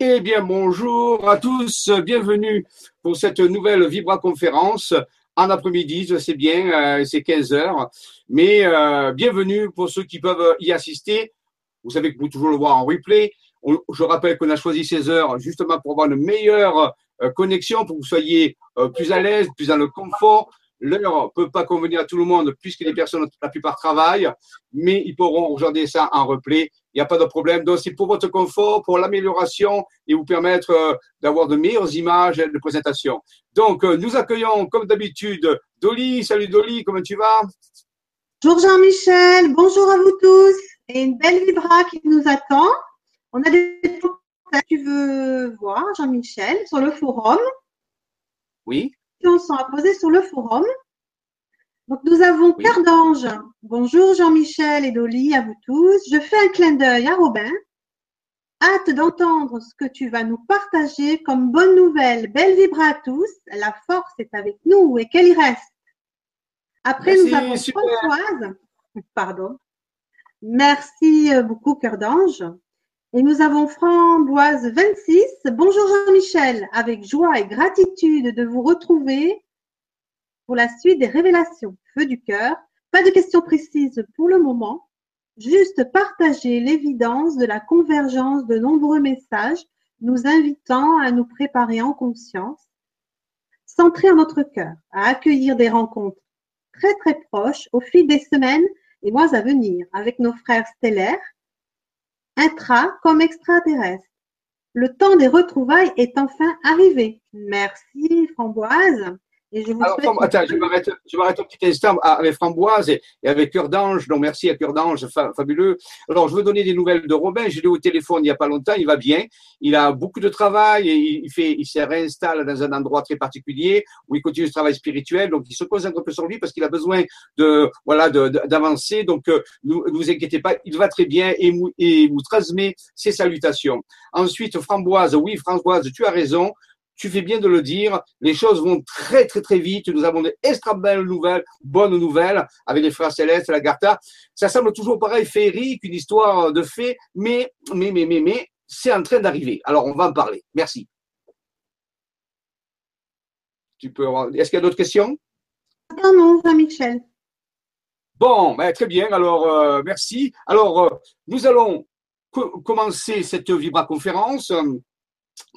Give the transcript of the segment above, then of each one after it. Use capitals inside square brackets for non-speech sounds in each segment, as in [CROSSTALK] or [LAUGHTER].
Eh bien, bonjour à tous, bienvenue pour cette nouvelle Vibra conférence en après-midi, je sais bien, euh, c'est 15 heures, mais euh, bienvenue pour ceux qui peuvent y assister. Vous savez que vous pouvez toujours le voir en replay. je rappelle qu'on a choisi 16 heures justement pour avoir une meilleure euh, connexion, pour que vous soyez plus à l'aise, plus dans le confort. L'heure ne peut pas convenir à tout le monde puisque les personnes, la plupart travaillent, mais ils pourront regarder ça en replay. Il n'y a pas de problème. Donc, c'est pour votre confort, pour l'amélioration et vous permettre euh, d'avoir de meilleures images de présentation. Donc, euh, nous accueillons, comme d'habitude, Dolly. Salut Dolly, comment tu vas? Bonjour Jean-Michel, bonjour à vous tous. Et une belle vibra qui nous attend. On a des tu veux voir, Jean-Michel, sur le forum. Oui sont à poser sur le forum. Donc, nous avons oui. d'Ange. Bonjour Jean-Michel et Dolly, à vous tous. Je fais un clin d'œil à Robin. Hâte d'entendre ce que tu vas nous partager comme bonne nouvelle. Belle vibre à tous. La force est avec nous et qu'elle y reste. Après, nous avons Françoise. Pardon. Merci euh, beaucoup, Cœur d'Ange. Et nous avons Framboise 26. Bonjour Jean-Michel, avec joie et gratitude de vous retrouver pour la suite des révélations. Feu du cœur. Pas de questions précises pour le moment. Juste partager l'évidence de la convergence de nombreux messages nous invitant à nous préparer en conscience, centrer en notre cœur, à accueillir des rencontres très très proches au fil des semaines et mois à venir avec nos frères stellaires intra comme extraterrestre. Le temps des retrouvailles est enfin arrivé. Merci Framboise. Et je vous Alors, attends, je m'arrête, je m'arrête un petit instant avec Framboise et, avec Cœur d'Ange. Donc, merci à Cœur d'Ange, fabuleux. Alors, je veux donner des nouvelles de Robin. Je l'ai au téléphone il n'y a pas longtemps. Il va bien. Il a beaucoup de travail et il fait, il se réinstalle dans un endroit très particulier où il continue ce travail spirituel. Donc, il se concentre un peu sur lui parce qu'il a besoin de, voilà, d'avancer. Donc, euh, ne vous inquiétez pas. Il va très bien et, et vous transmet ses salutations. Ensuite, Framboise. Oui, Framboise, tu as raison tu fais bien de le dire, les choses vont très très très vite. Nous avons des extra belles nouvelles, bonnes nouvelles avec les frères célestes, la Garta. Ça semble toujours pareil, féerique, une histoire de fait, mais mais mais mais mais c'est en train d'arriver. Alors on va en parler. Merci. Tu peux. Est-ce qu'il y a d'autres questions? Non, non, Jean-Michel. Bon, ben, très bien. Alors euh, merci. Alors euh, nous allons commencer cette Vibra conférence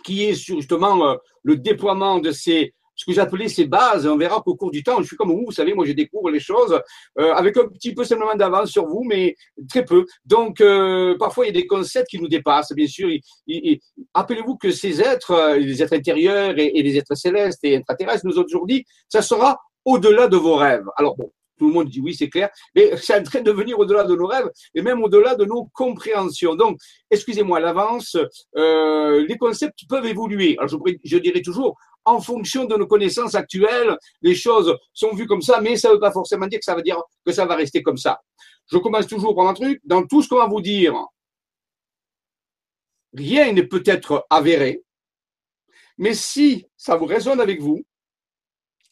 qui est justement euh, le déploiement de ces ce que j'appelais ces bases. On verra qu'au cours du temps, je suis comme vous, vous savez, moi je découvre les choses euh, avec un petit peu simplement d'avance sur vous, mais très peu. Donc euh, parfois il y a des concepts qui nous dépassent, bien sûr. Rappelez-vous que ces êtres, les êtres intérieurs et, et les êtres célestes et intraterrestres, nous aujourd'hui, ça sera au-delà de vos rêves. Alors bon, tout le monde dit oui, c'est clair, mais c'est en train de venir au-delà de nos rêves et même au-delà de nos compréhensions. Donc, excusez-moi l'avance, euh, les concepts peuvent évoluer. Alors, je, dirais toujours, en fonction de nos connaissances actuelles, les choses sont vues comme ça, mais ça ne veut pas forcément dire que ça veut dire que ça va rester comme ça. Je commence toujours par un truc. Dans tout ce qu'on va vous dire, rien n'est peut-être avéré, mais si ça vous résonne avec vous,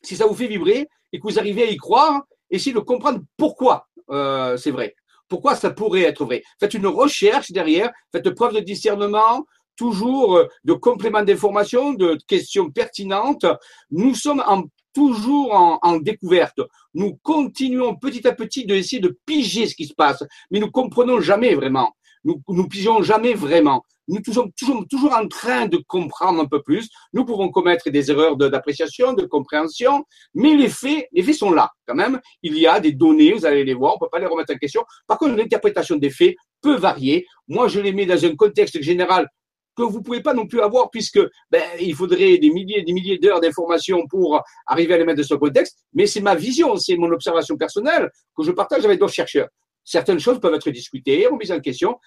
si ça vous fait vibrer et que vous arrivez à y croire, essayez de comprendre pourquoi euh, c'est vrai. Pourquoi ça pourrait être vrai. Faites une recherche derrière, faites preuve de discernement, toujours euh, de compléments d'information, de questions pertinentes. Nous sommes toujours en, en, découverte. Nous continuons petit à petit de essayer de piger ce qui se passe, mais nous comprenons jamais vraiment. Nous, nous pigeons jamais vraiment nous sommes toujours, toujours en train de comprendre un peu plus. Nous pouvons commettre des erreurs d'appréciation, de, compréhension, mais les faits, les faits sont là quand même. Il y a des données, vous allez les voir, on ne peut pas les remettre en question. Par contre, l'interprétation des faits peut varier. Moi, je les mets dans un contexte général que vous ne pouvez pas non plus avoir puisque ben, il faudrait des milliers et des milliers d'heures d'informations pour arriver à les mettre dans ce contexte. Mais c'est ma vision, c'est mon observation personnelle que je partage avec d'autres chercheurs. Certaines choses peuvent être discutées, remises en question,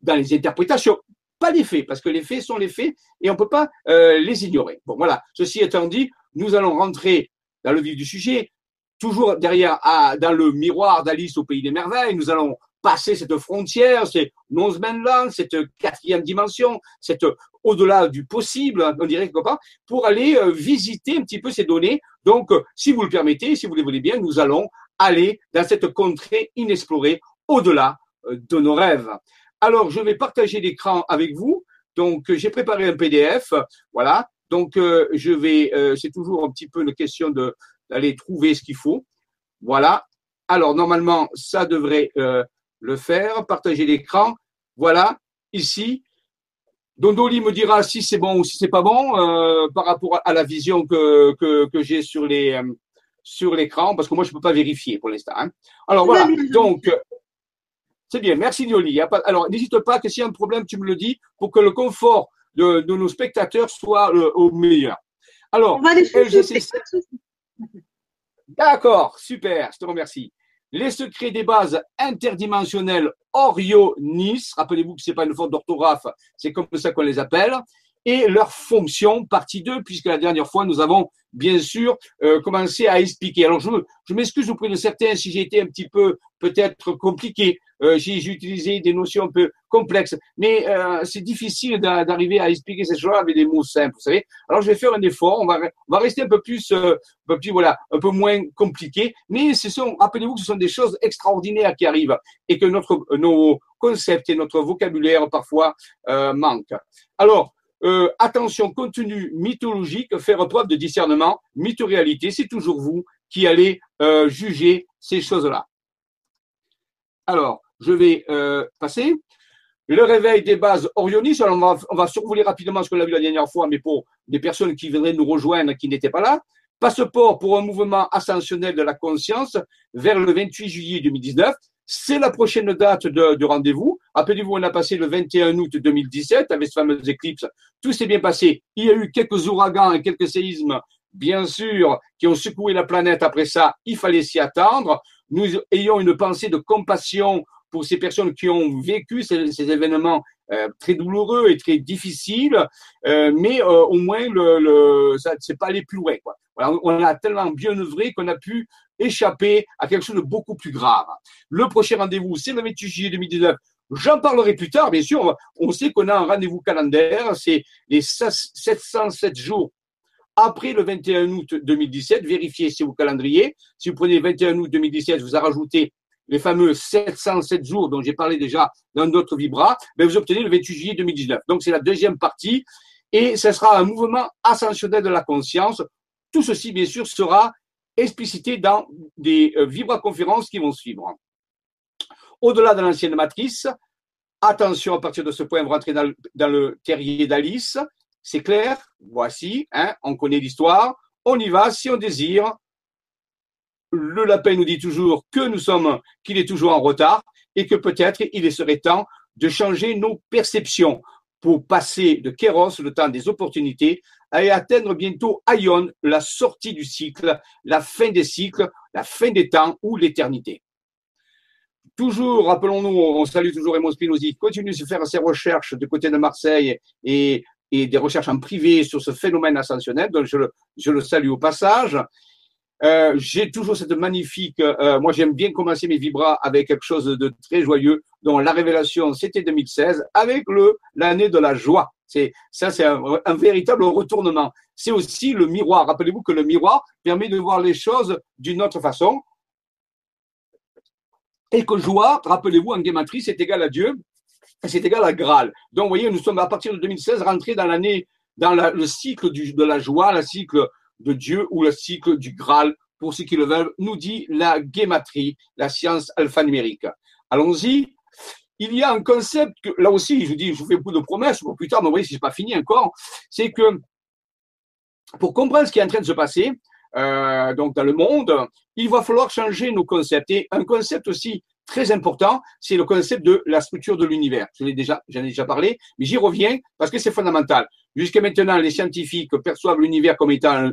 dans les interprétations, pas les faits, parce que les faits sont les faits et on ne peut pas euh, les ignorer. Bon, voilà. Ceci étant dit, nous allons rentrer dans le vif du sujet, toujours derrière, dans le miroir d'Alice au pays des merveilles. Nous allons passer cette frontière, c'est non là, cette quatrième dimension, cette au-delà du possible, on dirait quelque part, pour aller euh, visiter un petit peu ces données. Donc, euh, si vous le permettez, si vous le voulez bien, nous allons aller dans cette contrée inexplorée, au-delà de nos rêves. Alors, je vais partager l'écran avec vous. Donc, j'ai préparé un PDF. Voilà. Donc, je vais, c'est toujours un petit peu une question de d'aller trouver ce qu'il faut. Voilà. Alors, normalement, ça devrait le faire. Partager l'écran. Voilà. Ici. Dondoli me dira si c'est bon ou si c'est pas bon euh, par rapport à la vision que, que, que j'ai sur les euh, sur l'écran parce que moi je peux pas vérifier pour l'instant. Hein. Alors voilà, donc c'est bien. Merci Dioli. Alors n'hésite pas que s'il y a un problème tu me le dis pour que le confort de, de nos spectateurs soit euh, au meilleur. Alors, D'accord, super, je te remercie les secrets des bases interdimensionnelles Orionis, rappelez-vous que ce n'est pas une faute d'orthographe, c'est comme ça qu'on les appelle, et leur fonction, partie 2, puisque la dernière fois, nous avons bien sûr euh, commencé à expliquer. Alors, je, je m'excuse auprès de certains si j'ai été un petit peu peut-être compliqué, euh, j'ai utilisé des notions un peu complexes, mais euh, c'est difficile d'arriver à expliquer ces choses avec des mots simples, vous savez. Alors, je vais faire un effort, on va, on va rester un peu plus, euh, un peu plus, voilà, un peu moins compliqué, mais ce sont, rappelez-vous que ce sont des choses extraordinaires qui arrivent et que notre, nos concepts et notre vocabulaire parfois manquent. Alors, euh, attention, contenu mythologique, faire preuve de discernement, mytho-réalité, c'est toujours vous qui allez euh, juger ces choses-là. Alors, je vais euh, passer. Le réveil des bases orionistes, alors on va, on survoler rapidement ce qu'on a vu la dernière fois, mais pour des personnes qui viendraient nous rejoindre, qui n'étaient pas là. Passeport pour un mouvement ascensionnel de la conscience vers le 28 juillet 2019. C'est la prochaine date de, rendez-vous. Rappelez-vous, on a passé le 21 août 2017 avec ce fameux éclipse. Tout s'est bien passé. Il y a eu quelques ouragans et quelques séismes, bien sûr, qui ont secoué la planète. Après ça, il fallait s'y attendre. Nous ayons une pensée de compassion pour ces personnes qui ont vécu ces, événements euh, très douloureux et très difficiles, euh, mais euh, au moins le, le ça c'est pas aller plus loin. Quoi. on a tellement bien œuvré qu'on a pu échapper à quelque chose de beaucoup plus grave. Le prochain rendez-vous, c'est le 28 juillet 2019. J'en parlerai plus tard, bien sûr. On sait qu'on a un rendez-vous calendaire, c'est les 707 jours après le 21 août 2017. Vérifiez si vous calendrier. Si vous prenez le 21 août 2017, vous a rajouté les fameux 707 jours dont j'ai parlé déjà dans d'autres vibras, ben vous obtenez le 28 juillet 2019. Donc c'est la deuxième partie et ce sera un mouvement ascensionnel de la conscience. Tout ceci, bien sûr, sera explicité dans des euh, vibra-conférences qui vont suivre. Au-delà de l'ancienne matrice, attention à partir de ce point, vous rentrez dans le, terrier d'Alice. C'est clair Voici, hein, on connaît l'histoire. On y va si on désire. Le lapin nous dit toujours que nous sommes, qu'il est toujours en retard et que peut-être il serait temps de changer nos perceptions pour passer de Kéros, le temps des opportunités, et atteindre bientôt Aion, la sortie du cycle, la fin des cycles, la fin des temps ou l'éternité. Toujours, rappelons-nous, on salue toujours Emo Spinozzi, continue de faire ses recherches du côté de Marseille et, des recherches en privé sur ce phénomène ascensionnel, donc je le salue au passage. Euh, j'ai toujours cette magnifique. Euh, moi, j'aime bien commencer mes vibras avec quelque chose de très joyeux, dont la révélation, c'était 2016, avec le l'année de la joie. C'est ça, c'est un, véritable retournement. C'est aussi le miroir. Rappelez-vous que le miroir permet de voir les choses d'une autre façon. Et que joie, rappelez-vous, en guématrie, c'est égal à Dieu, c'est égal à Graal. Donc, vous voyez, nous sommes à partir de 2016 rentrés dans l'année, dans le cycle de la joie, le cycle de Dieu ou le cycle du Graal, pour ceux qui le veulent, nous dit la guématrie, la science alphanumérique. Allons-y. Il y a un concept que, là aussi, je vous dis, je fais beaucoup de promesses pour plus tard, mais vous voyez, si c'est pas fini encore, c'est que pour comprendre ce qui est en train de se passer, euh, donc dans le monde, il va falloir changer nos concepts. Et un concept aussi très important, c'est le concept de la structure de l'univers. Je l'ai déjà, j'en ai déjà parlé, mais j'y reviens parce que c'est fondamental. Jusqu'à maintenant, les scientifiques perçoivent l'univers comme étant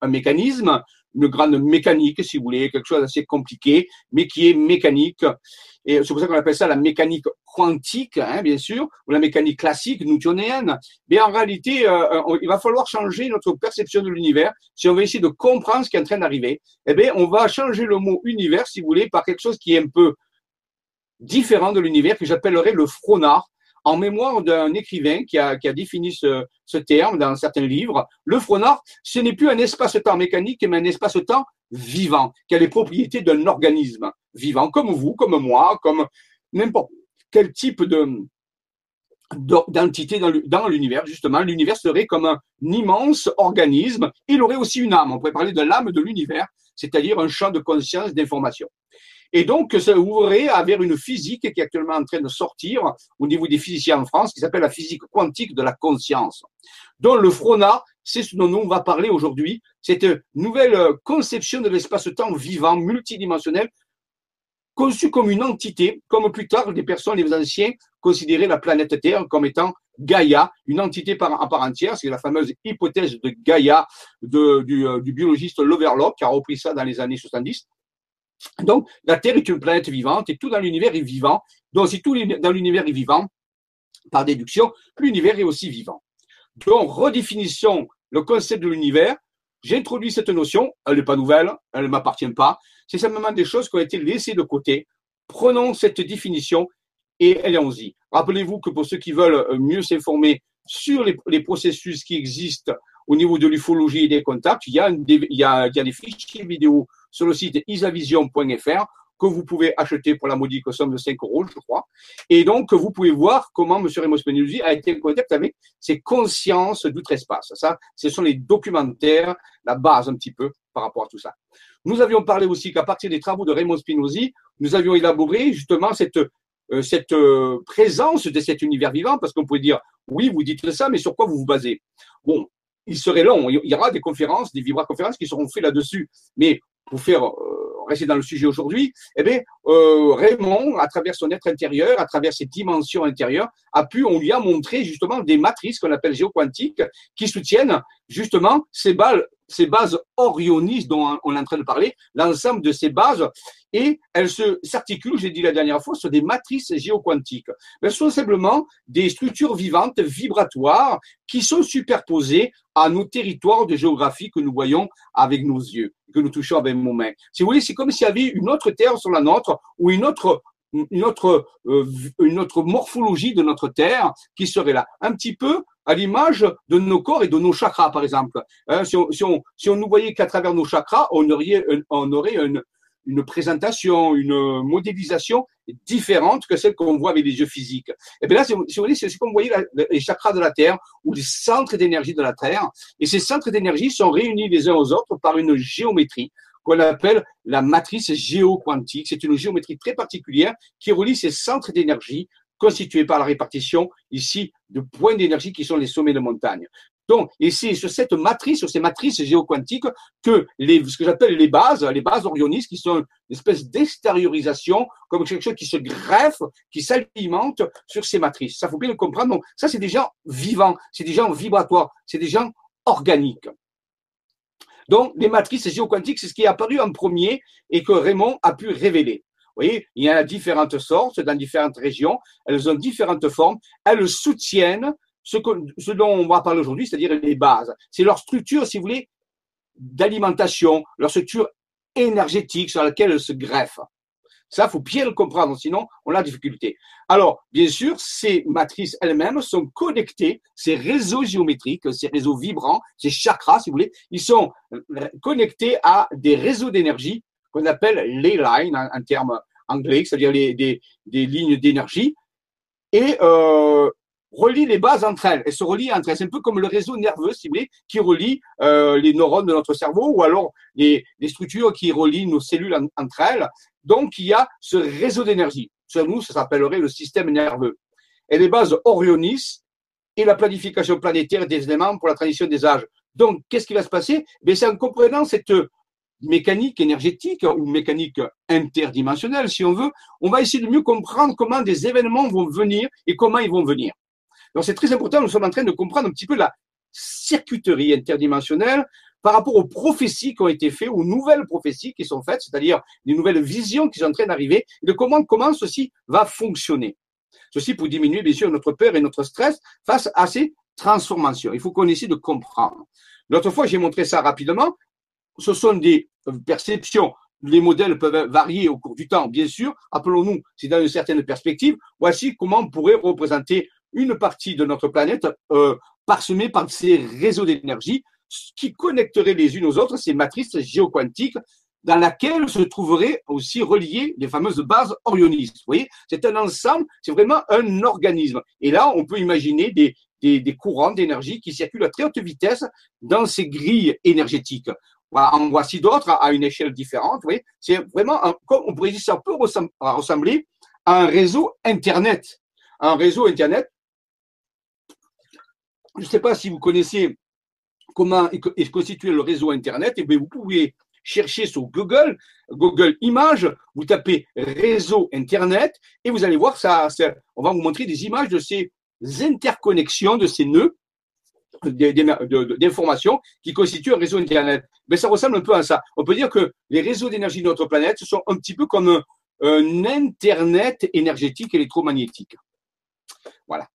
un, mécanisme, une grande mécanique, si vous voulez, quelque chose d'assez compliqué, mais qui est mécanique. Et c'est pour ça qu'on appelle ça la mécanique quantique, hein, bien sûr, ou la mécanique classique newtonienne. Mais en réalité, euh, il va falloir changer notre perception de l'univers si on veut essayer de comprendre ce qui est en train d'arriver. Eh bien, on va changer le mot univers, si vous voulez, par quelque chose qui est un peu différent de l'univers que j'appellerais le fronard en mémoire d'un écrivain qui a, qui a défini ce, ce, terme dans certains livres. Le fronard, ce n'est plus un espace-temps mécanique, mais un espace-temps vivant, qui a les propriétés d'un organisme vivant, comme vous, comme moi, comme n'importe quel type de, d'entités dans l'univers. Justement, l'univers serait comme un immense organisme. Il aurait aussi une âme. On pourrait parler de l'âme de l'univers, c'est-à-dire un champ de conscience, d'information. Et donc, ça ouvrait vers une physique qui est actuellement en train de sortir au niveau des physiciens en France, qui s'appelle la physique quantique de la conscience, dont le FRONA, c'est ce dont on va parler aujourd'hui, cette nouvelle conception de l'espace-temps vivant, multidimensionnel, conçu comme une entité, comme plus tard des personnes, les anciens, considéraient la planète Terre comme étant Gaïa, une entité à part entière. C'est la fameuse hypothèse de Gaïa du, euh, du, biologiste Loverlock qui a repris ça dans les années 70. Donc, la Terre est une planète vivante et tout dans l'univers est vivant. Donc, si tout dans l'univers est vivant, par déduction, l'univers est aussi vivant. Donc, redéfinissons le concept de l'univers. J'introduis cette notion, elle n'est pas nouvelle, elle ne m'appartient pas. C'est simplement des choses qui ont été laissées de côté. Prenons cette définition et allons-y. Rappelez-vous que pour ceux qui veulent mieux s'informer sur les, processus qui existent au niveau de l'ufologie et des contacts, il y a des fichiers vidéo sur le site isavision.fr que vous pouvez acheter pour la modique somme de 5 euros, je crois. Et donc, vous pouvez voir comment M. Raymond Spinelli a été en contact avec ses consciences d'outre-espace. Ça, ce sont les documentaires, la base un petit peu par rapport à tout ça. Nous avions parlé aussi qu'à partir des travaux de Raymond Spinozzi, nous avions élaboré justement cette, euh, euh, présence de cet univers vivant, parce qu'on pourrait dire, oui, vous dites ça, mais sur quoi vous vous basez? Bon, il serait long, il y aura des conférences, des vibra-conférences qui seront faites là-dessus, mais pour faire euh, rester dans le sujet aujourd'hui, eh bien, euh, Raymond, à travers son être intérieur, à travers ses dimensions intérieures, a pu, on lui a montré justement des matrices qu'on appelle géoquantiques qui soutiennent justement ces, balles, ces bases orionistes dont on est en train de parler, l'ensemble de ces bases, et elles s'articulent, j'ai dit la dernière fois, sur des matrices géoquantiques. Elles sont simplement des structures vivantes, vibratoires, qui sont superposées à nos territoires de géographie que nous voyons avec nos yeux, que nous touchons avec nos mains. Si vous voulez, c'est comme s'il y avait une autre terre sur la nôtre ou une autre une autre, euh, une autre morphologie de notre terre qui serait là. Un petit peu à l'image de nos corps et de nos chakras, par exemple. Hein, si, on, si, on, si on nous voyait qu'à travers nos chakras, on aurait, on aurait une, une présentation, une modélisation différente que celle qu'on voit avec les yeux physiques. Et bien là, si vous, voulez, c'est comme vous voyez les chakras de la Terre ou les centres d'énergie de la Terre. Et ces centres d'énergie sont réunis les uns aux autres par une géométrie qu'on appelle la matrice géoquantique. C'est une géométrie très particulière qui relie ces centres d'énergie constitués par la répartition ici de points d'énergie qui sont les sommets de montagne. Donc, et c'est sur cette matrice, sur ces matrices géoquantiques, que ce que j'appelle les bases, les bases orionistes, qui sont une espèce d'extériorisation, comme quelque chose qui se greffe, qui s'alimente sur ces matrices. Ça faut bien le comprendre. Donc, ça, c'est des gens vivants, c'est des gens vibratoires, c'est des gens organiques. Donc, les matrices géoquantiques, c'est ce qui est apparu en premier et que Raymond a pu révéler. Vous voyez, il y a différentes sortes dans différentes régions, elles ont différentes formes, elles soutiennent ce, dont on va parler aujourd'hui, c'est-à-dire les bases. C'est leur structure, si vous voulez, d'alimentation, leur structure énergétique sur laquelle elles se greffent. Ça, faut bien le comprendre, sinon on a difficulté. Alors, bien sûr, ces matrices elles-mêmes sont connectées, ces réseaux géométriques, ces réseaux vibrants, ces chakras, si vous voulez, ils sont connectés à des réseaux d'énergie qu'on appelle les lines en, termes anglais, c'est-à-dire des, des lignes d'énergie. Et euh, relie les bases entre elles. Elles se relient entre elles. C'est un peu comme le réseau nerveux, si vous voulez, qui relie euh, les neurones de notre cerveau ou alors les, les structures qui relient nos cellules entre elles. Donc, il y a ce réseau d'énergie. Sur nous, ça s'appellerait le système nerveux. Et les bases orionistes et la planification planétaire des éléments pour la transition des âges. Donc, qu'est-ce qui va se passer? Ben, C'est en comprenant cette mécanique énergétique ou mécanique interdimensionnelle, si on veut, on va essayer de mieux comprendre comment des événements vont venir et comment ils vont venir. Donc c'est très important, nous sommes en train de comprendre un petit peu la circuiterie interdimensionnelle par rapport aux prophéties qui ont été faites, aux nouvelles prophéties qui sont faites, c'est-à-dire les nouvelles visions qui sont en train d'arriver, de comment, comment ceci va fonctionner. Ceci pour diminuer, bien sûr, notre peur et notre stress face à ces transformations. Il faut qu'on essaie de comprendre. L'autre fois, j'ai montré ça rapidement. Ce sont des perceptions. Les modèles peuvent varier au cours du temps, bien sûr. Appelons-nous, c'est dans une certaine perspective. Voici comment on pourrait représenter une partie de notre planète euh, parsemée par ces réseaux d'énergie qui connecteraient les unes aux autres, ces matrices géoquantiques dans laquelle se trouveraient aussi reliées les fameuses bases orionistes. Voyez, c'est un ensemble, c'est vraiment un organisme. Et là, on peut imaginer des, des, courants d'énergie qui circulent à très haute vitesse dans ces grilles énergétiques. En voici d'autres à une échelle différente. Voyez, c'est vraiment, un, on pourrait dire, ça peut ressembler à un réseau Internet. Un réseau Internet. Je ne sais pas si vous connaissez comment est constitué le réseau Internet. Et eh bien, vous pouvez cherchez sur Google, Google Images, vous tapez réseau Internet et vous allez voir ça, on va vous montrer des images de ces interconnexions, de ces nœuds d'informations qui constituent un réseau Internet. Mais ça ressemble un peu à ça. On peut dire que les réseaux d'énergie de notre planète sont un petit peu comme un Internet énergétique électromagnétique. Voilà.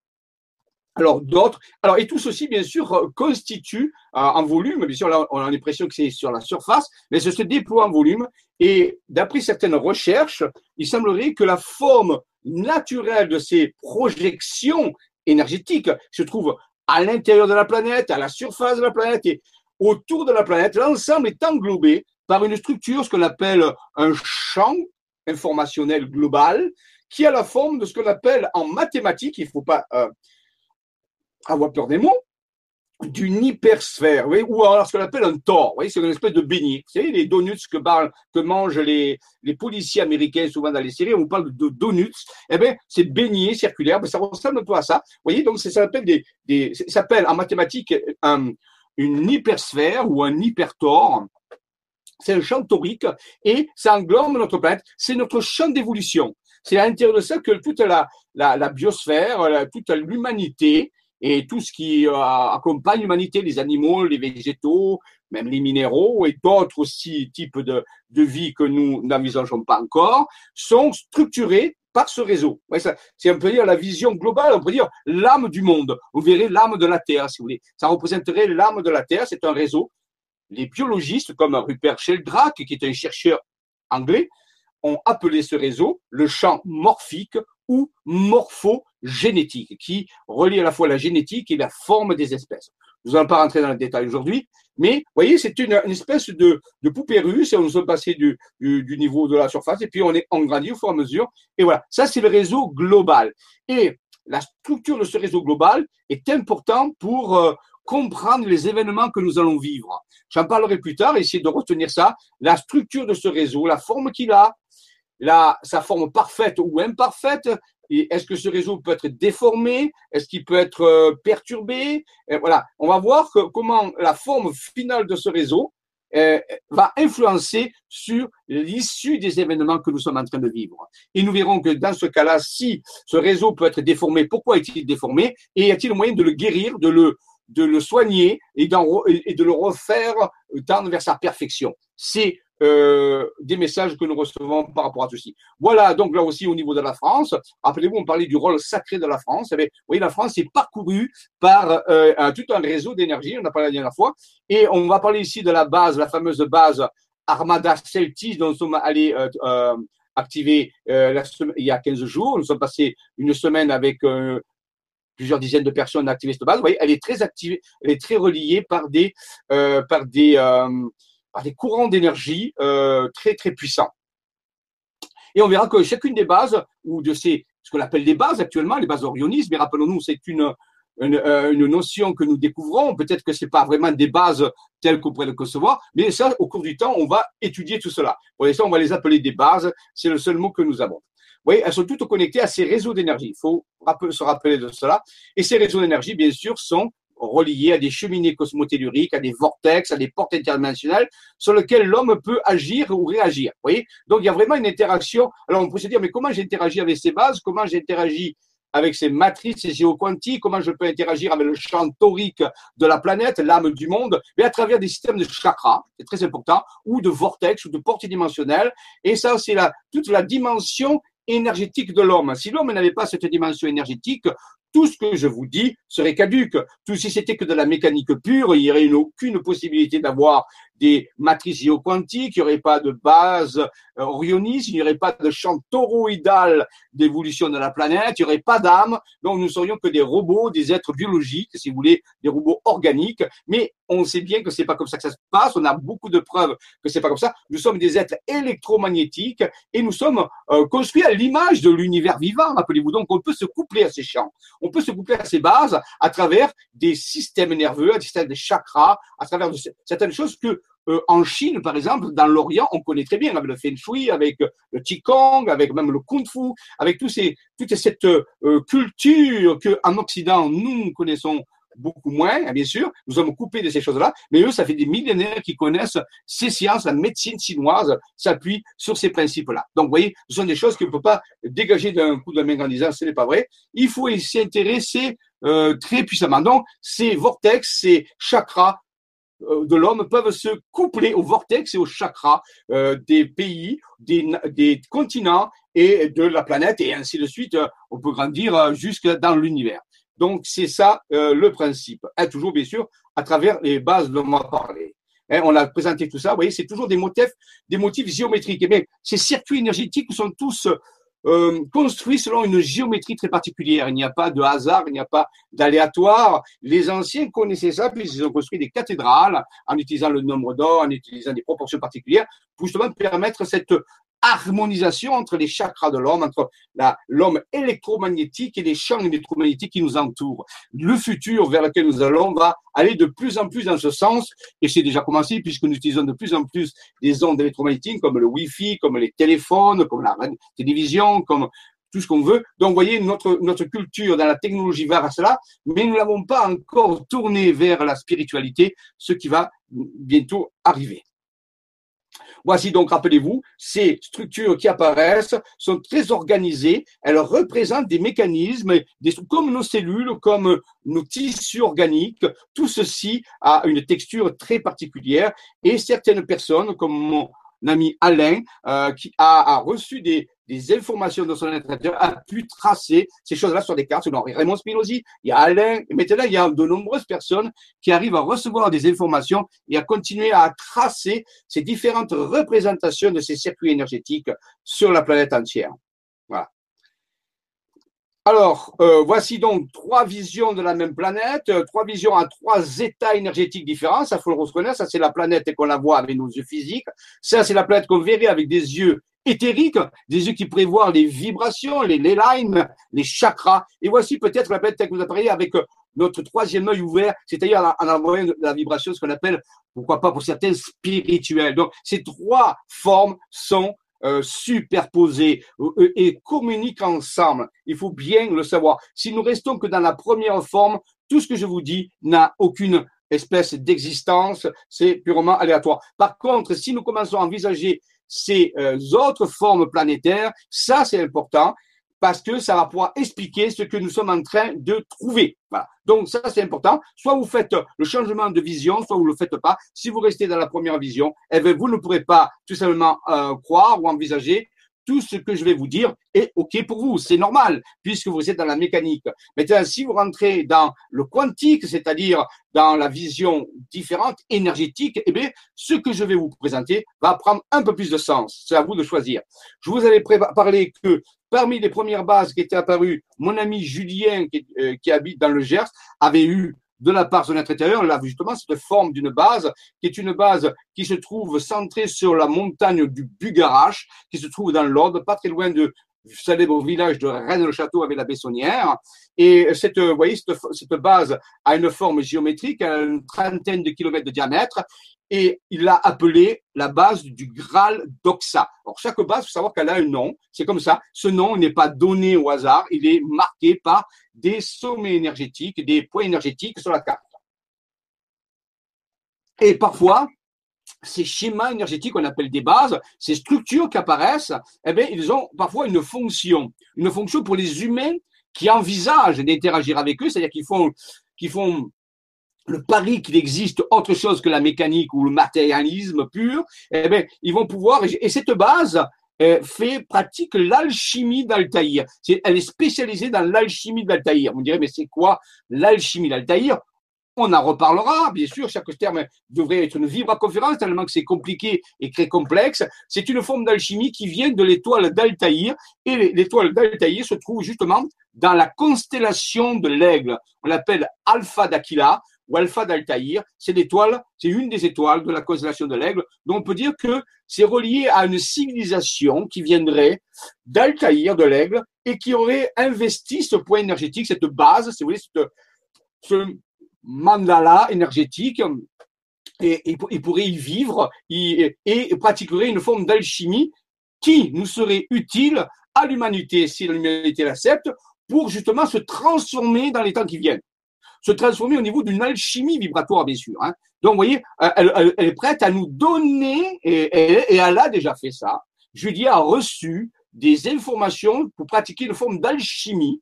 Alors d'autres, alors et tout ceci bien sûr euh, constitue euh, en volume, bien sûr on a l'impression que c'est sur la surface, mais ça se déploie en volume et d'après certaines recherches, il semblerait que la forme naturelle de ces projections énergétiques se trouve à l'intérieur de la planète, à la surface de la planète et autour de la planète. L'ensemble est englobé par une structure, ce qu'on appelle un champ informationnel global, qui a la forme de ce qu'on appelle en mathématiques, il ne faut pas euh, des mots, d'une hypersphère, oui, ou alors ce qu'on appelle un tor, oui, c'est une espèce de beignet. Vous savez, les donuts que, que mangent les, les, policiers américains souvent dans les séries, on parle de donuts, eh bien, c'est beignet circulaire, mais ça ressemble un peu à ça. Vous voyez, donc ça s'appelle des, des en mathématiques un, une hypersphère ou un hypertor. C'est un champ torique et ça englobe notre planète. C'est notre champ d'évolution. C'est à l'intérieur de ça que toute la, la biosphère, toute l'humanité et tout ce qui euh, accompagne l'humanité, les animaux, les végétaux, même les minéraux et d'autres aussi types de, de vie que nous n'envisageons pas encore, sont structurés par ce réseau. C'est un peu dire la vision globale, on peut dire l'âme du monde. Vous verrez l'âme de la Terre, si vous voulez. Ça représenterait l'âme de la Terre, c'est un réseau. Les biologistes, comme Rupert Sheldrake, qui est un chercheur anglais, ont appelé ce réseau le champ morphique ou morphogénétique, qui relie à la fois la génétique et la forme des espèces. Nous n'allons pas rentrer dans le détail aujourd'hui, mais vous voyez, c'est une, espèce de, de, poupée russe, et on se passé du, du, niveau de la surface, et puis on est en grandit au fur et à mesure. Et voilà, ça c'est le réseau global. Et la structure de ce réseau global est importante pour euh, comprendre les événements que nous allons vivre. J'en parlerai plus tard, essayer de retenir ça, la structure de ce réseau, la forme qu'il a, la, sa forme parfaite ou imparfaite Est-ce que ce réseau peut être déformé? Est-ce qu'il peut être euh, perturbé? Voilà, on va voir comment la forme finale de ce réseau euh, va influencer sur l'issue des événements que nous sommes en train de vivre. Et nous verrons que dans ce cas-là, si ce réseau peut être déformé, pourquoi est-il déformé? Et y a-t-il moyen de le guérir, de le, de le soigner et, et de le refaire tendre vers sa perfection? C'est euh, des messages que nous recevons par rapport à ceci. Voilà, donc là aussi au niveau de la France, rappelez-vous, on parlait du rôle sacré de la France. Eh oui, la France est parcourue par euh, tout un réseau d'énergie, on a parlé la dernière fois, et on va parler ici de la base, la fameuse base Armada Celtis dont nous sommes allés euh, euh activer la il y a 15 jours. Nous sommes passés une semaine avec plusieurs dizaines de personnes à activer cette base. Vous voyez, elle est très activée, elle est très reliée par des, par des des courants d'énergie euh, très très puissants. Et on verra que chacune des bases, ou de ces, ce qu'on appelle des bases actuellement, les bases orionistes, mais rappelons-nous, c'est une, euh, une, notion que nous découvrons. Peut-être que c'est pas vraiment des bases telles qu'on pourrait le concevoir, mais ça, au cours du temps, on va étudier tout cela. Pour l'instant, on va les appeler des bases. C'est le seul mot que nous avons. Vous voyez, elles sont toutes connectées à ces réseaux d'énergie. Il faut se rappeler de cela. Et ces réseaux d'énergie, bien sûr, sont reliés à des cheminées cosmotelluriques, à des vortex, à des portes internationales sur lesquelles l'homme peut agir ou réagir. Vous voyez? Donc il y a vraiment une interaction. Alors on peut se dire, mais comment j'interagis avec ces bases? Comment j'interagis avec ces matrices géoquantiques, comment je peux interagir avec le champ torique de la planète, l'âme du monde, mais à travers des systèmes de chakras, c'est très important, ou de vortex, ou de portes dimensionnelles. Et ça, c'est la, toute la dimension énergétique de l'homme. Si l'homme n'avait pas cette dimension énergétique, tout ce que je vous dis serait caduque. Tout si c'était que de la mécanique pure, il n'y aurait aucune possibilité d'avoir des matrices géoquantiques, il n'y aurait pas de base orionistes, il n'y aurait pas de champ toroïdal d'évolution de la planète, il n'y aurait pas d'âme, donc nous serions que des robots, des êtres biologiques, si vous voulez, des robots organiques, mais on sait bien que c'est pas comme ça que ça se passe, on a beaucoup de preuves que c'est pas comme ça. Nous sommes des êtres électromagnétiques et nous sommes euh, construits à l'image de l'univers vivant, rappelez-vous. Donc on peut se coupler à ces champs, on peut se coupler à ces bases à travers des systèmes nerveux, à travers des chakras, à travers de certaines choses que euh, en Chine, par exemple, dans l'Orient, on connaît très bien avec le Feng Shui, avec le Qigong, avec même le Kung Fu, avec tous ces, toute cette euh, culture que en Occident nous connaissons beaucoup moins, hein, bien sûr. Nous sommes coupés de ces choses-là, mais eux, ça fait des millénaires qu'ils connaissent ces sciences. La médecine chinoise s'appuie sur ces principes-là. Donc, vous voyez, ce sont des choses qu'on ne peut pas dégager d'un coup de main en disant ce n'est pas vrai. Il faut s'y intéresser euh, très puissamment. Donc, ces vortex, ces chakras euh, de l'homme peuvent se coupler au vortex et au chakras euh, des pays, des, continents et de la planète, et ainsi de suite. On peut grandir jusque dans l'univers. Donc, c'est ça euh, le principe. Hein, toujours, bien sûr, à travers les bases dont on a parlé. On a présenté tout ça. Vous voyez, c'est toujours des motifs, géométriques. Et bien, ces circuits énergétiques sont tous euh, construits selon une géométrie très particulière. Il n'y a pas de hasard, il n'y a pas d'aléatoire. Les anciens connaissaient ça, puisqu'ils ont construit des cathédrales en utilisant le nombre d'or, en utilisant des proportions particulières, pour justement permettre cette harmonisation entre les chakras de l'homme, entre l'homme électromagnétique et les champs électromagnétiques qui nous entourent. Le futur vers lequel nous allons va aller de plus en plus dans ce sens, et c'est déjà commencé puisque nous utilisons de plus en plus des ondes électromagnétiques comme le Wi-Fi, comme les téléphones, comme la télévision, comme tout ce qu'on veut. Donc, vous voyez, notre, notre culture dans la technologie va à cela, mais nous n'avons pas encore tourné vers la spiritualité, ce qui va bientôt arriver. Voici donc, rappelez-vous, ces structures qui apparaissent sont très organisées. Elles représentent des mécanismes, des, comme nos cellules, comme nos tissus organiques. Tout ceci a une texture très particulière et certaines personnes, comme mon ami Alain, euh, qui a reçu des, des informations de son intérieur, a pu tracer ces choses-là sur des cartes. Donc, Raymond Spinozzi, il y a Alain, maintenant, il y a de nombreuses personnes qui arrivent à recevoir des informations et à continuer à tracer ces différentes représentations de ces circuits énergétiques sur la planète entière. Alors, euh, voici donc trois visions de la même planète, euh, trois visions à trois états énergétiques différents. Ça, faut le reconnaître. Ça, c'est la planète qu'on la voit avec nos yeux physiques. Ça, c'est la planète qu'on verrait avec des yeux éthériques, des yeux qui prévoient les vibrations, les, les lines, les chakras. Et voici peut-être la planète que vous apparaît avec euh, notre troisième œil ouvert, c'est-à-dire en envoyant de la vibration, ce qu'on appelle, pourquoi pas pour certains, spirituels. Donc, ces trois formes sont euh, superposées euh, et communiquent ensemble. Il faut bien le savoir. Si nous restons que dans la première forme, tout ce que je vous dis n'a aucune espèce d'existence, c'est purement aléatoire. Par contre, si nous commençons à envisager ces euh, autres formes planétaires, ça c'est important parce que ça va pouvoir expliquer ce que nous sommes en train de trouver. Voilà. Donc ça c'est important. Soit vous faites le changement de vision, soit vous ne le faites pas. Si vous restez dans la première vision, eh bien, vous ne pourrez pas tout simplement euh, croire ou envisager tout ce que je vais vous dire est OK pour vous. C'est normal, puisque vous êtes dans la mécanique. Maintenant, si vous rentrez dans le quantique, c'est-à-dire dans la vision différente, énergétique, eh bien, ce que je vais vous présenter va prendre un peu plus de sens. C'est à vous de choisir. Je vous avais parlé que parmi les premières bases qui étaient apparues, mon ami Julien, qui, euh, qui habite dans le Gers, avait eu de la part de notre intérieur, là justement cette forme d'une base qui est une base qui se trouve centrée sur la montagne du Bugarache, qui se trouve dans l'Ordre, pas très loin de célèbre village de Rennes-le-Château avec la Bessonnière. Et cette, vous voyez, cette, cette, base a une forme géométrique, a une trentaine de kilomètres de diamètre, et il l'a appelé la base du Graal d'Oxa. Alors, chaque base, il faut savoir qu'elle a un nom. C'est comme ça. Ce nom n'est pas donné au hasard. Il est marqué par des sommets énergétiques, des points énergétiques sur la carte. Et parfois, ces schémas énergétiques qu'on appelle des bases, ces structures qui apparaissent, eh bien, ils ont parfois une fonction. Une fonction pour les humains qui envisagent d'interagir avec eux, c'est-à-dire qu'ils font, qu'ils font le pari qu'il existe autre chose que la mécanique ou le matérialisme pur, eh bien, ils vont pouvoir, et cette base euh, fait, pratique l'alchimie d'Altaïr. elle est spécialisée dans l'alchimie d'Altaïr. Me direz, mais c'est quoi l'alchimie d'Altaïr? On en reparlera, bien sûr, chaque terme devrait être une vibra-conférence, tellement que c'est compliqué et très complexe. C'est une forme d'alchimie qui vient de l'étoile d'Altaïr, et l'étoile d'Altaïr se trouve justement dans la constellation de l'aigle. On l'appelle Alpha d'Aquila, ou Alpha d'Altaïr, c'est l'étoile, c'est une des étoiles de la constellation de l'aigle. Donc on peut dire que c'est relié à une civilisation qui viendrait d'Altaïr, de l'aigle, et qui aurait investi ce point énergétique, cette base, si vous voulez, ce mandala énergétique, et, il pourrait y vivre et, et pratiquerait une forme d'alchimie qui nous serait utile à l'humanité, si l'humanité l'accepte, pour justement se transformer dans les temps qui viennent se transformer au niveau d'une alchimie vibratoire, bien sûr. Hein. Donc, vous voyez, elle, est prête à nous donner, et, elle a déjà fait ça. Julie a reçu des informations pour pratiquer une forme d'alchimie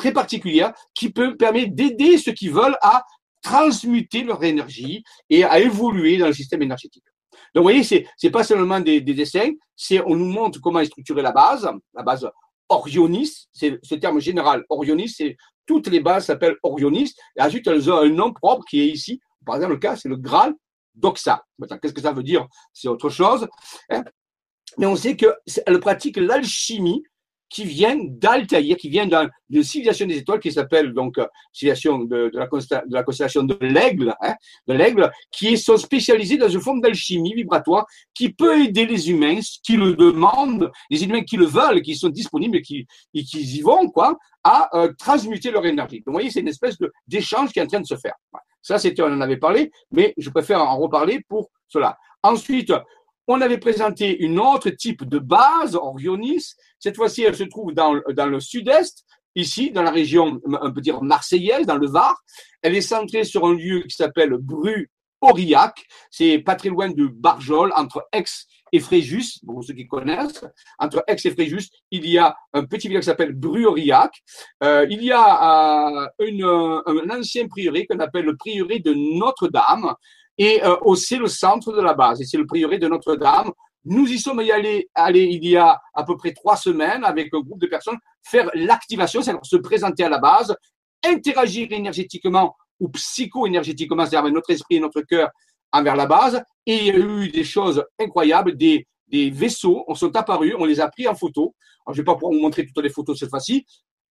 très particulière qui peut permettre d'aider ceux qui veulent à transmuter leur énergie et à évoluer dans le système énergétique. Donc, vous voyez, c'est, c'est pas seulement des, des dessins, c'est, on nous montre comment est structurée la base, la base Orionis, c'est ce terme général. Orionis, c'est toutes les bases s'appellent Orionis. Et ensuite, elles ont un nom propre qui est ici. Par exemple, le cas, c'est le Graal d'Oxa. Qu'est-ce que ça veut dire? C'est autre chose. Hein. Mais on sait qu'elle pratique l'alchimie qui vient d'Altaïr, qui vient d'une civilisation des étoiles qui s'appelle donc euh, civilisation de, de la constellation de l'aigle, hein, de l'aigle, qui sont spécialisés dans une forme d'alchimie vibratoire qui peut aider les humains qui le demandent, les humains qui le veulent, qui sont disponibles et qui, et qui y vont, quoi, à euh, transmuter leur énergie. Donc, vous voyez, c'est une espèce d'échange qui est en train de se faire. Ça, c'était, on en avait parlé, mais je préfère en reparler pour cela. Ensuite, on avait présenté une autre type de base, Orionis. Cette fois-ci, elle se trouve dans, dans le sud-est, ici, dans la région, on peut dire marseillaise, dans le Var. Elle est centrée sur un lieu qui s'appelle Bru-Aurillac. C'est pas très loin de Barjol, entre Aix et Fréjus, pour ceux qui connaissent. Entre Aix et Fréjus, il y a un petit village qui s'appelle Bru-Aurillac. Euh, il y a euh, un ancien prieuré qu'on appelle le prieuré de Notre-Dame, et euh, c'est le centre de la base, et c'est le prieuré de Notre-Dame. Nous y sommes allés, allés il y a à peu près trois semaines avec un groupe de personnes faire l'activation, c'est-à-dire se présenter à la base, interagir énergétiquement ou psycho-énergétiquement, c'est-à-dire notre esprit et notre cœur envers la base. Et il y a eu des choses incroyables, des, des vaisseaux on sont apparus, on les a pris en photo. je ne vais pas pouvoir vous montrer toutes les photos cette fois-ci.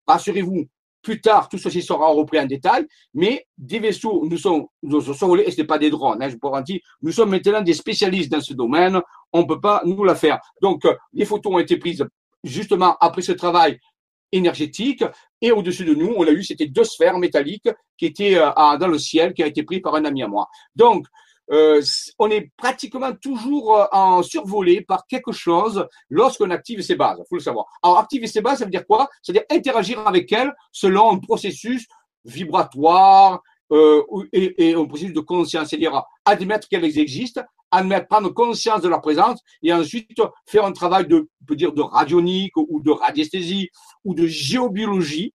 Rassurez-vous, plus tard, tout ceci sera repris en détail, mais des vaisseaux nous sont, volés, et ce n'est pas des drones, hein, je vous garantis, nous sommes maintenant des spécialistes dans ce domaine, on ne peut pas nous la faire. Donc, euh, les photos ont été prises justement après ce travail énergétique, et au-dessus de nous, on a eu, c'était deux sphères métalliques qui étaient euh, dans le ciel, qui a été pris par un ami à moi. Donc, euh, on est pratiquement toujours euh, en survolé par quelque chose lorsqu'on active ses bases. Faut le savoir. Alors, activer ses bases, ça veut dire quoi? C'est-à-dire interagir avec elles selon un processus vibratoire euh, et, un processus de conscience. C'est-à-dire admettre qu'elles existent, admettre, prendre conscience de leur présence et ensuite faire un travail de, on peut dire, de radionique ou de radiesthésie ou de géobiologie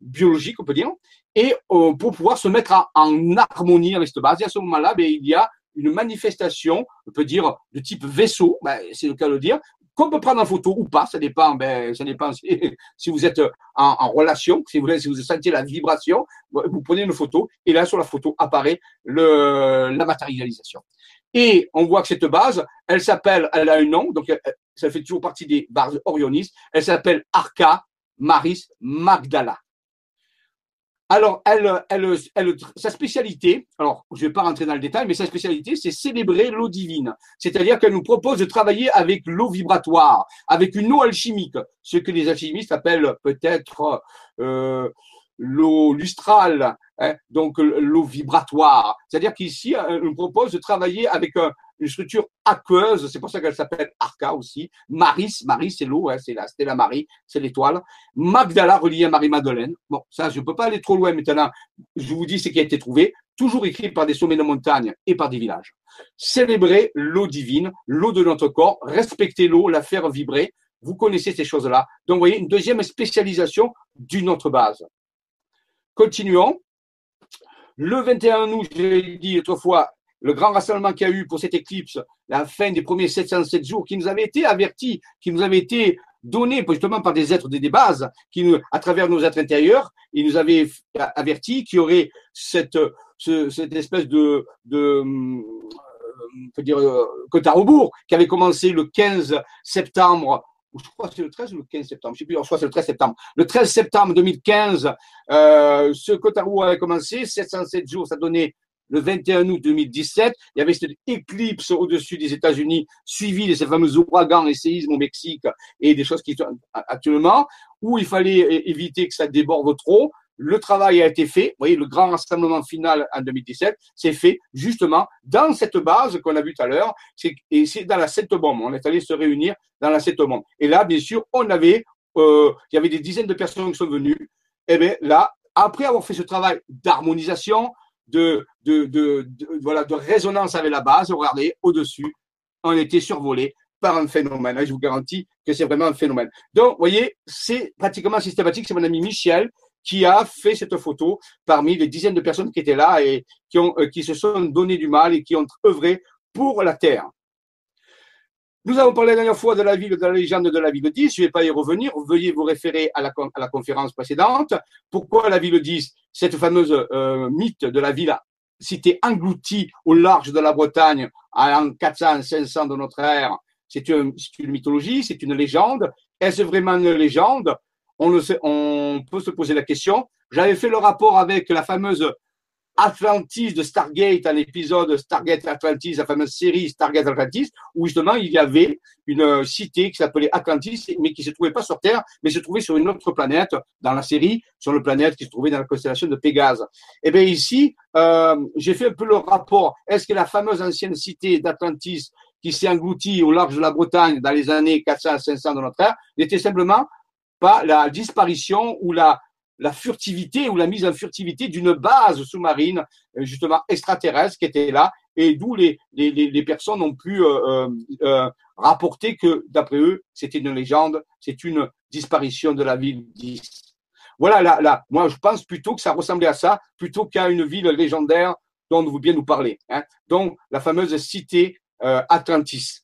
biologique, on peut dire, et euh, pour pouvoir se mettre en harmonie avec cette base. Et à ce moment-là, ben, il y a une manifestation, on peut dire, de type vaisseau, ben, c'est le cas de le dire, qu'on peut prendre en photo ou pas, ça dépend, ben, ça dépend si, [LAUGHS] vous êtes en, relation, si vous, si vous sentez la vibration, vous prenez une photo et là sur la photo apparaît le, la matérialisation. Et on voit que cette base, elle s'appelle, elle a un nom, donc ça fait toujours partie des bases orionistes, elle s'appelle Arca Maris Magdala. Alors, sa spécialité, alors je ne vais pas rentrer dans le détail, mais sa spécialité, c'est célébrer l'eau divine. C'est-à-dire qu'elle nous propose de travailler avec l'eau vibratoire, avec une eau alchimique, ce que les alchimistes appellent peut-être euh, l'eau lustrale, hein, donc l'eau vibratoire. C'est-à-dire qu'ici, elle nous propose de travailler avec un, une structure aqueuse, c'est pour ça qu'elle s'appelle Arca aussi. Maris, Maris c'est l'eau, hein, c'est la Stella Marie, c'est l'étoile. Magdala reliée à Marie-Madeleine. Bon, ça, je ne peux pas aller trop loin maintenant. Je vous dis ce qui a été trouvé, toujours écrit par des sommets de montagne et par des villages. Célébrer l'eau divine, l'eau de notre corps, respecter l'eau, la faire vibrer. Vous connaissez ces choses-là. Donc, vous voyez, une deuxième spécialisation d'une autre base. Continuons. Le 21 août, j'ai dit autrefois, le grand rassemblement qu'il y a eu pour cette éclipse, la fin des premiers 707 jours, qui nous avait été averti, qui nous avait été donné justement par des êtres des, bases qui, à travers nos êtres intérieurs, ils nous avaient averti qu'il y aurait cette, espèce de, de on peut euh, à rebours, qui avait commencé le 15 septembre je crois que c'est le 13 ou le 15 septembre, je sais plus, que c'est le 13 septembre. Le 13 septembre 2015, euh, ce rebours avait commencé, 707 jours, ça donnait le 21 août 2017. Il y avait cette éclipse au-dessus des États-Unis, suivie de ces fameux ouragans et séismes au Mexique et des choses qui sont actuellement, où il fallait éviter que ça déborde trop. Le travail a été fait. Vous voyez, le grand rassemblement final en 2017, c'est fait justement dans cette base qu'on a vue tout à l'heure. Et c'est dans la Sept Bombe. On est allé se réunir dans la Sept Bombe. Et là, bien sûr, on avait, euh, il y avait des dizaines de personnes qui sont venues. Et bien là, après avoir fait ce travail d'harmonisation, de, de, de, voilà, de résonance avec la base, regardez, au-dessus, on était survolé par un phénomène. je vous garantis que c'est vraiment un phénomène. Donc, vous voyez, c'est pratiquement systématique. C'est mon ami Michel qui a fait cette photo parmi les dizaines de personnes qui étaient là et euh, qui se sont donné du mal et qui ont œuvré pour la Terre. Nous avons parlé la dernière fois de la ville, de la légende de la ville 10. Je ne vais pas y revenir. Veuillez vous référer à la, conférence précédente. Pourquoi la ville 10 Cette fameuse euh, mythe de la ville cité engloutie au large de la Bretagne en 400, 500 de notre ère. C'est une mythologie, c'est une légende. Est-ce vraiment une légende? On, le sait, on peut se poser la question. J'avais fait le rapport avec la fameuse Atlantis de Stargate, un épisode Stargate Atlantis, la fameuse série Stargate Atlantis, où justement il y avait une cité qui s'appelait Atlantis, mais qui se trouvait pas sur Terre, mais se trouvait sur une autre planète dans la série, sur le planète qui se trouvait dans la constellation de Pégase. Et eh bien ici, euh, j'ai fait un peu le rapport. Est-ce que la fameuse ancienne cité d'Atlantis qui s'est engloutie au large de la Bretagne dans les années 400 à 500 de notre ère, était simplement pas la disparition ou la, la furtivité ou la mise en furtivité d'une base sous-marine, euh, justement extraterrestre, qui était là, et d'où les, les, les, personnes ont pu euh, euh, rapporter que, d'après eux, c'était une légende, c'est une disparition de la ville 10. Voilà, là, là, moi je pense plutôt que ça ressemblait à ça, plutôt qu'à une ville légendaire dont vous bien nous parler. Hein. Donc, la fameuse cité Atlantis.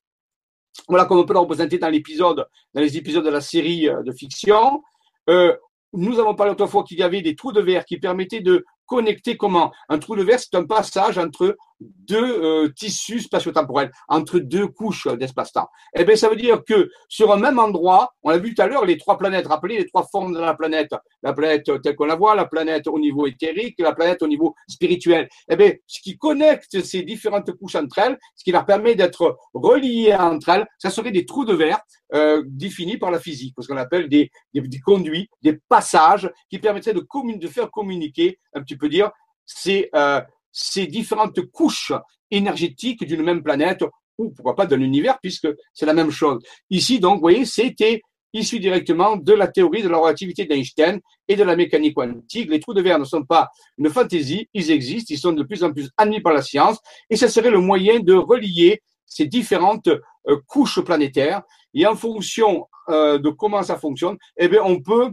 Voilà comme on peut le représenter dans l'épisode, dans les épisodes de la série euh, de fiction. Euh, nous avons parlé autrefois qu'il y avait des trous de verre qui permettaient de connecter comment? Un trou de verre, c'est un passage entre deux euh, tissus spatio-temporels, entre deux couches d'espace-temps. Eh bien, ça veut dire que sur un même endroit, on l'a vu tout à l'heure, les trois planètes, rappelez les trois formes de la planète, la planète telle qu'on la voit, la planète au niveau éthérique, la planète au niveau spirituel. Eh bien, ce qui connecte ces différentes couches entre elles, ce qui leur permet d'être reliées entre elles, ça serait des trous de verre euh, définis par la physique, ce qu'on appelle des, des, conduits, des passages qui permettraient de, de faire communiquer un petit peu dire, c'est euh, ces différentes couches énergétiques d'une même planète, ou pourquoi pas d'un univers, puisque c'est la même chose. Ici, donc, vous voyez, c'était issu directement de la théorie de la relativité d'Einstein et de la mécanique quantique. Les trous de verre ne sont pas une fantaisie, ils existent, ils sont de plus en plus admis par la science, et ce serait le moyen de relier ces différentes euh, couches planétaires. Et en fonction euh, de comment ça fonctionne, eh bien, on peut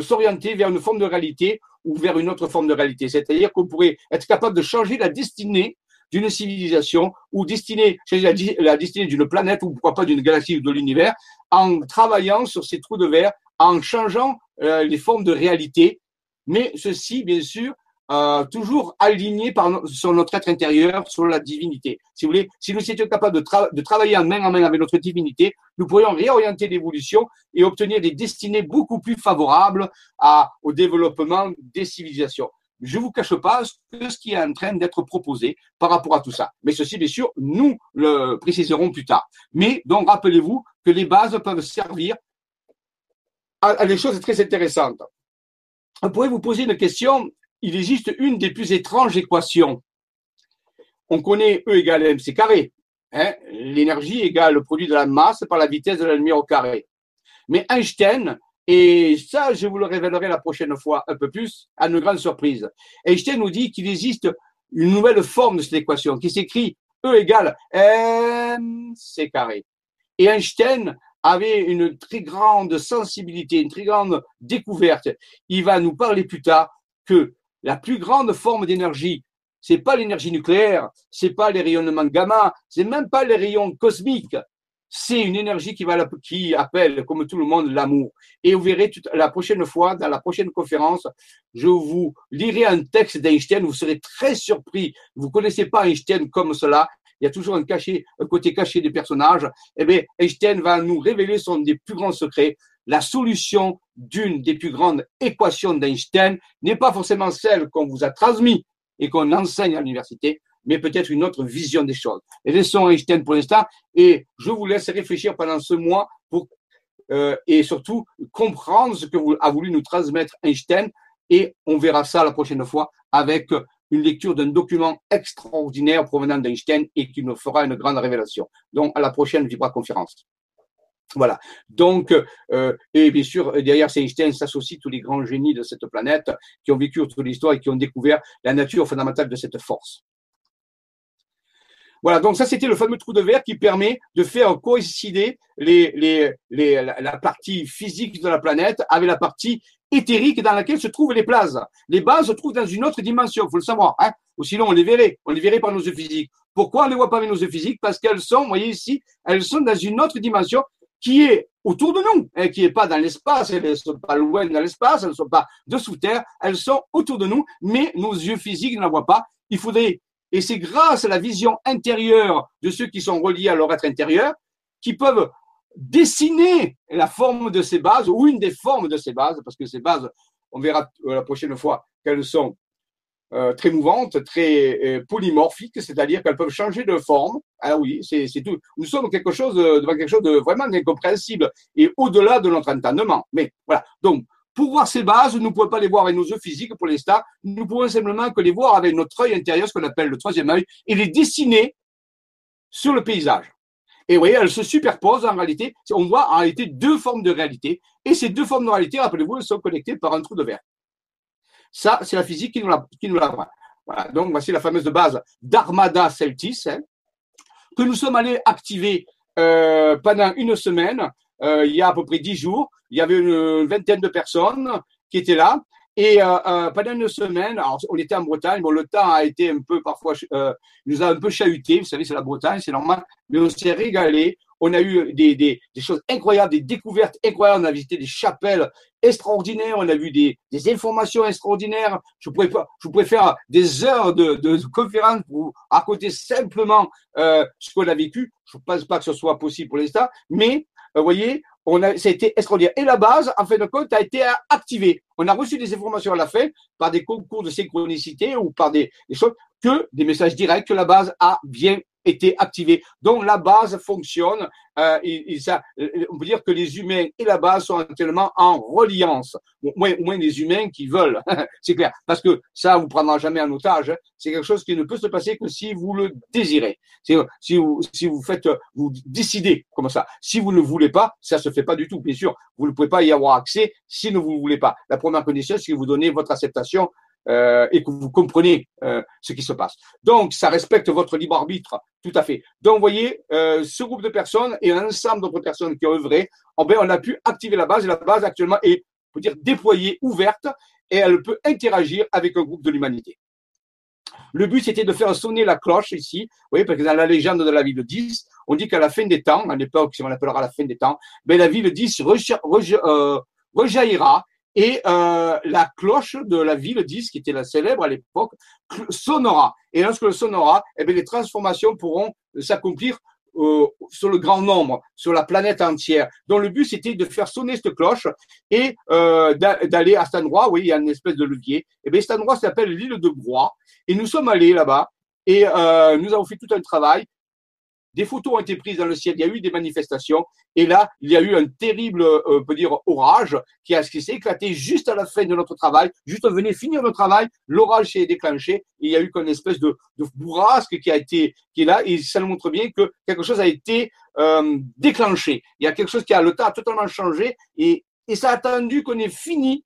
s'orienter vers une forme de réalité ou vers une autre forme de réalité. C'est-à-dire qu'on pourrait être capable de changer la destinée d'une civilisation ou destiner, changer la, destinée d'une planète ou pourquoi pas d'une galaxie ou de l'univers en travaillant sur ces trous de verre, en changeant euh, les formes de réalité. Mais ceci, bien sûr, euh, toujours aligné par sur notre être intérieur, sur la divinité. Si vous voulez, si nous étions capables de, travailler en main en main avec notre divinité, nous pourrions réorienter l'évolution et obtenir des destinées beaucoup plus favorables au développement des civilisations. Je vous cache pas ce qui est en train d'être proposé par rapport à tout ça. Mais ceci, bien sûr, nous le préciserons plus tard. Mais donc, rappelez-vous que les bases peuvent servir à, à des choses très intéressantes. On pourrait vous poser une question il existe une des plus étranges équations. On connaît E égale mc carré. Hein. L'énergie égale le produit de la masse par la vitesse de la lumière au carré. Mais Einstein, et ça je vous le révélerai la prochaine fois un peu plus, à une grande surprise. Einstein nous dit qu'il existe une nouvelle forme de cette équation qui s'écrit E égale mc carré. Et Einstein avait une très grande sensibilité, une très grande découverte. Il va nous parler plus tard que la plus grande forme d'énergie, c'est pas l'énergie nucléaire, c'est pas les rayonnements gamma, c'est même pas les rayons cosmiques, c'est une énergie qui, va, qui appelle, comme tout le monde, l'amour. Et vous verrez la prochaine fois, dans la prochaine conférence, je vous lirai un texte d'Einstein. Vous serez très surpris. Vous connaissez pas Einstein comme cela. Il y a toujours un, côté caché des personnages. Eh bien, Einstein va nous révéler son des plus grands secrets. La solution d'une des plus grandes équations d'Einstein n'est pas forcément celle qu'on vous a transmise et qu'on enseigne à l'université, mais peut-être une autre vision des choses. Et laissons Einstein pour l'instant, et je vous laisse réfléchir pendant ce mois pour, euh, et surtout comprendre ce que a voulu nous transmettre Einstein, et on verra ça la prochaine fois avec une lecture d'un document extraordinaire provenant d'Einstein et qui nous fera une grande révélation. Donc, à la prochaine Vibra conférence. Voilà. Donc, euh, et bien sûr, derrière Einstein s'associent tous les grands génies de cette planète qui ont vécu toute l'histoire et qui ont découvert la nature fondamentale de cette force. Voilà, donc ça c'était le fameux trou de verre qui permet de faire coïncider la partie physique de la planète avec la partie éthérique dans laquelle se trouvent les places. Les bases se trouvent dans une autre dimension, il faut le savoir. Hein ou sinon on les verrait, on les verrait par nos yeux physiques. Pourquoi on ne les voit pas avec nos yeux physiques? Parce qu'elles sont, vous voyez ici, elles sont dans une autre dimension qui est autour de nous, hein, qui n'est pas dans l'espace, elles ne sont pas loin dans l'espace, elles ne sont pas dessous terre, elles sont autour de nous, mais nos yeux physiques ne la voient pas. Il faudrait, et c'est grâce à la vision intérieure de ceux qui sont reliés à leur être intérieur, qui peuvent dessiner la forme de ces bases ou une des formes de ces bases, parce que ces bases, on verra la prochaine fois qu'elles sont euh, très mouvantes, très euh, polymorphiques, c'est-à-dire qu'elles peuvent changer de forme. Ah oui, c'est tout. Nous sommes quelque chose devant quelque chose de vraiment incompréhensible et au-delà de notre entendement. Mais voilà. Donc, pour voir ces bases, nous ne pouvons pas les voir avec nos yeux physiques pour l'instant. Nous pouvons simplement que les voir avec notre œil intérieur, ce qu'on appelle le troisième œil, et les dessiner sur le paysage. Et vous voyez, elles se superposent en réalité. On voit en réalité deux formes de réalité. Et ces deux formes de réalité, rappelez-vous, elles sont connectées par un trou de verre. Ça, c'est la physique qui nous la, voilà. Donc, voici la fameuse base d'Armada Celtis, hein, que nous sommes allés activer euh, pendant une semaine, euh, il y a à peu près dix jours. Il y avait une vingtaine de personnes qui étaient là. Et euh, euh, pendant une semaine, alors on était en Bretagne, bon le temps a été un peu parfois, euh, nous a un peu chahuté, vous savez c'est la Bretagne, c'est normal, mais on s'est régalé, on a eu des, des, choses incroyables, des découvertes incroyables. On a visité des chapelles extraordinaires. On a vu des, des informations extraordinaires. Je pourrais, je pourrais faire des heures de, de, conférences pour raconter simplement euh, ce qu'on a vécu. Je ne pense pas que ce soit possible pour l'instant, mais vous voyez, on a, ça a été extraordinaire. Et la base, en fin de compte, a été activée. On a reçu des informations à la fin par des concours de synchronicité ou par des, des choses que des messages directs que la base a bien été activé. Donc la base fonctionne. Euh, et, ça, euh, on peut dire que les humains et la base sont actuellement en reliance. Au moins, au moins les humains qui veulent, [LAUGHS] c'est clair. Parce que ça vous prendra jamais en otage. Hein. C'est quelque chose qui ne peut se passer que si vous le désirez. Si, vous, si vous faites, vous décidez comme ça. Si vous ne voulez pas, ça se fait pas du tout. Bien sûr, vous ne pouvez pas y avoir accès si vous ne voulez pas. La première condition, c'est que vous donnez votre acceptation euh, et que vous comprenez euh, ce qui se passe. Donc, ça respecte votre libre arbitre, tout à fait. Donc, vous voyez, euh, ce groupe de personnes et un ensemble d'autres personnes qui ont œuvré, oh ben, on a pu activer la base et la base actuellement est, on peut dire, déployée, ouverte et elle peut interagir avec un groupe de l'humanité. Le but, c'était de faire sonner la cloche ici. Vous voyez, parce que dans la légende de la ville 10, on dit qu'à la fin des temps, à l'époque, si on appellera la fin des temps, ben, la ville 10 rejaillira et euh, la cloche de la ville 10, qui était la célèbre à l'époque, sonnera. Et lorsque le sonnera, eh bien, les transformations pourront s'accomplir euh, sur le grand nombre, sur la planète entière. Donc le but, c'était de faire sonner cette cloche et euh, d'aller à cet endroit, oui, il y a une espèce de levier. Et eh bien cet endroit s'appelle l'île de Broye. Et nous sommes allés là-bas et euh, nous avons fait tout un travail des photos ont été prises dans le ciel, il y a eu des manifestations, et là, il y a eu un terrible, euh, on peut dire, orage qui, a, qui s'est éclaté juste à la fin de notre travail. Juste on venait finir notre travail, l'orage s'est déclenché, il y a eu qu'une espèce de, de, bourrasque qui a été, qui est là, et ça nous montre bien que quelque chose a été euh, déclenché. Il y a quelque chose qui a, le temps totalement changé, et, et ça a attendu qu'on ait fini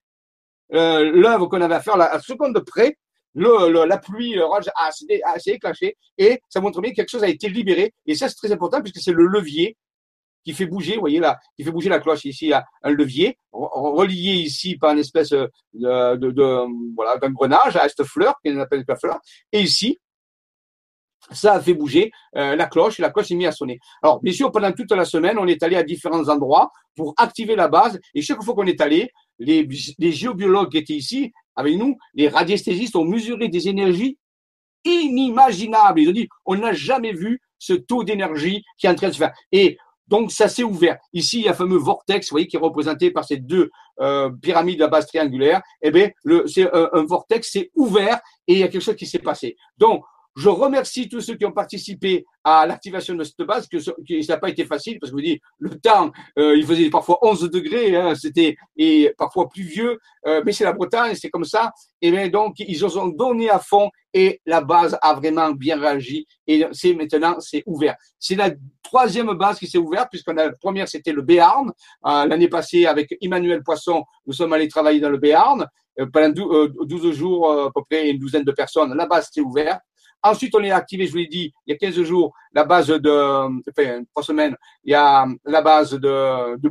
euh, l'œuvre qu'on avait à faire, la, la seconde près, la pluie, l'orage a, a, éclaté et ça montre bien que quelque chose a été libéré. Et ça, c'est très important puisque c'est le levier qui fait bouger, vous voyez là, qui fait bouger la cloche ici, un levier relié ici par une espèce de, de, de voilà d'engrenage à cette fleur qui appelle la fleur. Et ici, ça a fait bouger euh, la cloche et la cloche s'est mise à sonner. Alors, bien sûr, pendant toute la semaine, on est allé à différents endroits pour activer la base et chaque fois qu'on est allé, les, les géobiologues qui étaient ici avec nous, les radiesthésistes ont mesuré des énergies inimaginables. Ils ont dit, on n'a jamais vu ce taux d'énergie qui est en train de se faire. Et donc, ça s'est ouvert. Ici, il y a un fameux vortex, vous voyez, qui est représenté par ces deux euh, pyramides à base triangulaire. Eh bien, c'est un, un vortex, c'est ouvert et il y a quelque chose qui s'est passé. Donc, je remercie tous ceux qui ont participé à l'activation de cette base, que, ça n'a pas été facile parce que vous dites le temps, euh, il faisait parfois 11 degrés, hein, c'était et parfois pluvieux, euh, mais c'est la Bretagne, c'est comme ça. Et bien donc ils ont donné à fond et la base a vraiment bien réagi et c'est maintenant c'est ouvert. C'est la troisième base qui s'est ouverte puisqu'on a la première c'était le Béarn euh, l'année passée avec Emmanuel Poisson, nous sommes allés travailler dans le Béarn pendant 12 jours à peu près une douzaine de personnes. La base s'est ouverte. Ensuite, on est activé, je vous l'ai dit, il y a 15 jours, la base de, enfin, trois semaines, il y a la base de, de.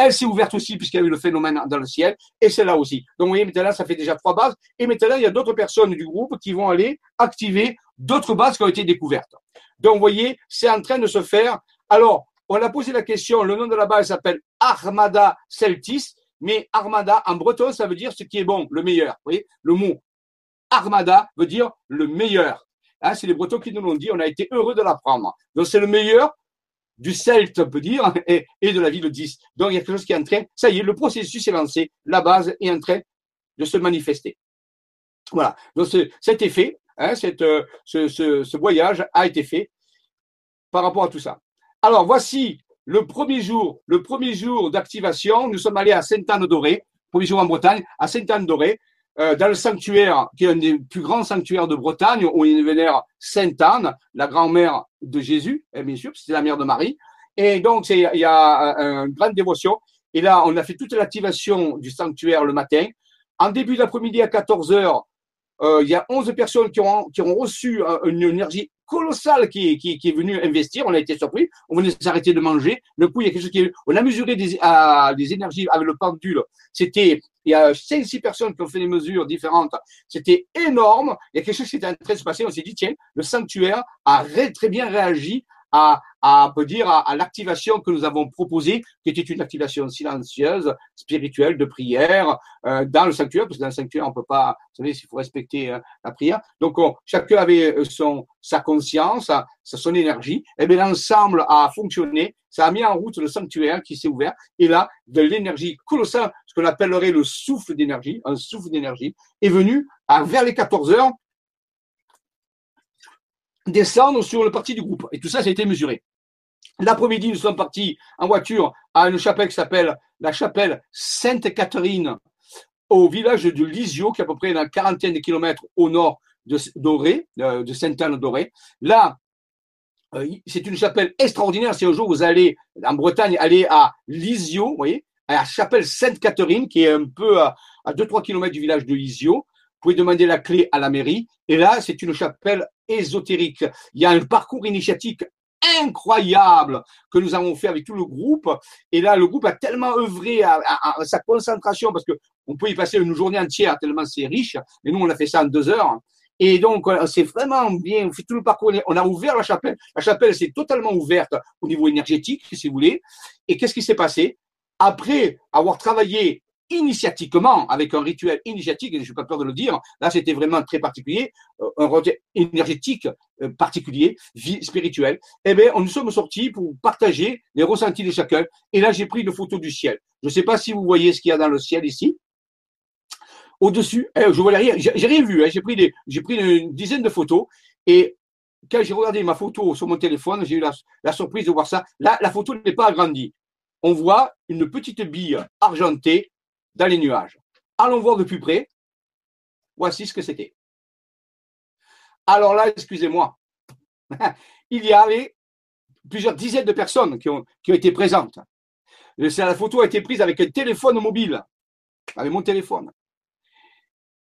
Elle s'est ouverte aussi puisqu'il y a eu le phénomène dans le ciel, et c'est là aussi. Donc, vous voyez, maintenant, ça fait déjà trois bases. Et maintenant, il y a d'autres personnes du groupe qui vont aller activer d'autres bases qui ont été découvertes. Donc, vous voyez, c'est en train de se faire. Alors, on a posé la question, le nom de la base s'appelle Armada Celtis, mais Armada, en breton, ça veut dire ce qui est bon, le meilleur. Vous voyez, le mot Armada veut dire le meilleur. Hein, c'est les Bretons qui nous l'ont dit, on a été heureux de l'apprendre. Donc c'est le meilleur du Celte, on peut dire, [LAUGHS] et, de la ville 10. Donc il y a quelque chose qui est en train, ça y est, le processus est lancé, la base est en train de se manifester. Voilà, donc été fait, hein, cette, euh, ce, ce, ce voyage a été fait par rapport à tout ça. Alors voici le premier jour, le premier jour d'activation, nous sommes allés à Sainte-Anne-d'Oré, premier jour en Bretagne, à Sainte-Anne-d'Oré. Euh, dans le sanctuaire, qui est un des plus grands sanctuaires de Bretagne, où il vénère Sainte Anne, la grand-mère de Jésus, et bien sûr, c'est la mère de Marie. Et donc, il y a une grande dévotion. Et là, on a fait toute l'activation du sanctuaire le matin. En début d'après-midi à 14 heures, euh, il y a 11 personnes qui ont, qui ont reçu euh, une énergie colossale qui, est venue investir. On a été surpris. On venait s'arrêter de manger. Le coup, il y a quelque chose qui On a mesuré des, à, des énergies avec le pendule. C'était, il y a 5-6 personnes qui ont fait des mesures différentes. C'était énorme. Il y a quelque chose qui était en train de se passer. On s'est dit, tiens, le sanctuaire a très bien réagi à, à l'activation que nous avons proposée, qui était une activation silencieuse, spirituelle, de prière euh, dans le sanctuaire, parce que dans le sanctuaire on peut pas, vous savez, il faut respecter euh, la prière. Donc chacun avait euh, son sa conscience, son énergie. Et bien l'ensemble a fonctionné. Ça a mis en route le sanctuaire qui s'est ouvert. Et là, de l'énergie colossale, ce qu'on appellerait le souffle d'énergie, un souffle d'énergie, est venu à, vers les 14 heures descendre sur le parti du groupe. Et tout ça, ça a été mesuré. L'après-midi, nous sommes partis en voiture à une chapelle qui s'appelle la chapelle Sainte-Catherine au village de Lisio, qui est à peu près une quarantaine de kilomètres au nord de Doré, euh, de Sainte-Anne-Doré. Là, euh, c'est une chapelle extraordinaire. Si un jour vous allez en Bretagne, aller à Lisio, vous voyez, à la chapelle Sainte-Catherine, qui est un peu à, à 2-3 kilomètres du village de Lisio. Vous pouvez demander la clé à la mairie. Et là, c'est une chapelle ésotérique. Il y a un parcours initiatique incroyable que nous avons fait avec tout le groupe. Et là, le groupe a tellement œuvré à, sa concentration parce que on peut y passer une journée entière tellement c'est riche. Mais nous, on a fait ça en deux heures. Et donc, euh, c'est vraiment bien. On fait tout le parcours. On a ouvert la chapelle. La chapelle s'est totalement ouverte au niveau énergétique, si vous voulez. Et qu'est-ce qui s'est passé? Après avoir travaillé initiatiquement, avec un rituel initiatique, et je n'ai pas peur de le dire, là c'était vraiment très particulier, euh, un rituel énergétique euh, particulier, vie spirituelle, eh bien, nous sommes sortis pour partager les ressentis de chacun. Et là, j'ai pris une photo du ciel. Je ne sais pas si vous voyez ce qu'il y a dans le ciel ici. Au-dessus, eh, je vois rien, j'ai rien vu, hein. j'ai pris, pris une dizaine de photos et quand j'ai regardé ma photo sur mon téléphone, j'ai eu la, surprise de voir ça. Là, la photo n'est pas agrandie. On voit une petite bille argentée dans les nuages. Allons voir de plus près. Voici ce que c'était. Alors là, excusez-moi, [LAUGHS] il y avait plusieurs dizaines de personnes qui ont, été présentes. La photo a été prise avec un téléphone mobile, avec mon téléphone.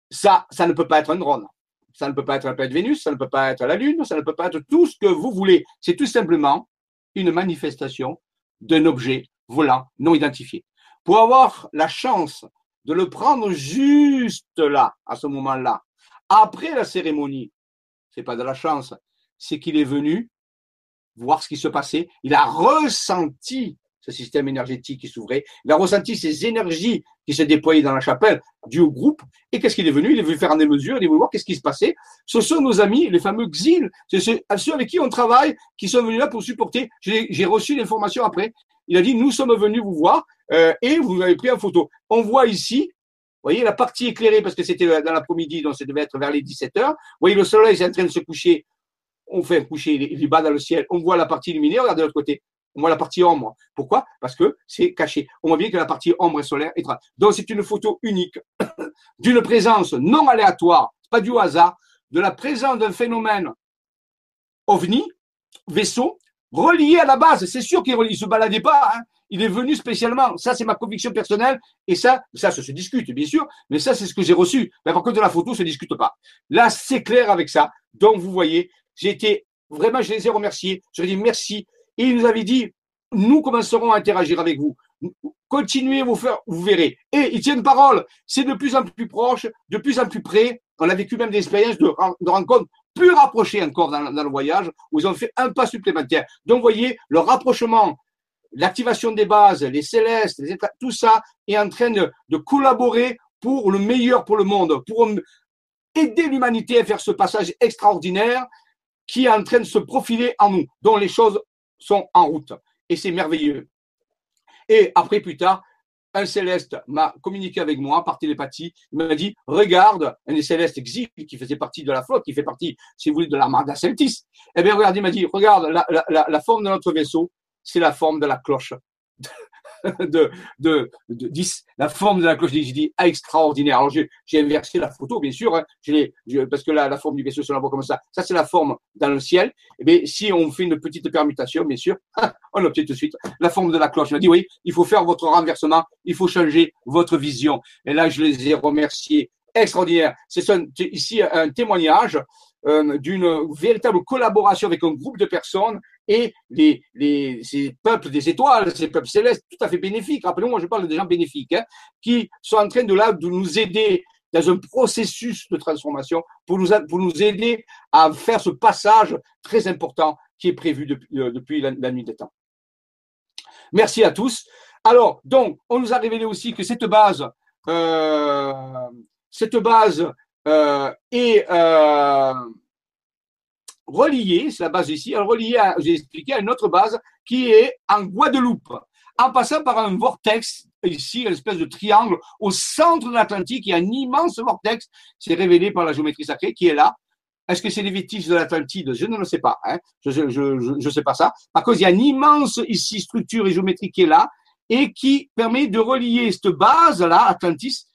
Ça, ça ne peut pas être un drone. Ça ne peut pas être la planète Vénus, ça ne peut pas être la Lune, ça ne peut pas être tout ce que vous voulez. C'est tout simplement une manifestation d'un objet volant non identifié pour avoir la chance de le prendre juste là, à ce moment-là, après la cérémonie. C'est pas de la chance, c'est qu'il est venu voir ce qui se passait. Il a ressenti ce système énergétique qui s'ouvrait. Il a ressenti ces énergies qui se déployaient dans la chapelle du groupe. Et qu'est-ce qu'il est venu? Il est venu faire des mesures, il est venu voir qu'est-ce qui se passait. Ce sont nos amis, les fameux exils, c'est ceux, avec qui on travaille, qui sont venus là pour supporter. J'ai reçu l'information après. Il a dit, nous sommes venus vous voir euh, et vous avez pris en photo. On voit ici, vous voyez, la partie éclairée, parce que c'était dans l'après-midi, donc ça devait être vers les 17 heures. Vous voyez, le soleil est en train de se coucher. On fait coucher, il est bas dans le ciel. On voit la partie illuminée, regardez de l'autre côté. On voit la partie ombre. Pourquoi? Parce que c'est caché. On voit bien que la partie ombre et solaire est Donc c'est une photo unique [COUGHS] d'une présence non aléatoire, pas du hasard, de la présence d'un phénomène ovni, vaisseau, relié à la base. C'est sûr qu'il ne se baladait pas. Hein. Il est venu spécialement. Ça, c'est ma conviction personnelle. Et ça, ça, se discute, bien sûr. Mais ça, c'est ce que j'ai reçu. Mais par contre, de la photo, ça se discute pas. Là, c'est clair avec ça. Donc, vous voyez, j'ai été, vraiment, je les ai remerciés. Je leur ai dit merci et il nous avait dit, nous commencerons à interagir avec vous. Continuez, vous, faire, verrez. Et il tient une parole. C'est de plus en plus proche, de plus en plus près. On a vécu même des expériences de, rencontres plus rapprochées encore dans, le voyage, où ils ont fait un pas supplémentaire. Donc, vous voyez, le rapprochement, l'activation des bases, les célestes, tout ça est en train de, de collaborer pour le meilleur pour le monde, pour aider l'humanité à faire ce passage extraordinaire qui est en train de se profiler en nous, dont les choses sont en route. Et c'est merveilleux. Et après, plus tard, un céleste m'a communiqué avec moi par télépathie. Il m'a dit, regarde, un des célestes exil qui faisait partie de la flotte, qui fait partie, si vous voulez, de l'armada celtis. Eh bien, regardez, il m'a dit, regarde, la, forme de notre vaisseau, c'est la forme de la cloche. [LAUGHS] de, de, de 10, la forme de la cloche j'ai dit extraordinaire. Alors j'ai inversé la photo, bien sûr, hein. parce que la, la forme du vaisseau, sur la voit comme ça. Ça, c'est la forme dans le ciel. Et eh bien, si on fait une petite permutation, bien sûr, [LAUGHS] on obtient tout de suite la forme de la cloche. Il m'a dit, oui, il faut faire votre renversement, il faut changer votre vision. Et là, je les ai remerciés. Extraordinaire. C'est ici un témoignage euh, d'une véritable collaboration avec un groupe de personnes et les, les, ces peuples des étoiles, ces peuples célestes, tout à fait bénéfiques. Rappelez-moi, je parle des gens bénéfiques, hein, qui sont en train de là de nous aider dans un processus de transformation pour nous, pour nous aider à faire ce passage très important qui est prévu depuis, euh, depuis la, nuit des temps. Merci à tous. Alors, donc, on nous a révélé aussi que cette base, euh, cette base euh, est euh, reliée, c'est la base ici, reliée, à, j'ai expliqué, à une autre base qui est en Guadeloupe, en passant par un vortex, ici, une espèce de triangle, au centre de l'Atlantique, il y a un immense vortex, c'est révélé par la géométrie sacrée, qui est là. Est-ce que c'est les vestiges de l'Atlantide? Je ne le sais pas. Hein. Je ne sais pas ça. Par contre, il y a une immense ici structure et géométrie qui est là et qui permet de relier cette base-là, Atlantis,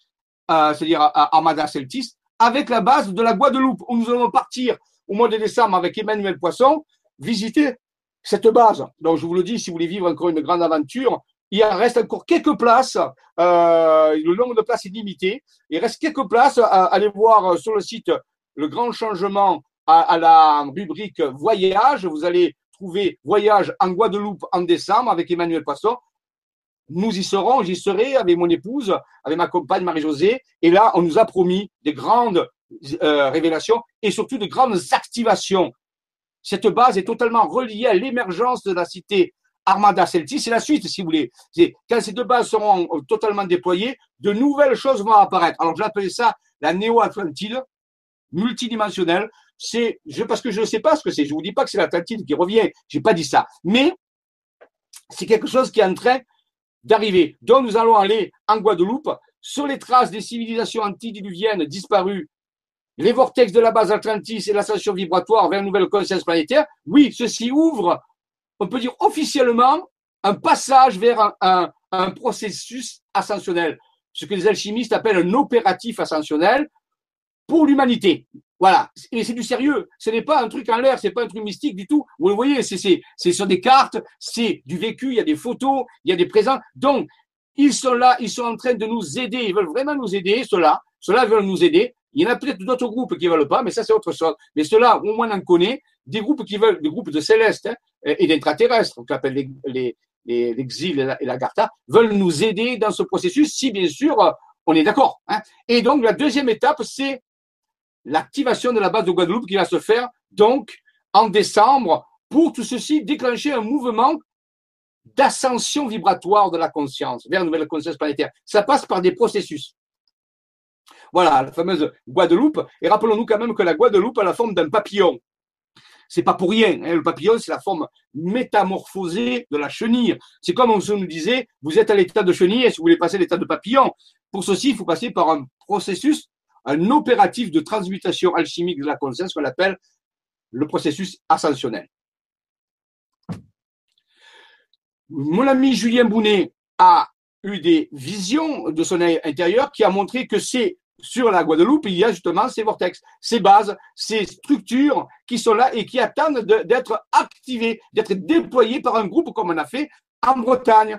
euh, c'est-à-dire Armada Celtis, avec la base de la Guadeloupe, où nous allons partir au mois de décembre avec Emmanuel Poisson, visiter cette base. Donc, je vous le dis, si vous voulez vivre encore une grande aventure, il reste encore quelques places. Euh, le nombre de places est limité. Il reste quelques places. allez voir sur le site le grand changement à, à, la rubrique voyage. Vous allez trouver voyage en Guadeloupe en décembre avec Emmanuel Poisson nous y serons, j'y serai avec mon épouse, avec ma compagne Marie-Josée. Et là, on nous a promis des grandes euh, révélations et surtout de grandes activations. Cette base est totalement reliée à l'émergence de la cité Armada Celtis. C'est la suite, si vous voulez. Quand ces deux bases seront totalement déployées, de nouvelles choses vont apparaître. Alors, je l'appelle ça la néo-Atlantide, multidimensionnelle. C'est, parce que je ne sais pas ce que c'est. Je vous dis pas que c'est l'Atlantide qui revient. J'ai pas dit ça. Mais, c'est quelque chose qui est en train d'arriver. Donc nous allons aller en Guadeloupe sur les traces des civilisations antidiluviennes disparues, les vortex de la base Atlantis et l'ascension vibratoire vers une nouvelle conscience planétaire. Oui, ceci ouvre, on peut dire officiellement, un passage vers un, processus ascensionnel, ce que les alchimistes appellent un opératif ascensionnel pour l'humanité. Voilà, et c'est du sérieux. Ce n'est pas un truc en l'air, c'est pas un truc mystique du tout. Vous le voyez, c'est c'est sur des cartes, c'est du vécu, il y a des photos, il y a des présents. Donc ils sont là, ils sont en train de nous aider, ils veulent vraiment nous aider. Ceux-là, ceux-là veulent nous aider. Il y en a peut-être d'autres groupes qui veulent pas, mais ça c'est autre chose. Mais ceux-là, au moins on en connaît, des groupes qui veulent, des groupes de célestes hein, et d'intraterrestres, qu'on appelle les, les, l'exil et la, Garta, veulent nous aider dans ce processus, si bien sûr on est d'accord. Hein. Et donc la deuxième étape, c'est l'activation de la base de Guadeloupe qui va se faire donc en décembre pour tout ceci déclencher un mouvement d'ascension vibratoire de la conscience vers une nouvelle conscience planétaire. Ça passe par des processus. Voilà, la fameuse Guadeloupe. Et rappelons-nous quand même que la Guadeloupe a la forme d'un papillon. C'est pas pour rien. Hein. Le papillon, c'est la forme métamorphosée de la chenille. C'est comme on nous disait, vous êtes à l'état de chenille et si vous voulez passer à l'état de papillon. Pour ceci, il faut passer par un processus, un opératif de transmutation alchimique de la conscience qu'on appelle le processus ascensionnel. Mon ami Julien Bounet a eu des visions de son intérieur qui a montré que c'est sur la Guadeloupe, il y a justement ces vortex, ces bases, ces structures qui sont là et qui attendent d'être activées, d'être déployées par un groupe comme on a fait en Bretagne.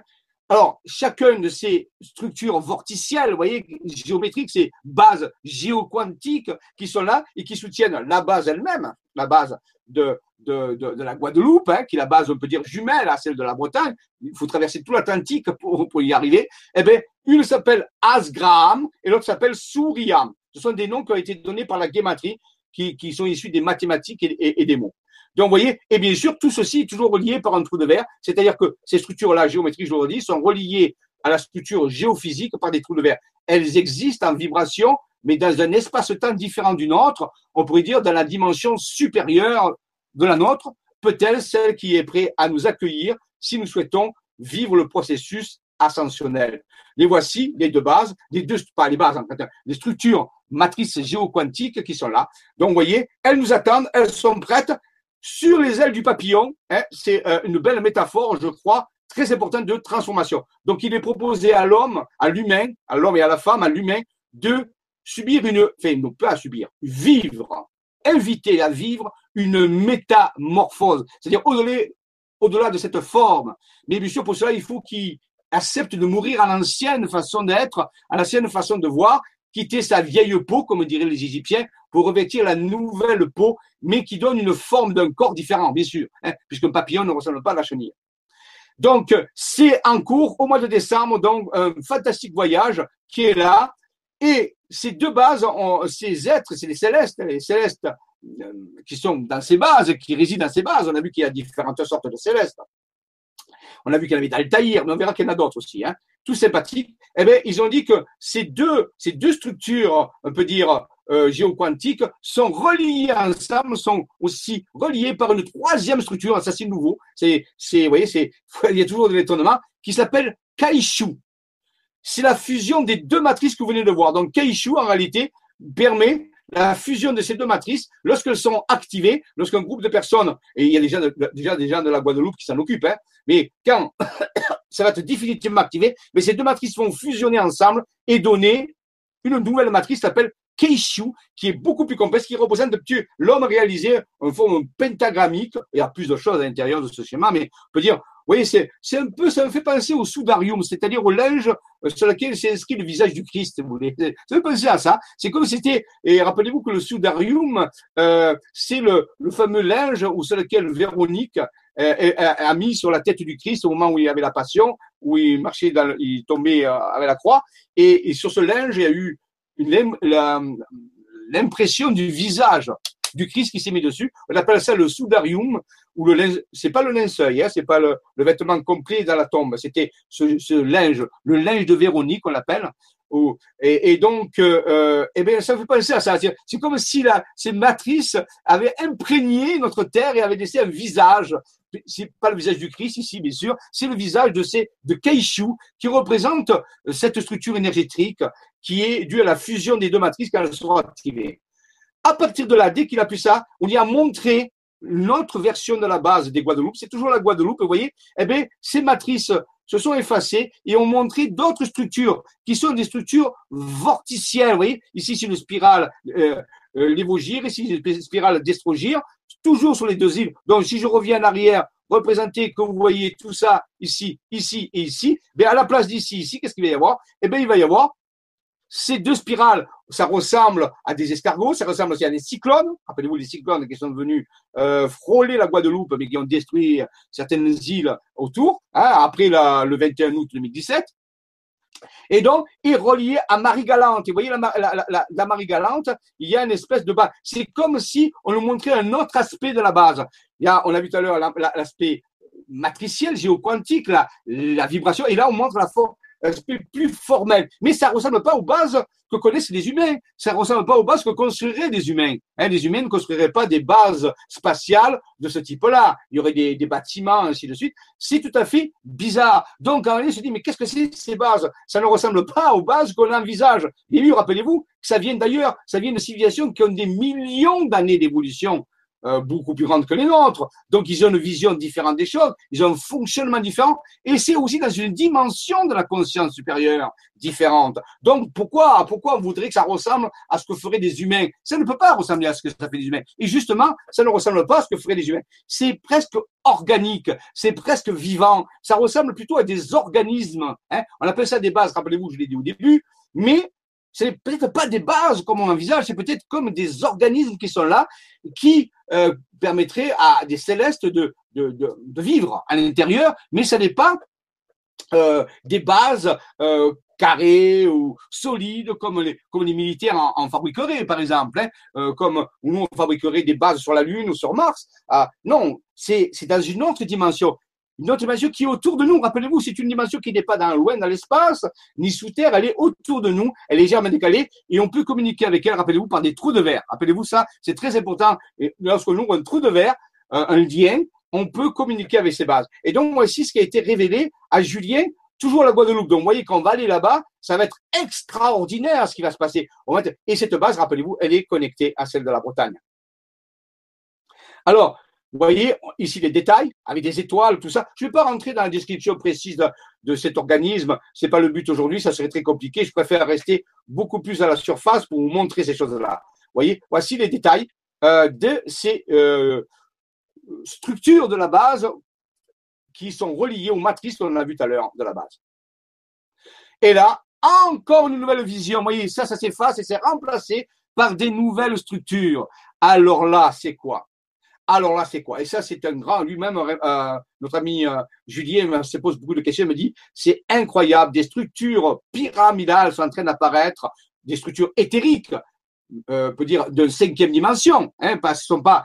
Alors, chacune de ces structures vorticielles, vous voyez, géométriques, ces bases géoquantiques qui sont là et qui soutiennent la base elle-même, la base de, de, de, la Guadeloupe, hein, qui est la base, on peut dire, jumelle à celle de la Bretagne. Il faut traverser tout l'Atlantique pour, pour y arriver. Eh bien, une s'appelle Asgraham et l'autre s'appelle Souriam. Ce sont des noms qui ont été donnés par la guématrie, qui, qui sont issus des mathématiques et, et des mots. Donc, vous voyez, et bien sûr, tout ceci est toujours relié par un trou de verre, c'est-à-dire que ces structures-là, géométriques, je le redis, sont reliées à la structure géophysique par des trous de verre. Elles existent en vibration, mais dans un espace-temps différent du nôtre, on pourrait dire dans la dimension supérieure de la nôtre, peut-être celle qui est prête à nous accueillir si nous souhaitons vivre le processus ascensionnel? Les voici, les deux bases, les deux, pas les bases, en fait, les structures matrices géoquantiques qui sont là. Donc, vous voyez, elles nous attendent, elles sont prêtes sur les ailes du papillon. Hein, c'est euh, une belle métaphore, je crois, très importante de transformation. Donc, il est proposé à l'homme, à l'humain, à l'homme et à la femme, à l'humain, de subir une, enfin, non pas subir, vivre, inviter à vivre une métamorphose. C'est-à-dire au-delà, au-delà de cette forme. Mais bien sûr, pour cela, il faut qu'il accepte de mourir à l'ancienne façon d'être, à l'ancienne façon de voir, quitter sa vieille peau, comme diraient les Égyptiens, pour revêtir la nouvelle peau, mais qui donne une forme d'un corps différent, bien sûr, hein, puisqu'un papillon ne ressemble pas à la chenille. Donc, c'est en cours au mois de décembre, donc un fantastique voyage qui est là. Et ces deux bases, ces êtres, c'est les célestes, les célestes euh, qui sont dans ces bases, qui résident dans ces bases. On a vu qu'il y a différentes sortes de célestes. On a vu qu'il y en avait d'Altaïr, mais on verra qu'il y en a d'autres aussi. Hein. Tout sympathique. Eh bien, ils ont dit que ces deux, structures, on peut dire, euh, géoquantiques, sont reliées ensemble, sont aussi reliées par une troisième structure, ça c'est nouveau. C'est, c'est, vous voyez, [LAUGHS] il y a toujours de l'étonnement, qui s'appelle Kaishu. C'est la fusion des deux matrices que vous venez de voir. Donc, Kaishu, en réalité, permet la fusion de ces deux matrices, lorsqu'elles sont activées, lorsqu'un groupe de personnes, et il y a déjà, des gens de la Guadeloupe qui s'en occupent, hein, mais quand [COUGHS] ça va être définitivement activé, mais ces deux matrices vont fusionner ensemble et donner une nouvelle matrice qui s'appelle Keishu, qui est beaucoup plus complexe, qui représente l'homme réalisé en forme pentagrammique. Il y a plus de choses à l'intérieur de ce schéma, mais on peut dire oui, c'est, c'est un peu, ça me fait penser au soudarium, c'est-à-dire au linge euh, sur lequel s'est inscrit le visage du Christ, vous voulez. Ça me fait penser à ça. C'est comme c'était, et rappelez-vous que le soudarium, euh, c'est le, le fameux linge sur lequel Véronique euh, a, mis sur la tête du Christ au moment où il avait la passion, où il marchait dans, il tombait euh, avec la croix, et, et sur ce linge, il y a eu une, l'impression du visage du Christ qui s'est mis dessus. On appelle ça le soudarium, ou le linge, c'est pas le linceul, hein, c'est pas le, vêtement complet dans la tombe, c'était ce, linge, le linge de Véronique, on l'appelle. Et, donc, euh, euh, eh bien, ça fait penser à ça. C'est comme si la, ces matrices avaient imprégné notre terre et avaient laissé un visage. C'est pas le visage du Christ ici, bien sûr. C'est le visage de ces de Keishu qui représente cette structure énergétique qui est due à la fusion des deux matrices quand elles seront activées. À partir de là, dès qu'il a pu ça, on y a montré notre version de la base des Guadeloupe. C'est toujours la Guadeloupe, vous voyez. Eh bien, ces matrices se sont effacées et ont montré d'autres structures qui sont des structures vorticielles. Vous voyez, ici c'est une spirale euh, euh, lévogire, ici une spirale destrogire, toujours sur les deux îles. Donc, si je reviens en arrière, représenter que vous voyez tout ça ici, ici et ici, bien à la place d'ici, ici, qu'est-ce qu'il va y avoir? Eh bien, il va y avoir ces deux spirales, ça ressemble à des escargots, ça ressemble aussi à des cyclones. Rappelez-vous les cyclones qui sont venus euh, frôler la Guadeloupe, mais qui ont détruit certaines îles autour, hein, après le 21 août 2017. Et donc, est relié à Marie-Galante. Vous voyez la, Marie-Galante, il y a une espèce de base. C'est comme si on nous montrait un autre aspect de la base. Il y a, on a vu tout à l'heure l'aspect matriciel, géoquantique, la, la vibration, et là on montre la forme, aspect plus formel. Mais ça ne ressemble pas aux bases que connaissent les humains. Ça ne ressemble pas aux bases que construiraient les humains. Hein, les humains ne construiraient pas des bases spatiales de ce type-là. Il y aurait des, bâtiments, ainsi de suite. C'est tout à fait bizarre. Donc, on se dit, mais qu'est-ce que c'est ces bases? Ça ne ressemble pas aux bases qu'on envisage. Et oui, rappelez-vous, ça vient d'ailleurs, ça vient de civilisations qui ont des millions d'années d'évolution. Euh, beaucoup plus grandes que les nôtres. Donc, ils ont une vision différente des choses, ils ont un fonctionnement différent, et c'est aussi dans une dimension de la conscience supérieure différente. Donc, pourquoi, pourquoi on voudrait que ça ressemble à ce que feraient des humains? Ça ne peut pas ressembler à ce que ça fait des humains. Et justement, ça ne ressemble pas à ce que feraient des humains. C'est presque organique, c'est presque vivant. Ça ressemble plutôt à des organismes. Hein. On appelle ça des bases, rappelez-vous, je l'ai dit au début, mais c'est peut-être pas des bases comme on envisage, c'est peut-être comme des organismes qui sont là, qui euh, permettraient à des célestes de, de, vivre à l'intérieur, mais ce n'est pas euh, des bases euh, carrées ou solides comme les, comme les militaires en, en fabriqueraient, par exemple, hein, comme nous on fabriquerait des bases sur la Lune ou sur Mars. Ah, non, c'est dans une autre dimension une autre dimension qui est autour de nous. Rappelez-vous, c'est une dimension qui n'est pas dans loin dans l'espace, ni sous terre, elle est autour de nous, elle est légèrement décalée, et on peut communiquer avec elle, rappelez-vous, par des trous de verre. Rappelez-vous ça, c'est très important. Et lorsque nous un trou de verre, un lien, on peut communiquer avec ces bases. Et donc, aussi, ce qui a été révélé à Julien, toujours la Guadeloupe. Donc, vous voyez, quand on va aller là-bas, ça va être extraordinaire ce qui va se passer. Et cette base, rappelez-vous, elle est connectée à celle de la Bretagne. Alors, vous voyez ici les détails avec des étoiles, tout ça. Je ne vais pas rentrer dans la description précise de, cet organisme. C'est pas le but aujourd'hui, ça serait très compliqué. Je préfère rester beaucoup plus à la surface pour vous montrer ces choses-là. Voyez, voici les détails euh, de ces euh, structures de la base qui sont reliées aux matrices qu'on a vu tout à l'heure de la base. Et là, encore une nouvelle vision. Vous voyez, ça, ça s'efface et c'est remplacé par des nouvelles structures. Alors là, c'est quoi? Alors là, c'est quoi? Et ça, c'est un grand, lui-même, euh, notre ami euh, Julien se pose beaucoup de questions, il me dit, c'est incroyable, des structures pyramidales sont en train d'apparaître, des structures éthériques, euh, peut dire de cinquième dimension, hein, parce qu'elles ne sont pas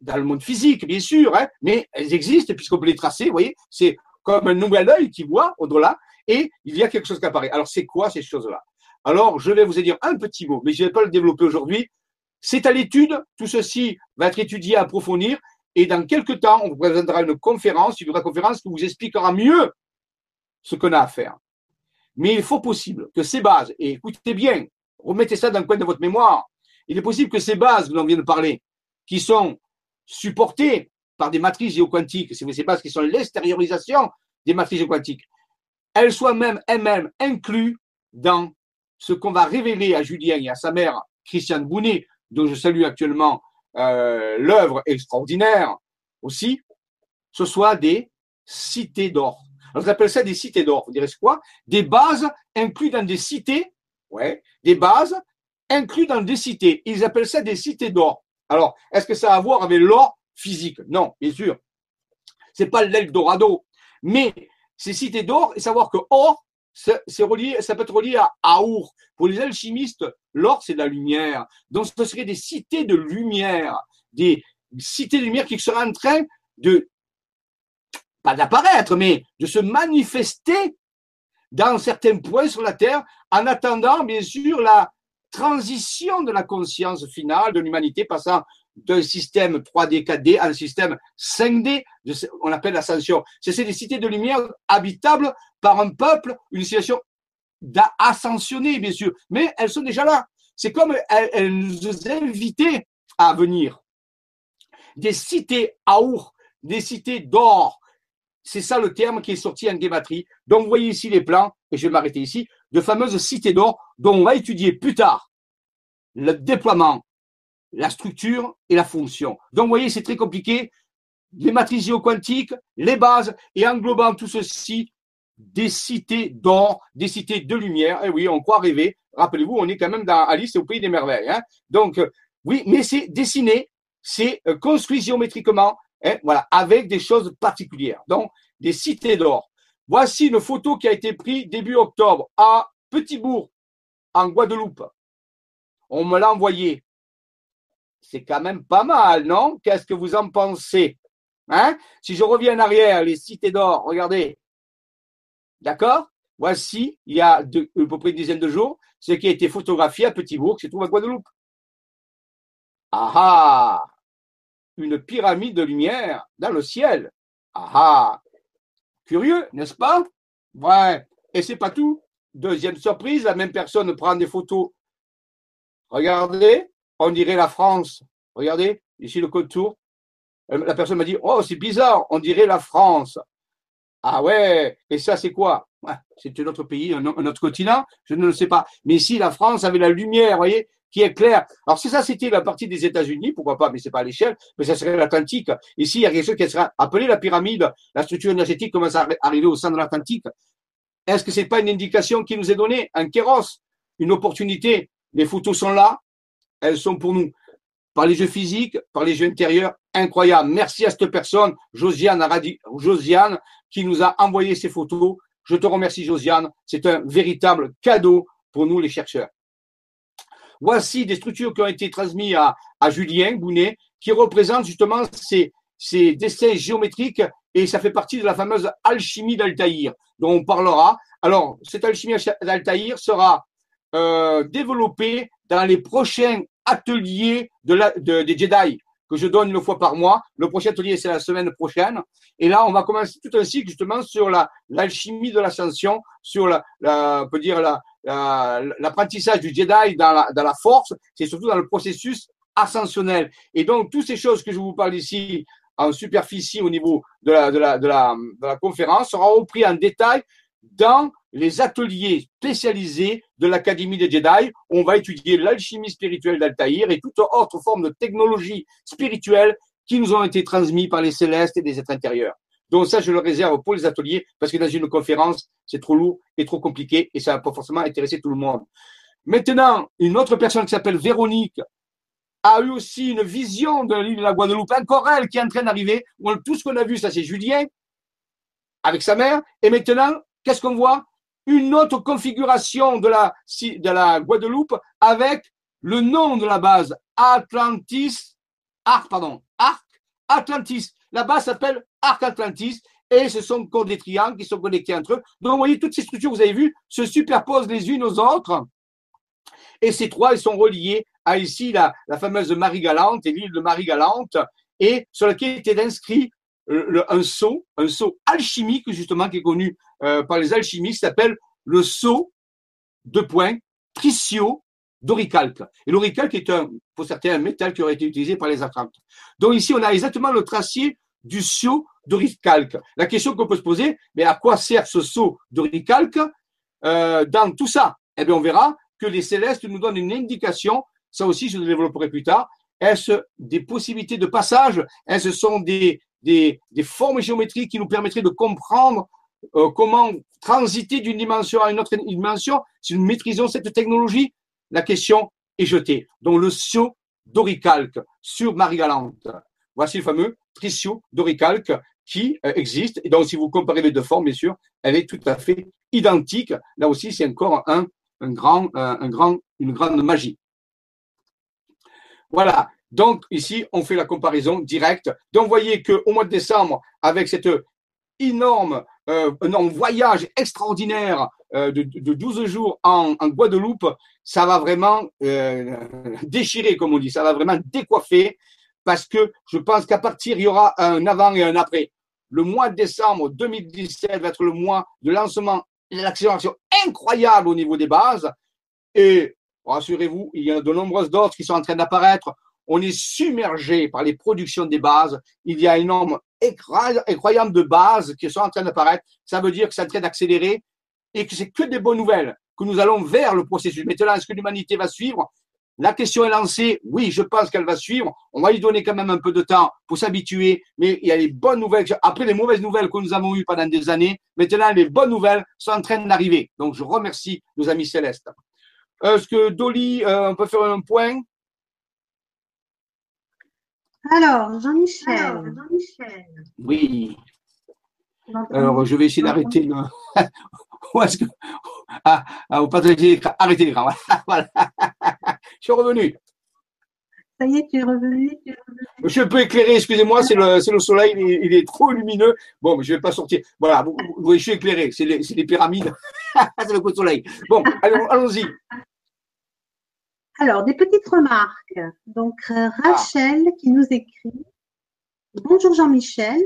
dans le monde physique, bien sûr, hein, mais elles existent puisqu'on peut les tracer, vous voyez, c'est comme un nouvel œil qui voit au-delà, et il y a quelque chose qui apparaît. Alors, c'est quoi ces choses-là? Alors, je vais vous dire un petit mot, mais je ne vais pas le développer aujourd'hui, c'est à l'étude. Tout ceci va être étudié, approfondir. Et dans quelques temps, on vous présentera une conférence, une vraie conférence qui vous expliquera mieux ce qu'on a à faire. Mais il faut possible que ces bases, et écoutez bien, remettez ça dans le coin de votre mémoire, il est possible que ces bases dont on vient de parler, qui sont supportées par des matrices géoquantiques, c'est ces bases qui sont l'extériorisation des matrices géoquantiques, elles soient même elles-mêmes incluses dans ce qu'on va révéler à Julien et à sa mère, Christiane Bounet, dont je salue actuellement euh, l'œuvre extraordinaire aussi, ce soit des cités d'or. Alors, j'appelle ça des cités d'or. Vous direz quoi? Des bases incluses dans des cités, ouais, des bases incluses dans des cités. Ils appellent ça des cités d'or. Alors, est-ce que ça a à voir avec l'or physique? Non, bien sûr. C'est pas l'Eldorado. Mais ces cités d'or, et savoir que or, c'est relié, ça peut être relié à Aour. Pour les alchimistes, l'or, c'est de la lumière. Donc, ce serait des cités de lumière, des cités de lumière qui seraient en train de, pas d'apparaître, mais de se manifester dans certains points sur la Terre, en attendant, bien sûr, la transition de la conscience finale de l'humanité, passant d'un système 3D, 4D à un système 5D, on appelle l'ascension. C'est des cités de lumière habitables par un peuple, une situation d'ascensionner, bien sûr, mais elles sont déjà là. C'est comme elles, nous invitaient à venir. Des cités aour, des cités d'or. C'est ça le terme qui est sorti en guématrie. Donc, vous voyez ici les plans, et je vais m'arrêter ici, de fameuses cités d'or dont on va étudier plus tard le déploiement, la structure et la fonction. Donc, vous voyez, c'est très compliqué. Les matrices géoquantiques, les bases, et englobant tout ceci, des cités d'or, des cités de lumière. Et eh oui, on croit rêver. Rappelez-vous, on est quand même dans Alice au pays des merveilles. Hein. Donc, euh, oui, mais c'est dessiné, c'est euh, construit géométriquement, hein, voilà, avec des choses particulières. Donc, des cités d'or. Voici une photo qui a été prise début octobre à Petit-Bourg, en Guadeloupe. On me l'a envoyé. C'est quand même pas mal, non? Qu'est-ce que vous en pensez? Hein? Si je reviens en arrière, les cités d'or, regardez. D'accord? Voici, il y a à peu près une dizaine de jours, ce qui a été photographié à Petit-Bourg, qui se trouve à Guadeloupe. Ah ah Une pyramide de lumière dans le ciel. Ah ah Curieux, n'est-ce pas? Ouais. Et c'est pas tout. Deuxième surprise, la même personne prend des photos. Regardez, on dirait la France. Regardez, ici le contour. Euh, la personne m'a dit, oh, c'est bizarre, on dirait la France. Ah ouais, et ça c'est quoi? C'est un autre pays, un, autre continent, je ne le sais pas. Mais ici, la France avait la lumière, voyez, qui est claire. Alors si ça c'était la partie des États-Unis, pourquoi pas, mais c'est pas à l'échelle, mais ça serait l'Atlantique. Ici, il y a quelque chose qui sera appelé la pyramide, la structure énergétique commence à arriver au sein de l'Atlantique. Est-ce que c'est pas une indication qui nous est donnée, un kéros, une opportunité Les photos sont là, elles sont pour nous par les jeux physiques, par les jeux intérieurs, incroyable. Merci à cette personne, Josiane, Josiane, qui nous a envoyé ces photos. Je te remercie, Josiane. C'est un véritable cadeau pour nous, les chercheurs. Voici des structures qui ont été transmises à, à Julien Bounet, qui représentent justement ces, ces dessins géométriques et ça fait partie de la fameuse alchimie d'Altaïr, dont on parlera. Alors, cette alchimie d'Altaïr sera euh, développée dans les prochains atelier de la, de, des Jedi que je donne une fois par mois. Le prochain atelier, c'est la semaine prochaine. Et là, on va commencer tout un cycle justement sur la, l'alchimie de l'ascension, sur la, la, on peut dire la, l'apprentissage du Jedi dans la, dans la force. C'est surtout dans le processus ascensionnel. Et donc, toutes ces choses que je vous parle ici en superficie au niveau de la, de la, de la, de la conférence seront repris en détail dans les ateliers spécialisés de l'Académie des Jedi. On va étudier l'alchimie spirituelle d'Altaïr et toute autre forme de technologie spirituelle qui nous ont été transmises par les célestes et des êtres intérieurs. Donc ça, je le réserve pour les ateliers parce que dans une conférence, c'est trop lourd et trop compliqué et ça va pas forcément intéresser tout le monde. Maintenant, une autre personne qui s'appelle Véronique a eu aussi une vision de l'île de la Guadeloupe, encore elle qui est en train d'arriver. Tout ce qu'on a vu, ça c'est Julien avec sa mère. Et maintenant, qu'est-ce qu'on voit? Une autre configuration de la, de la Guadeloupe avec le nom de la base, Atlantis, Arc, pardon, Arc Atlantis. La base s'appelle Arc Atlantis et ce sont des triangles qui sont connectés entre eux. Donc, vous voyez, toutes ces structures, vous avez vu, se superposent les unes aux autres. Et ces trois, ils sont reliés à ici la, fameuse Marie-Galante et l'île de Marie-Galante et sur laquelle inscrit un sceau, un sceau alchimique justement qui est connu euh, par les alchimistes, s'appelle le sceau de points tricio d'oricalque. Et l'oricalque est un, pour certains, un métal qui aurait été utilisé par les Atlantes. Donc ici, on a exactement le tracé du sceau d'oricalque. La question qu'on peut se poser, mais à quoi sert ce sceau d'oricalque euh, dans tout ça? Eh bien, on verra que les célestes nous donnent une indication, ça aussi je le développerai plus tard, est-ce des possibilités de passage? Est-ce sont des, des, formes géométriques qui nous permettraient de comprendre euh, comment transiter d'une dimension à une autre dimension si nous maîtrisons cette technologie La question est jetée. Donc le sceau d'oricalque sur Marie-Galante. Voici le fameux trisio d'oricalque qui euh, existe. Et donc si vous comparez les deux formes, bien sûr, elle est tout à fait identique. Là aussi, c'est encore un, euh, grand, une grande magie. Voilà. Donc ici, on fait la comparaison directe. Donc vous voyez qu'au mois de décembre, avec cette énorme, euh, énorme voyage extraordinaire euh, de, de, 12 jours en, en, Guadeloupe, ça va vraiment euh, déchirer, comme on dit, ça va vraiment décoiffer, parce que je pense qu'à partir, il y aura un avant et un après. Le mois de décembre 2017 va être le mois de lancement, l'accélération incroyable au niveau des bases. Et rassurez-vous, il y a de nombreuses d'autres qui sont en train d'apparaître on est submergé par les productions des bases. Il y a un nombre incroyable de bases qui sont en train d'apparaître. Ça veut dire que c'est en train d'accélérer et que c'est que des bonnes nouvelles, que nous allons vers le processus. Maintenant, est-ce que l'humanité va suivre? La question est lancée. Oui, je pense qu'elle va suivre. On va lui donner quand même un peu de temps pour s'habituer. Mais il y a les bonnes nouvelles. Après les mauvaises nouvelles que nous avons eues pendant des années, maintenant, les bonnes nouvelles sont en train d'arriver. Donc, je remercie nos amis célestes. Est-ce que Dolly, euh, on peut faire un point? Alors, Jean-Michel. Oui. Alors, je vais essayer d'arrêter le. [LAUGHS] Où est-ce que. Ah, ah vous partagez l'écran. Arrêtez l'écran. [LAUGHS] Voilà. Je suis revenu. Ça y est, tu es revenu. Je suis un peu éclairé, excusez-moi, c'est le, le, soleil, il est, trop lumineux. Bon, mais je ne vais pas sortir. Voilà, vous, voyez, je suis éclairé, c'est les, les, pyramides. [LAUGHS] c'est le coup de soleil. Bon, allons-y. Alors, des petites remarques. Donc, euh, Rachel qui nous écrit Bonjour Jean-Michel,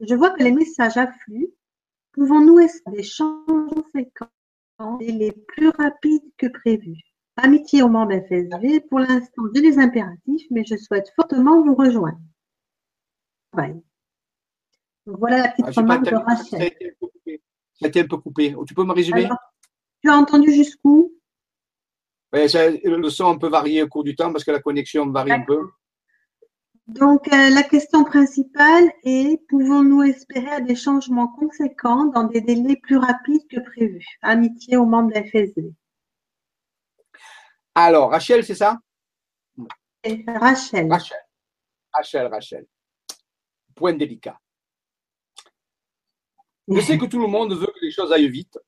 je vois que les messages affluent. Pouvons-nous espérer des changements fréquents et les plus rapides que prévu? Amitié aux membres FSV, pour l'instant j'ai les impératifs, mais je souhaite fortement vous rejoindre. voilà la petite ah, remarque de Rachel. Ça a été un peu coupé. Tu peux me résumer? Tu as entendu jusqu'où? Le son peut varier au cours du temps parce que la connexion varie un peu. Donc, euh, la question principale est pouvons-nous espérer des changements conséquents dans des délais plus rapides que prévu? Amitié aux membres de la FSD. Alors, Rachel, c'est ça? Rachel. Rachel. Rachel, Rachel. Point délicat. Je sais que tout le monde veut que les choses aillent vite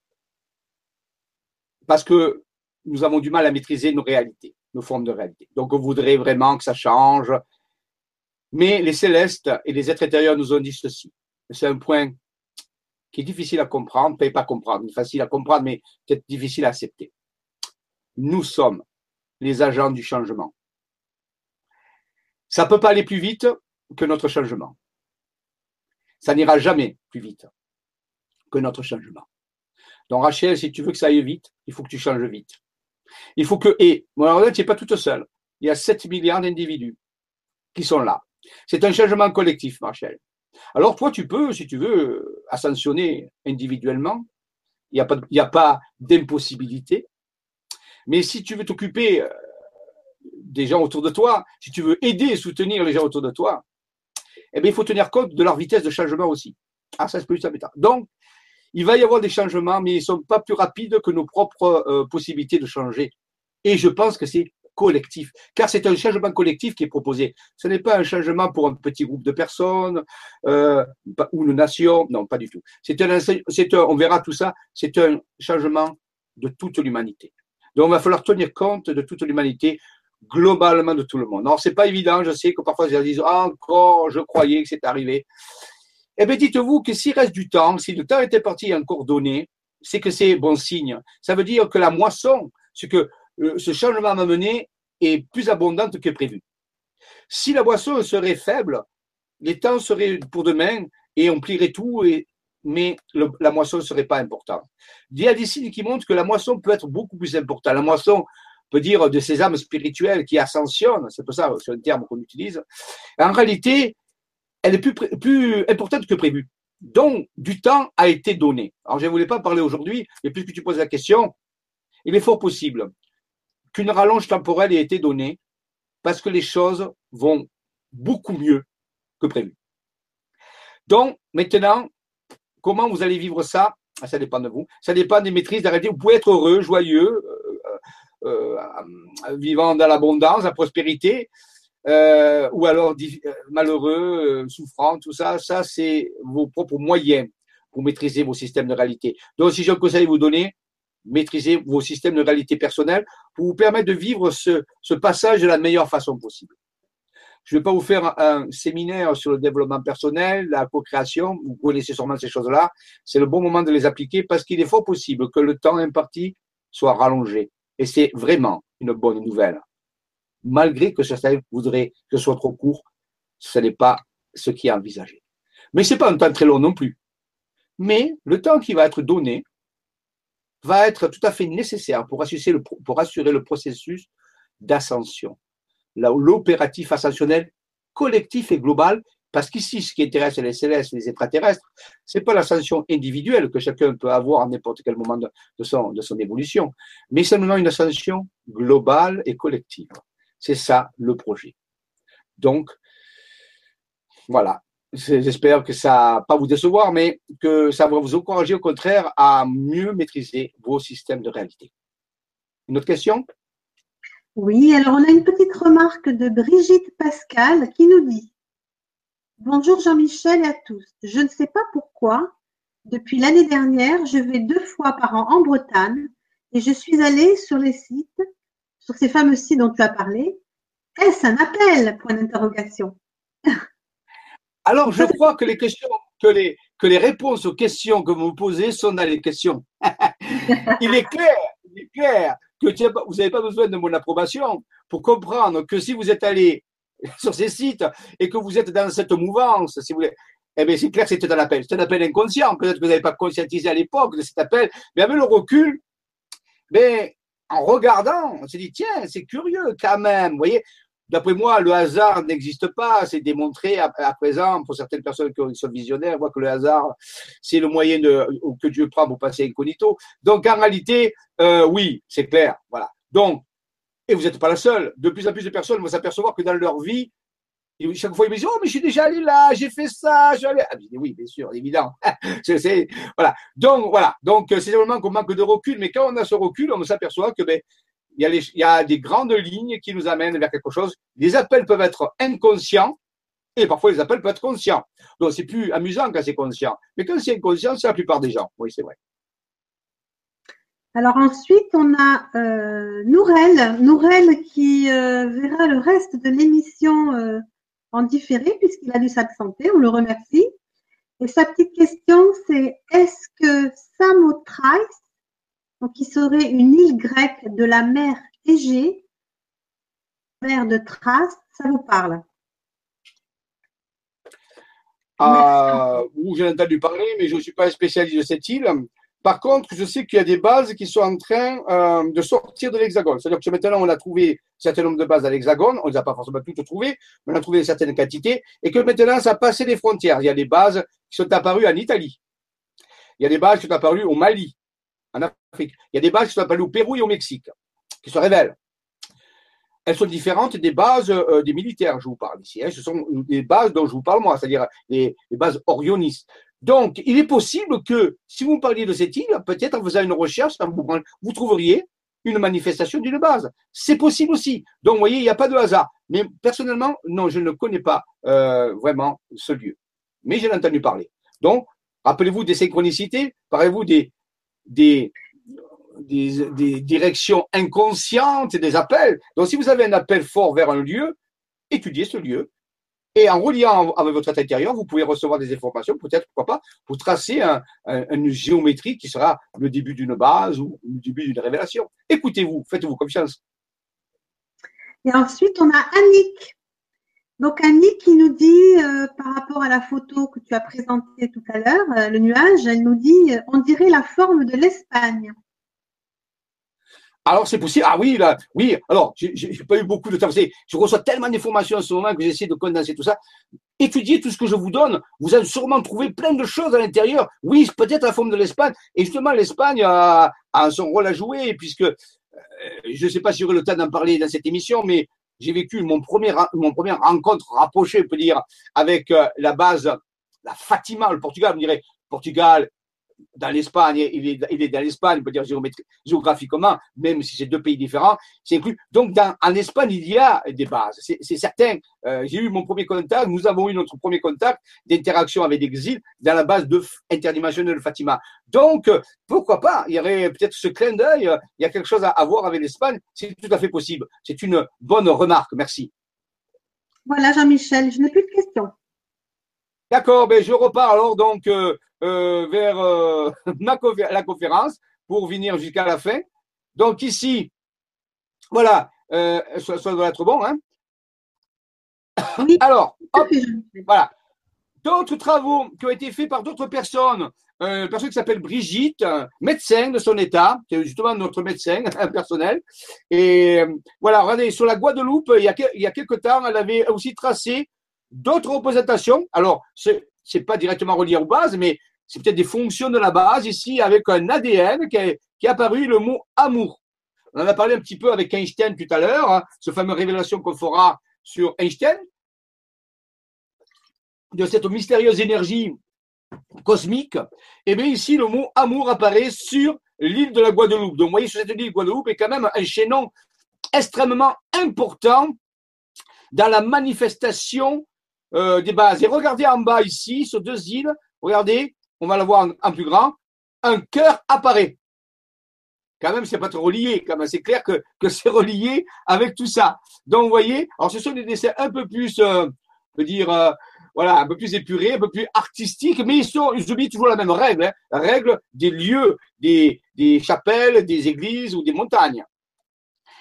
parce que nous avons du mal à maîtriser nos réalités, nos formes de réalité. Donc, on voudrait vraiment que ça change, mais les célestes et les êtres intérieurs nous ont dit ceci. C'est un point qui est difficile à comprendre, peut pas comprendre, facile à comprendre, mais peut-être difficile à accepter. Nous sommes les agents du changement. Ça ne peut pas aller plus vite que notre changement. Ça n'ira jamais plus vite que notre changement. Donc Rachel, si tu veux que ça aille vite, il faut que tu changes vite. Il faut que, et, alors tu n'es pas toute seule. Il y a 7 milliards d'individus qui sont là. C'est un changement collectif, Marshall. Alors toi, tu peux, si tu veux, ascensionner individuellement. Il n'y a pas, d'impossibilité. Mais si tu veux t'occuper euh, des gens autour de toi, si tu veux aider et soutenir les gens autour de toi, eh bien, il faut tenir compte de leur vitesse de changement aussi. Ah, ça, c'est plus ça. Donc, il va y avoir des changements, mais ils ne sont pas plus rapides que nos propres euh, possibilités de changer. Et je pense que c'est collectif, car c'est un changement collectif qui est proposé. Ce n'est pas un changement pour un petit groupe de personnes euh, ou une nation, non, pas du tout. C'est un, on verra tout ça, c'est un changement de toute l'humanité. Donc, il va falloir tenir compte de toute l'humanité, globalement de tout le monde. Alors, c'est pas évident, je sais que parfois, ils disent, ah, encore, je croyais que c'est arrivé. Eh bien, dites-vous que s'il reste du temps, si le temps était parti encore donné, c'est que c'est bon signe. Ça veut dire que la moisson, ce que ce changement m'a mené est plus abondante que prévu. Si la boisson serait faible, les temps seraient pour demain et on plierait tout, mais la moisson ne serait pas importante. Il y a des signes qui montrent que la moisson peut être beaucoup plus importante. La moisson peut dire de ces âmes spirituelles qui ascensionnent, c'est pour ça, c'est un terme qu'on utilise. En réalité, elle est plus, importante que prévu. Donc, du temps a été donné. Alors, je ne voulais pas parler aujourd'hui, mais puisque tu poses la question, il est fort possible qu'une rallonge temporelle ait été donnée parce que les choses vont beaucoup mieux que prévu. Donc, maintenant, comment vous allez vivre ça? Ah, Ça dépend de vous. Ça dépend des maîtrises d'arrêter. Vous pouvez être heureux, joyeux, euh, euh, vivant dans l'abondance, la prospérité, euh, ou alors malheureux, souffrant, tout ça. Ça, c'est vos propres moyens pour maîtriser vos systèmes de réalité. Donc, si j'ai un conseil à vous donner, maîtriser vos systèmes de réalité personnelle pour vous permettre de vivre ce, ce passage de la meilleure façon possible. Je ne vais pas vous faire un, séminaire sur le développement personnel, la co-création, vous connaissez sûrement ces choses-là. C'est le bon moment de les appliquer parce qu'il est fort possible que le temps imparti soit rallongé. Et c'est vraiment une bonne nouvelle. Malgré que certains voudraient que ce soit trop court, ce n'est pas ce qui est envisagé. Mais ce n'est pas un temps très long non plus. Mais le temps qui va être donné va être tout à fait nécessaire pour assurer le, processus d'ascension. L'opératif ascensionnel collectif et global, parce qu'ici, ce qui intéresse les célestes, les extraterrestres, c'est pas l'ascension individuelle que chacun peut avoir à n'importe quel moment de, son, de son évolution, mais seulement une ascension globale et collective. C'est ça le projet. Donc, voilà. J'espère que ça va pas vous décevoir, mais que ça va vous encourager au contraire à mieux maîtriser vos systèmes de réalité. Une autre question? Oui, alors on a une petite remarque de Brigitte Pascal qui nous dit Bonjour Jean-Michel et à tous. Je ne sais pas pourquoi, Depuis l'année dernière, je vais deux fois par an en Bretagne et je suis allée sur les sites, sur ces fameux sites dont tu as parlé. Est-ce un appel? Point d'interrogation. [LAUGHS] Alors, je crois que les questions, que les, que les réponses aux questions que vous me posez sont dans les questions. [LAUGHS] il est clair, il est clair que vous n'avez pas besoin de mon approbation pour comprendre que si vous êtes allé [LAUGHS] sur ces sites et que vous êtes dans cette mouvance, si vous voulez, eh bien, c'est clair que c'est un appel. C'est un appel inconscient. Peut-être que vous n'avez pas conscientisé à l'époque de cet appel, mais avec le recul, mais en regardant, on s'est dit, tiens, c'est curieux quand même. Vous voyez, d'après moi, le hasard n'existe pas. C'est démontré à, présent pour certaines personnes qui sont visionnaires, voient que le hasard, c'est le moyen que Dieu prend pour passer incognito. Donc, en réalité, euh, oui, c'est clair. Voilà. Donc, et vous n'êtes pas la seule. De plus en plus de personnes vont s'apercevoir que dans leur vie, chaque fois, ils me disent Oh, mais je suis déjà allé là, j'ai fait ça. Je ah, dis, oui, bien sûr, évident. [LAUGHS] voilà. Donc, voilà. Donc, c'est simplement qu'on manque de recul. Mais quand on a ce recul, on s'aperçoit que ben, il y, a il des grandes lignes qui nous amènent vers quelque chose. Les appels peuvent être inconscients et parfois les appels peuvent être conscients. Donc, c'est plus amusant quand c'est conscient. Mais quand c'est inconscient, c'est la plupart des gens. Oui, c'est vrai. Alors ensuite, on a euh, Nourel, Nourel qui euh, verra le reste de l'émission euh, en différé puisqu'il a dû s'absenter. On le remercie. Et sa petite question, c'est est-ce que Samothrace, donc qui serait une île grecque de la mer Égée, mer de Thrace, ça vous parle? Ah, J'ai entendu parler, mais je ne suis pas un spécialiste de cette île. Par contre, je sais qu'il y a des bases qui sont en train euh, de sortir de l'hexagone. C'est-à-dire que maintenant, on a trouvé un certain nombre de bases à l'hexagone. On ne les a pas forcément toutes trouvées, mais on a trouvé une certaine quantité. Et que maintenant, ça a passé les frontières. Il y a des bases qui sont apparues en Italie. Il y a des bases qui sont apparues au Mali, en Afrique. Il y a des bases qui sont apparues au Pérou et au Mexique, qui se révèlent. Elles sont différentes des bases euh, des militaires, je vous parle ici. Hein. Ce sont des bases dont je vous parle moi, c'est-à-dire les bases orionistes. Donc, il est possible que, si vous parliez de cette île, peut-être en faisant une recherche, vous, trouveriez une manifestation d'une base. C'est possible aussi. Donc, vous voyez, il n'y a pas de hasard. Mais personnellement, non, je ne connais pas euh, vraiment ce lieu. Mais j'en ai entendu parler. Donc, rappelez-vous des synchronicités, parlez-vous des, des, directions inconscientes des appels. Donc, si vous avez un appel fort vers un lieu, étudiez ce lieu et en reliant avec votre tête intérieur, vous pouvez recevoir des informations, peut-être, pourquoi pas, pour tracer une géométrie qui sera le début d'une base ou le début d'une révélation. Écoutez-vous, faites-vous confiance. Et ensuite, on a Annick. Donc, Annick qui nous dit, euh, par rapport à la photo que tu as présentée tout à l'heure, euh, le nuage, elle nous dit, euh, on dirait la forme de l'Espagne. Alors c'est possible. Ah oui, là, oui. Alors, j'ai pas eu beaucoup de temps. Je reçois tellement d'informations en ce moment que j'essaie de condenser tout ça. Étudiez tout ce que je vous donne. Vous allez sûrement trouver plein de choses à l'intérieur. Oui, peut-être la forme de l'Espagne. Et justement, l'Espagne a, son rôle à jouer, puisque euh, je ne sais pas si j'aurai le temps d'en parler dans cette émission, mais j'ai vécu mon premier, première rencontre rapprochée, on peut dire, avec euh, la base, la Fatima, le Portugal, on dirait Portugal, dans l'Espagne, il est, il est dans l'Espagne, on peut dire géographiquement, même si c'est deux pays différents, c'est inclus. Donc, dans, en Espagne, il y a des bases, c'est certain. Euh, J'ai eu mon premier contact, nous avons eu notre premier contact d'interaction avec l'exil dans la base de interdimensionnelle Fatima. Donc, pourquoi pas? Il y aurait peut-être ce clin d'œil, il y a quelque chose à, voir avec l'Espagne, c'est tout à fait possible. C'est une bonne remarque, merci. Voilà, Jean-Michel, je n'ai plus de questions. D'accord, ben je repars alors donc euh, euh, vers euh, [LAUGHS] la conférence pour venir jusqu'à la fin. Donc ici, voilà, ça, doit être bon. Hein [COUGHS] Alors, voilà. D'autres travaux qui ont été faits par d'autres personnes, une personne qui s'appelle Brigitte, médecin de son état, qui est justement notre médecin [LAUGHS] personnel. Et voilà, regardez, sur la Guadeloupe, il y a, il y a quelques temps, elle avait aussi tracé d'autres représentations. Alors, c'est n'est pas directement relié aux bases, mais c'est peut-être des fonctions de la base ici avec un ADN qui est, apparu le mot amour. On en a parlé un petit peu avec Einstein tout à l'heure, hein, ce fameux révélation qu'on fera sur Einstein, de cette mystérieuse énergie cosmique. Et eh bien ici, le mot amour apparaît sur l'île de la Guadeloupe. Donc, vous voyez, sur cette île de Guadeloupe est quand même un chaînon extrêmement important dans la manifestation euh, des bases. Et regardez en bas ici, sur deux îles, regardez, on va la voir en, plus grand, un cœur apparaît. Quand même, c'est pas trop relié, quand même. C'est clair que, c'est relié avec tout ça. Donc, vous voyez, ce sont des dessins un peu plus, euh, dire, euh, voilà, un peu plus épurés, un peu plus artistiques, mais ils, sont, ils oublient toujours la même règle, hein, la règle des lieux, des, chapelles, des églises ou des montagnes.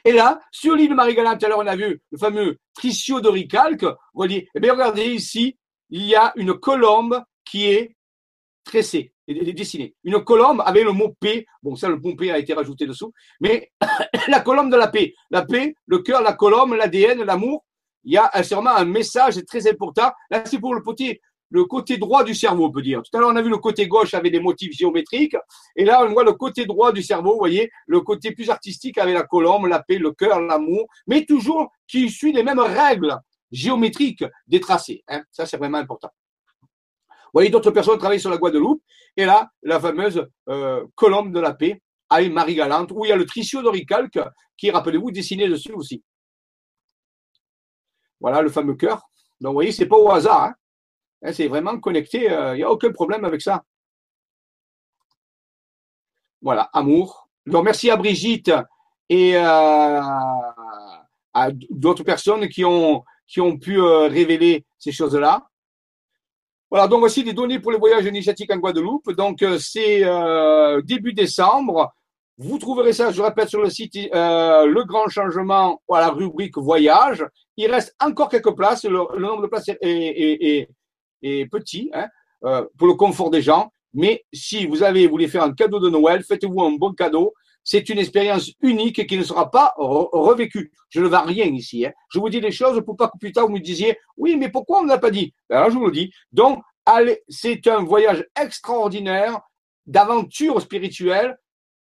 Et là, sur l'île de Marie-Galante, alors on a vu le fameux Tricio d'Oricalque. Vous voyez, eh bien, regardez ici, il y a une colombe qui est tressée, dessinée. Une colombe avec le mot paix. Bon, ça, le mot paix a été rajouté dessous. Mais [COUGHS] la colombe de la paix. La paix, le cœur, la colombe, l'ADN, l'amour. Il y a sûrement un message très important. Là, c'est pour le le côté droit du cerveau, on peut dire. Tout à l'heure, on a vu le côté gauche avec des motifs géométriques. Et là, on voit le côté droit du cerveau, vous voyez, le côté plus artistique avec la colombe, la paix, le cœur, l'amour, mais toujours qui suit les mêmes règles géométriques des tracés. Hein. Ça, c'est vraiment important. Vous voyez, d'autres personnes travaillent sur la Guadeloupe. Et là, la fameuse euh, colombe de la paix avec Marie Galante, où il y a le tricio d'oricalque qui, rappelez-vous, dessiné dessus aussi. Voilà le fameux cœur. Donc, vous voyez, c'est pas au hasard. Hein. Hein, c'est vraiment connecté, il euh, n'y a aucun problème avec ça. Voilà, amour. Donc, merci à Brigitte et euh, à d'autres personnes qui ont, pu révéler ces choses-là. Voilà, donc voici les données pour les voyages initiatiques en Guadeloupe. Donc, c'est début décembre. Vous trouverez ça, je répète, sur le site Le Grand Changement à la rubrique Voyage. Il reste encore quelques places. Le, nombre de places est, et petit hein, euh, pour le confort des gens. Mais si vous avez voulu faire un cadeau de Noël, faites-vous un bon cadeau. C'est une expérience unique qui ne sera pas revécue. Je ne vais rien ici. Hein. Je vous dis les choses pour pas que plus tard vous me disiez oui, mais pourquoi on ne l'a pas dit? Ben Alors je vous le dis. Donc, c'est un voyage extraordinaire d'aventure spirituelle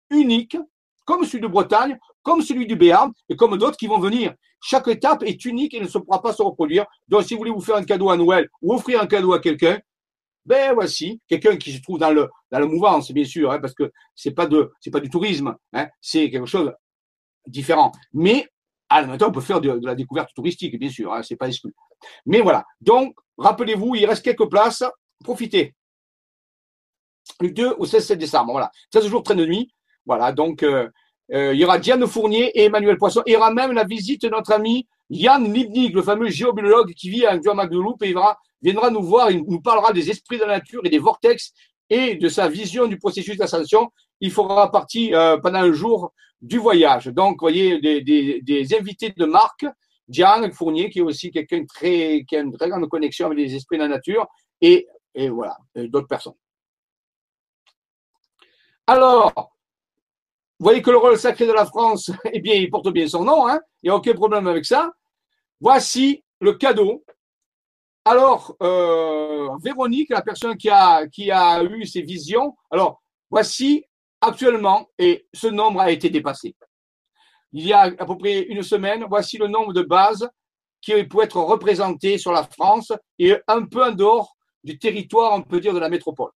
unique, comme celui de Bretagne, comme celui du Béarn et comme d'autres qui vont venir. Chaque étape est unique et ne pourra pas se reproduire. Donc, si vous voulez vous faire un cadeau à Noël ou offrir un cadeau à quelqu'un, ben voici, quelqu'un qui se trouve dans le dans la mouvance, bien sûr, hein, parce que c'est pas de c'est pas du tourisme, hein, c'est quelque chose différent. Mais à la on peut faire de, la découverte touristique, bien sûr, hein, c'est pas exclu. Mais voilà. Donc, rappelez-vous, il reste quelques places. Profitez. Du 2 au 16 décembre. Voilà. 16 jours, train de nuit. Voilà. Donc, euh, euh, il y aura Diane Fournier et Emmanuel Poisson. Il y aura même la visite de notre ami Yann Libnig, le fameux géobiologue qui vit à Guadeloupe et il viendra nous voir, il nous parlera des esprits de la nature et des vortex et de sa vision du processus d'ascension. Il fera partie euh, pendant un jour du voyage. Donc, vous voyez, des, invités de marque, Diane Fournier, qui est aussi quelqu'un qui a une très grande connexion avec les esprits de la nature, et, voilà, d'autres personnes. Alors, vous voyez que le rôle sacré de la France, [LAUGHS] eh bien, il porte bien son nom, hein il n'y a aucun problème avec ça. Voici le cadeau. Alors, euh, Véronique, la personne qui a, qui a eu ces visions, alors, voici actuellement, et ce nombre a été dépassé. Il y a à peu près une semaine, voici le nombre de bases qui peut être représenté sur la France et un peu en dehors du territoire, on peut dire, de la métropole.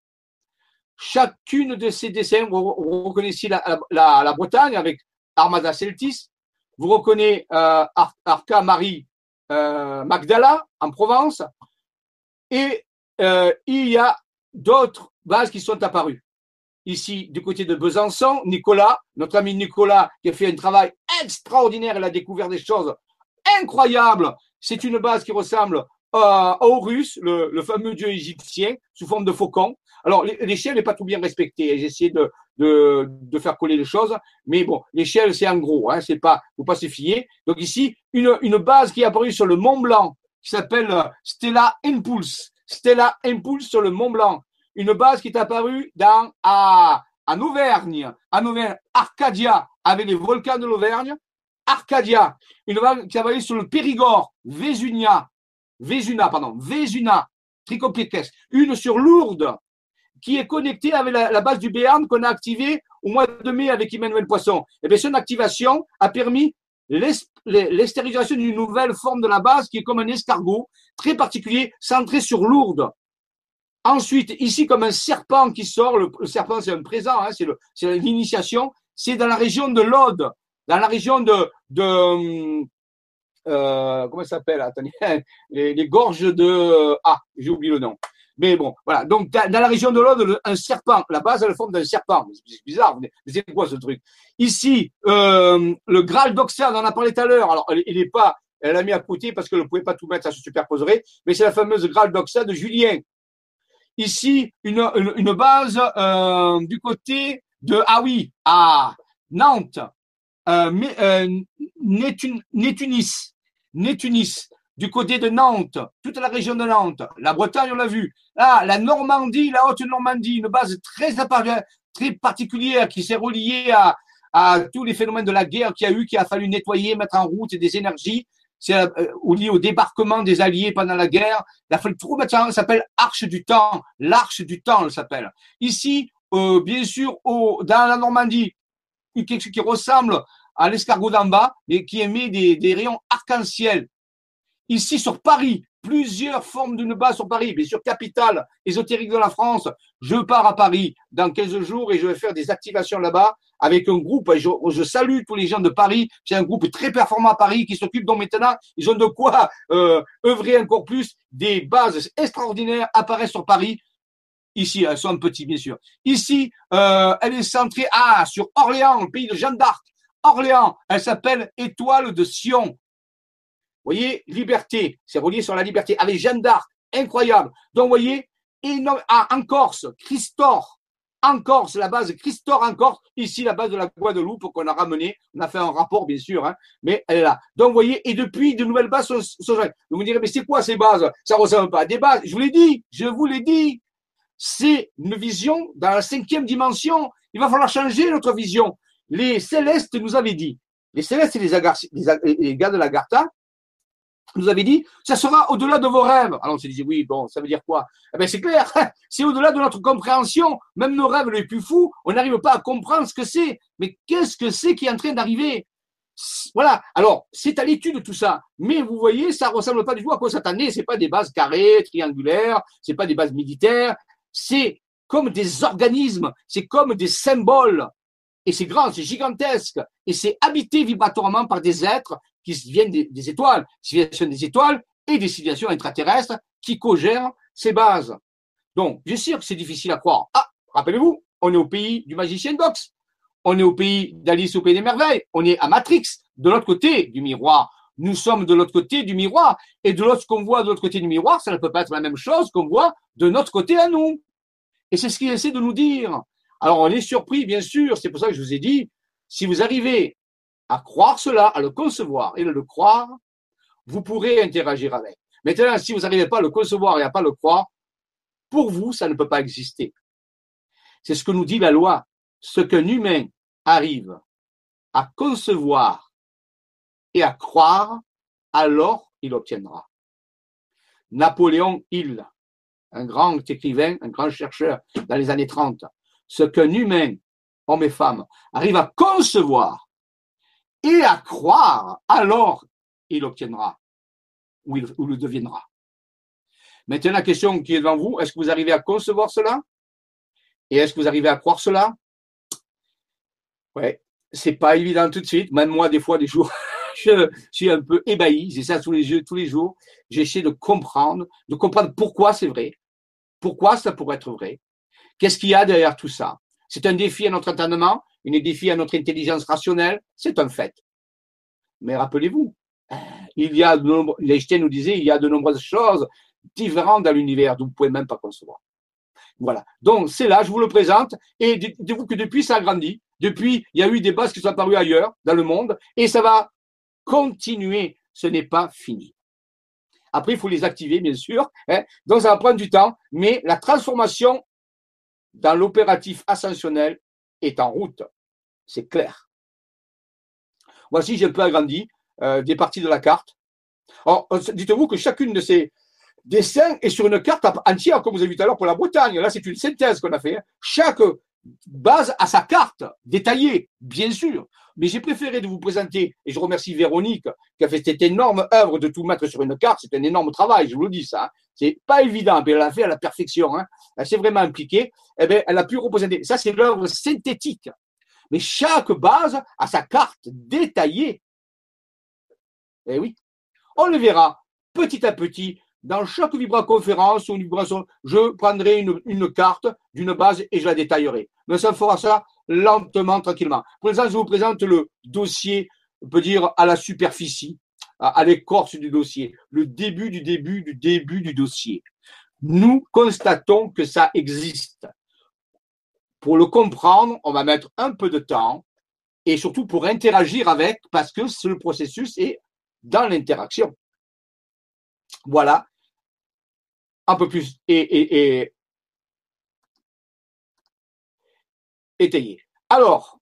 Chacune de ces dessins, vous, reconnaissez la, la, Bretagne avec Armada Celtis, vous reconnaissez euh, Arca Marie Magdala en Provence, et euh, il y a d'autres bases qui sont apparues. Ici, du côté de Besançon, Nicolas, notre ami Nicolas, qui a fait un travail extraordinaire, il a découvert des choses incroyables. C'est une base qui ressemble à Horus, le, le fameux dieu égyptien, sous forme de faucon. Alors, l'échelle n'est pas tout bien respectée. J'ai essayé de, de, faire coller les choses, mais bon, l'échelle, c'est en gros, hein, c'est pas, faut pas se fier. Donc ici, une, base qui est apparue sur le Mont Blanc, qui s'appelle euh, Stella Impulse. Stella Impulse sur le Mont Blanc. Une base qui est apparue dans, à, en Auvergne, en Auvergne, Arcadia, avec les volcans de l'Auvergne. Arcadia. Une base qui est apparue sur le Périgord, Vésunia, Vésuna, pardon, Vésuna, Tricopiques. Une sur Lourdes, qui est connecté avec la, base du Béarn qu'on a activé au mois de mai avec Emmanuel Poisson. Et bien, son activation a permis l'extériorisation d'une nouvelle forme de la base qui est comme un escargot très particulier, centré sur Lourdes. Ensuite, ici, comme un serpent qui sort, le, serpent c'est un présent, hein, c'est l'initiation, c'est dans la région de l'Aude, dans la région de, euh, comment ça s'appelle [LAUGHS] les, gorges de ah, j'ai oublié le nom. Mais bon, voilà. Donc, dans la région de l'Aude, un serpent, la base a la forme d'un serpent. C'est bizarre, mais c'est quoi ce truc? Ici, euh, le Graal d'Oxford, on en a parlé tout à l'heure. Alors, il n'est pas, elle l'a mis à côté parce qu'elle ne pouvait pas tout mettre, ça se superposerait. Mais c'est la fameuse Graal d'Oxford de Julien. Ici, une, une, base euh, du côté de, ah oui, à Nantes, euh, euh, Nétunis, Nétunis, du côté de Nantes, toute la région de Nantes, la Bretagne, on l'a vu. Ah, la Normandie, la Haute-Normandie, une base très, particulière qui s'est reliée à, tous les phénomènes de la guerre qu'il y a eu, qu'il a fallu nettoyer, mettre en route des énergies. C'est euh, lié au débarquement des Alliés pendant la guerre. Il a fallu tout mettre ça s'appelle Arche du Temps. L'Arche du Temps, elle s'appelle. Ici, euh, bien sûr, dans la Normandie, quelque chose qui ressemble à l'escargot d'en bas, mais qui émet des rayons arc-en-ciel. Ici, sur Paris, plusieurs formes d'une base sur Paris, bien sûr, capitale ésotérique de la France. Je pars à Paris dans 15 jours et je vais faire des activations là-bas avec un groupe. Je, je, salue tous les gens de Paris. C'est un groupe très performant à Paris qui s'occupe donc maintenant. Ils ont de quoi euh, œuvrer encore plus. Des bases extraordinaires apparaissent sur Paris. Ici, elles sont petites, bien sûr. Ici, euh, elle est centrée ah, sur Orléans, le pays de Jeanne d'Arc. Orléans, elle s'appelle Étoile de Sion voyez, liberté, c'est relié sur la liberté, avec Jeanne d'Arc, incroyable. Donc, vous voyez, ah, en Corse, Christor, en Corse, la base Christor en Corse, ici la base de la Guadeloupe qu'on a ramené, on a fait un rapport bien sûr, hein, mais elle est là. Donc vous voyez, et depuis de nouvelles bases sont, sont Vous me direz, mais c'est quoi ces bases? Ça ressemble pas à des bases. Je vous l'ai dit, je vous l'ai dit. C'est une vision dans la cinquième dimension. Il va falloir changer notre vision. Les célestes nous avaient dit, les célestes et les, les, les gars de l'Agartha, nous avait dit, ça sera au-delà de vos rêves. Alors on s'est dit, oui, bon, ça veut dire quoi? Eh bien, c'est clair, [LAUGHS] c'est au-delà de notre compréhension. Même nos rêves les plus fous, on n'arrive pas à comprendre ce que c'est. Mais qu'est-ce que c'est qui est en train d'arriver? Voilà. Alors, c'est à l'étude tout ça. Mais vous voyez, ça ressemble pas du tout à quoi s'attendait. C'est pas des bases carrées, triangulaires, c'est pas des bases militaires. C'est comme des organismes, c'est comme des symboles. Et c'est grand, c'est gigantesque. Et c'est habité vibratoirement par des êtres qui viennent des, étoiles, civilisations des étoiles et des civilisations extraterrestres qui co-gèrent ces bases. Donc, bien sûr que c'est difficile à croire. Ah, rappelez-vous, on est au pays du magicien d'Ox. On est au pays d'Alice au pays des merveilles. On est à Matrix, de l'autre côté du miroir. Nous sommes de l'autre côté du miroir. Et de l'autre, qu'on voit de l'autre côté du miroir, ça ne peut pas être la même chose qu'on voit de notre côté à nous. Et c'est ce qu'il essaie de nous dire. Alors, on est surpris, bien sûr. C'est pour ça que je vous ai dit, si vous arrivez à croire cela, à le concevoir et à le croire, vous pourrez interagir avec. Maintenant, si vous n'arrivez pas à le concevoir et à pas le croire, pour vous, ça ne peut pas exister. C'est ce que nous dit la loi. Ce qu'un humain arrive à concevoir et à croire, alors il obtiendra. Napoléon Hill, un grand écrivain, un grand chercheur dans les années 30, ce qu'un humain, homme et femme, arrive à concevoir et à croire, alors il obtiendra ou il, le deviendra. Maintenant, la question qui est devant vous, est-ce que vous arrivez à concevoir cela? Et est-ce que vous arrivez à croire cela? Ouais, c'est pas évident tout de suite. Même moi, des fois, des jours, [LAUGHS] je suis un peu ébahi. J'ai ça tous les, jeux, tous les jours. J'essaie de comprendre, de comprendre pourquoi c'est vrai. Pourquoi ça pourrait être vrai Qu'est-ce qu'il y a derrière tout ça C'est un défi à notre entendement une défi à notre intelligence rationnelle, c'est un fait. Mais rappelez-vous, il y a de Einstein nous disait, il y a de nombreuses choses différentes dans l'univers dont vous ne pouvez même pas concevoir. Voilà. Donc, c'est là, je vous le présente. Et dites-vous que depuis, ça a grandi. Depuis, il y a eu des bases qui sont apparues ailleurs, dans le monde, et ça va continuer. Ce n'est pas fini. Après, il faut les activer, bien sûr. Hein. Donc, ça va prendre du temps, mais la transformation dans l'opératif ascensionnel est en route. C'est clair. Voici, j'ai un peu agrandi euh, des parties de la carte. Euh, dites-vous que chacune de ces dessins est sur une carte entière, comme vous avez vu tout à l'heure pour la Bretagne. Là, c'est une synthèse qu'on a fait. Hein. Chaque base a sa carte détaillée, bien sûr. Mais j'ai préféré de vous présenter, et je remercie Véronique qui a fait cette énorme œuvre de tout mettre sur une carte. C'est un énorme travail, je vous le dis ça. Hein. C'est pas évident, mais elle l'a fait à la perfection. Hein. Elle s'est vraiment impliquée. Eh bien, elle a pu représenter. Ça, c'est l'œuvre synthétique. Mais chaque base a sa carte détaillée. Eh oui. On le verra petit à petit dans chaque vibra-conférence ou une je prendrai une, une carte d'une base et je la détaillerai. Mais ça fera ça lentement, tranquillement. Pour l'instant, je vous présente le dossier, on peut dire, à la superficie, à l'écorce du dossier, le début du début du début du dossier. Nous constatons que ça existe. Pour le comprendre, on va mettre un peu de temps et surtout pour interagir avec, parce que le processus est dans l'interaction. Voilà. Un peu plus et, et, étayé. Alors,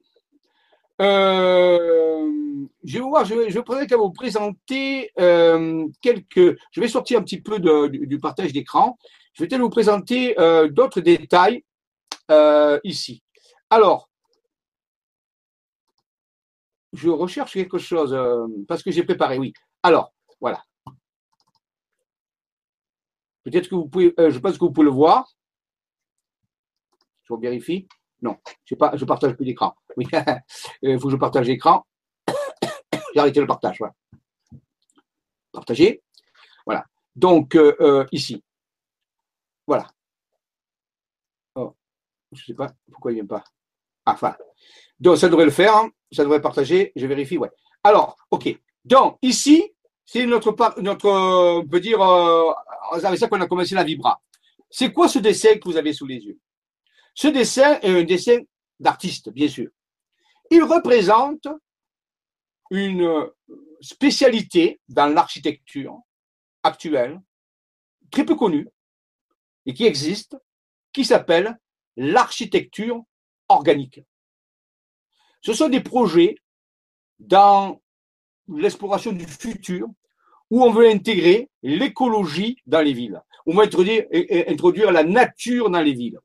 euh, je vais voir, je vais, vous présenter euh, quelques. Je vais sortir un petit peu du, partage d'écran. Je vais peut-être vous présenter euh, d'autres détails ici. Alors, je recherche quelque chose parce que j'ai préparé, oui. Alors, voilà. Peut-être que vous pouvez, je pense que vous pouvez le voir. Je vérifie. Non, je ne partage plus d'écran. Oui, il [LAUGHS] faut que je partage l'écran. [COUGHS] J'ai arrêté le partage. Voilà. Partager. Voilà. Donc, euh, euh, ici. Voilà. Oh, je ne sais pas pourquoi il ne vient pas. Ah, enfin. Donc, ça devrait le faire. Hein. Ça devrait partager. Je vérifie. Alors, OK. Donc, ici, c'est notre, notre, on peut dire, euh, avec ça qu'on a commencé la vibra. C'est quoi ce dessin que vous avez sous les yeux? Ce dessin est un dessin d'artiste, bien sûr. Il représente une spécialité dans l'architecture actuelle, très peu connue, et qui existe, qui s'appelle l'architecture organique. Ce sont des projets dans l'exploration du futur où on veut intégrer l'écologie dans les villes, on veut introduire la nature dans les villes.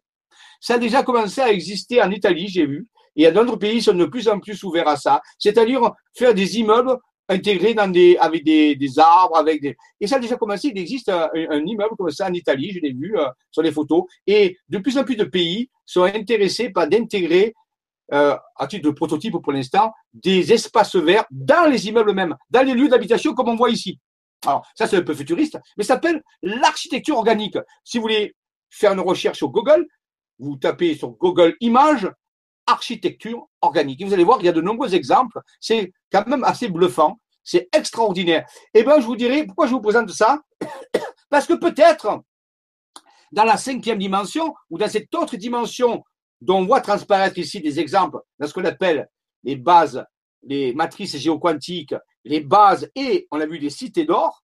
Ça a déjà commencé à exister en Italie, j'ai vu, et d'autres pays sont de plus en plus ouverts à ça. C'est-à-dire faire des immeubles intégrés avec des, des, arbres, avec des, et ça a déjà commencé. Il existe un, immeuble comme ça en Italie, je l'ai vu euh, sur les photos, et de plus en plus de pays sont intéressés par d'intégrer euh, à titre de prototype pour l'instant, des espaces verts dans les immeubles même, dans les lieux d'habitation comme on voit ici. Alors, ça c'est un peu futuriste, mais ça s'appelle l'architecture organique. Si vous voulez faire une recherche sur Google, vous tapez sur Google Images architecture organique. Et vous allez voir, il y a de nombreux exemples. C'est quand même assez bluffant. C'est extraordinaire. Eh bien, je vous dirai pourquoi je vous présente ça. [COUGHS] Parce que peut-être, dans la cinquième dimension ou dans cette autre dimension dont on voit transparaître ici des exemples dans ce qu'on appelle les bases, les matrices géoquantiques, les bases et, on a vu, les cités d'or,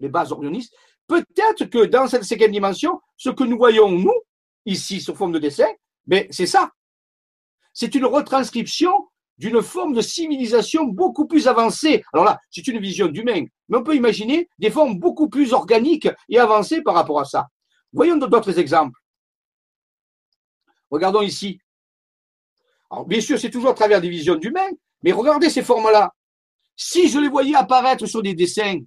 les bases orionistes, peut-être que dans cette cinquième dimension, ce que nous voyons, nous, ici sous forme de dessin, mais c'est ça. C'est une retranscription d'une forme de civilisation beaucoup plus avancée. Alors là, c'est une vision d'humain, mais on peut imaginer des formes beaucoup plus organiques et avancées par rapport à ça. Voyons d'autres exemples. Regardons ici. Alors, bien sûr, c'est toujours à travers des visions d'humains, mais regardez ces formes-là. Si je les voyais apparaître sur des dessins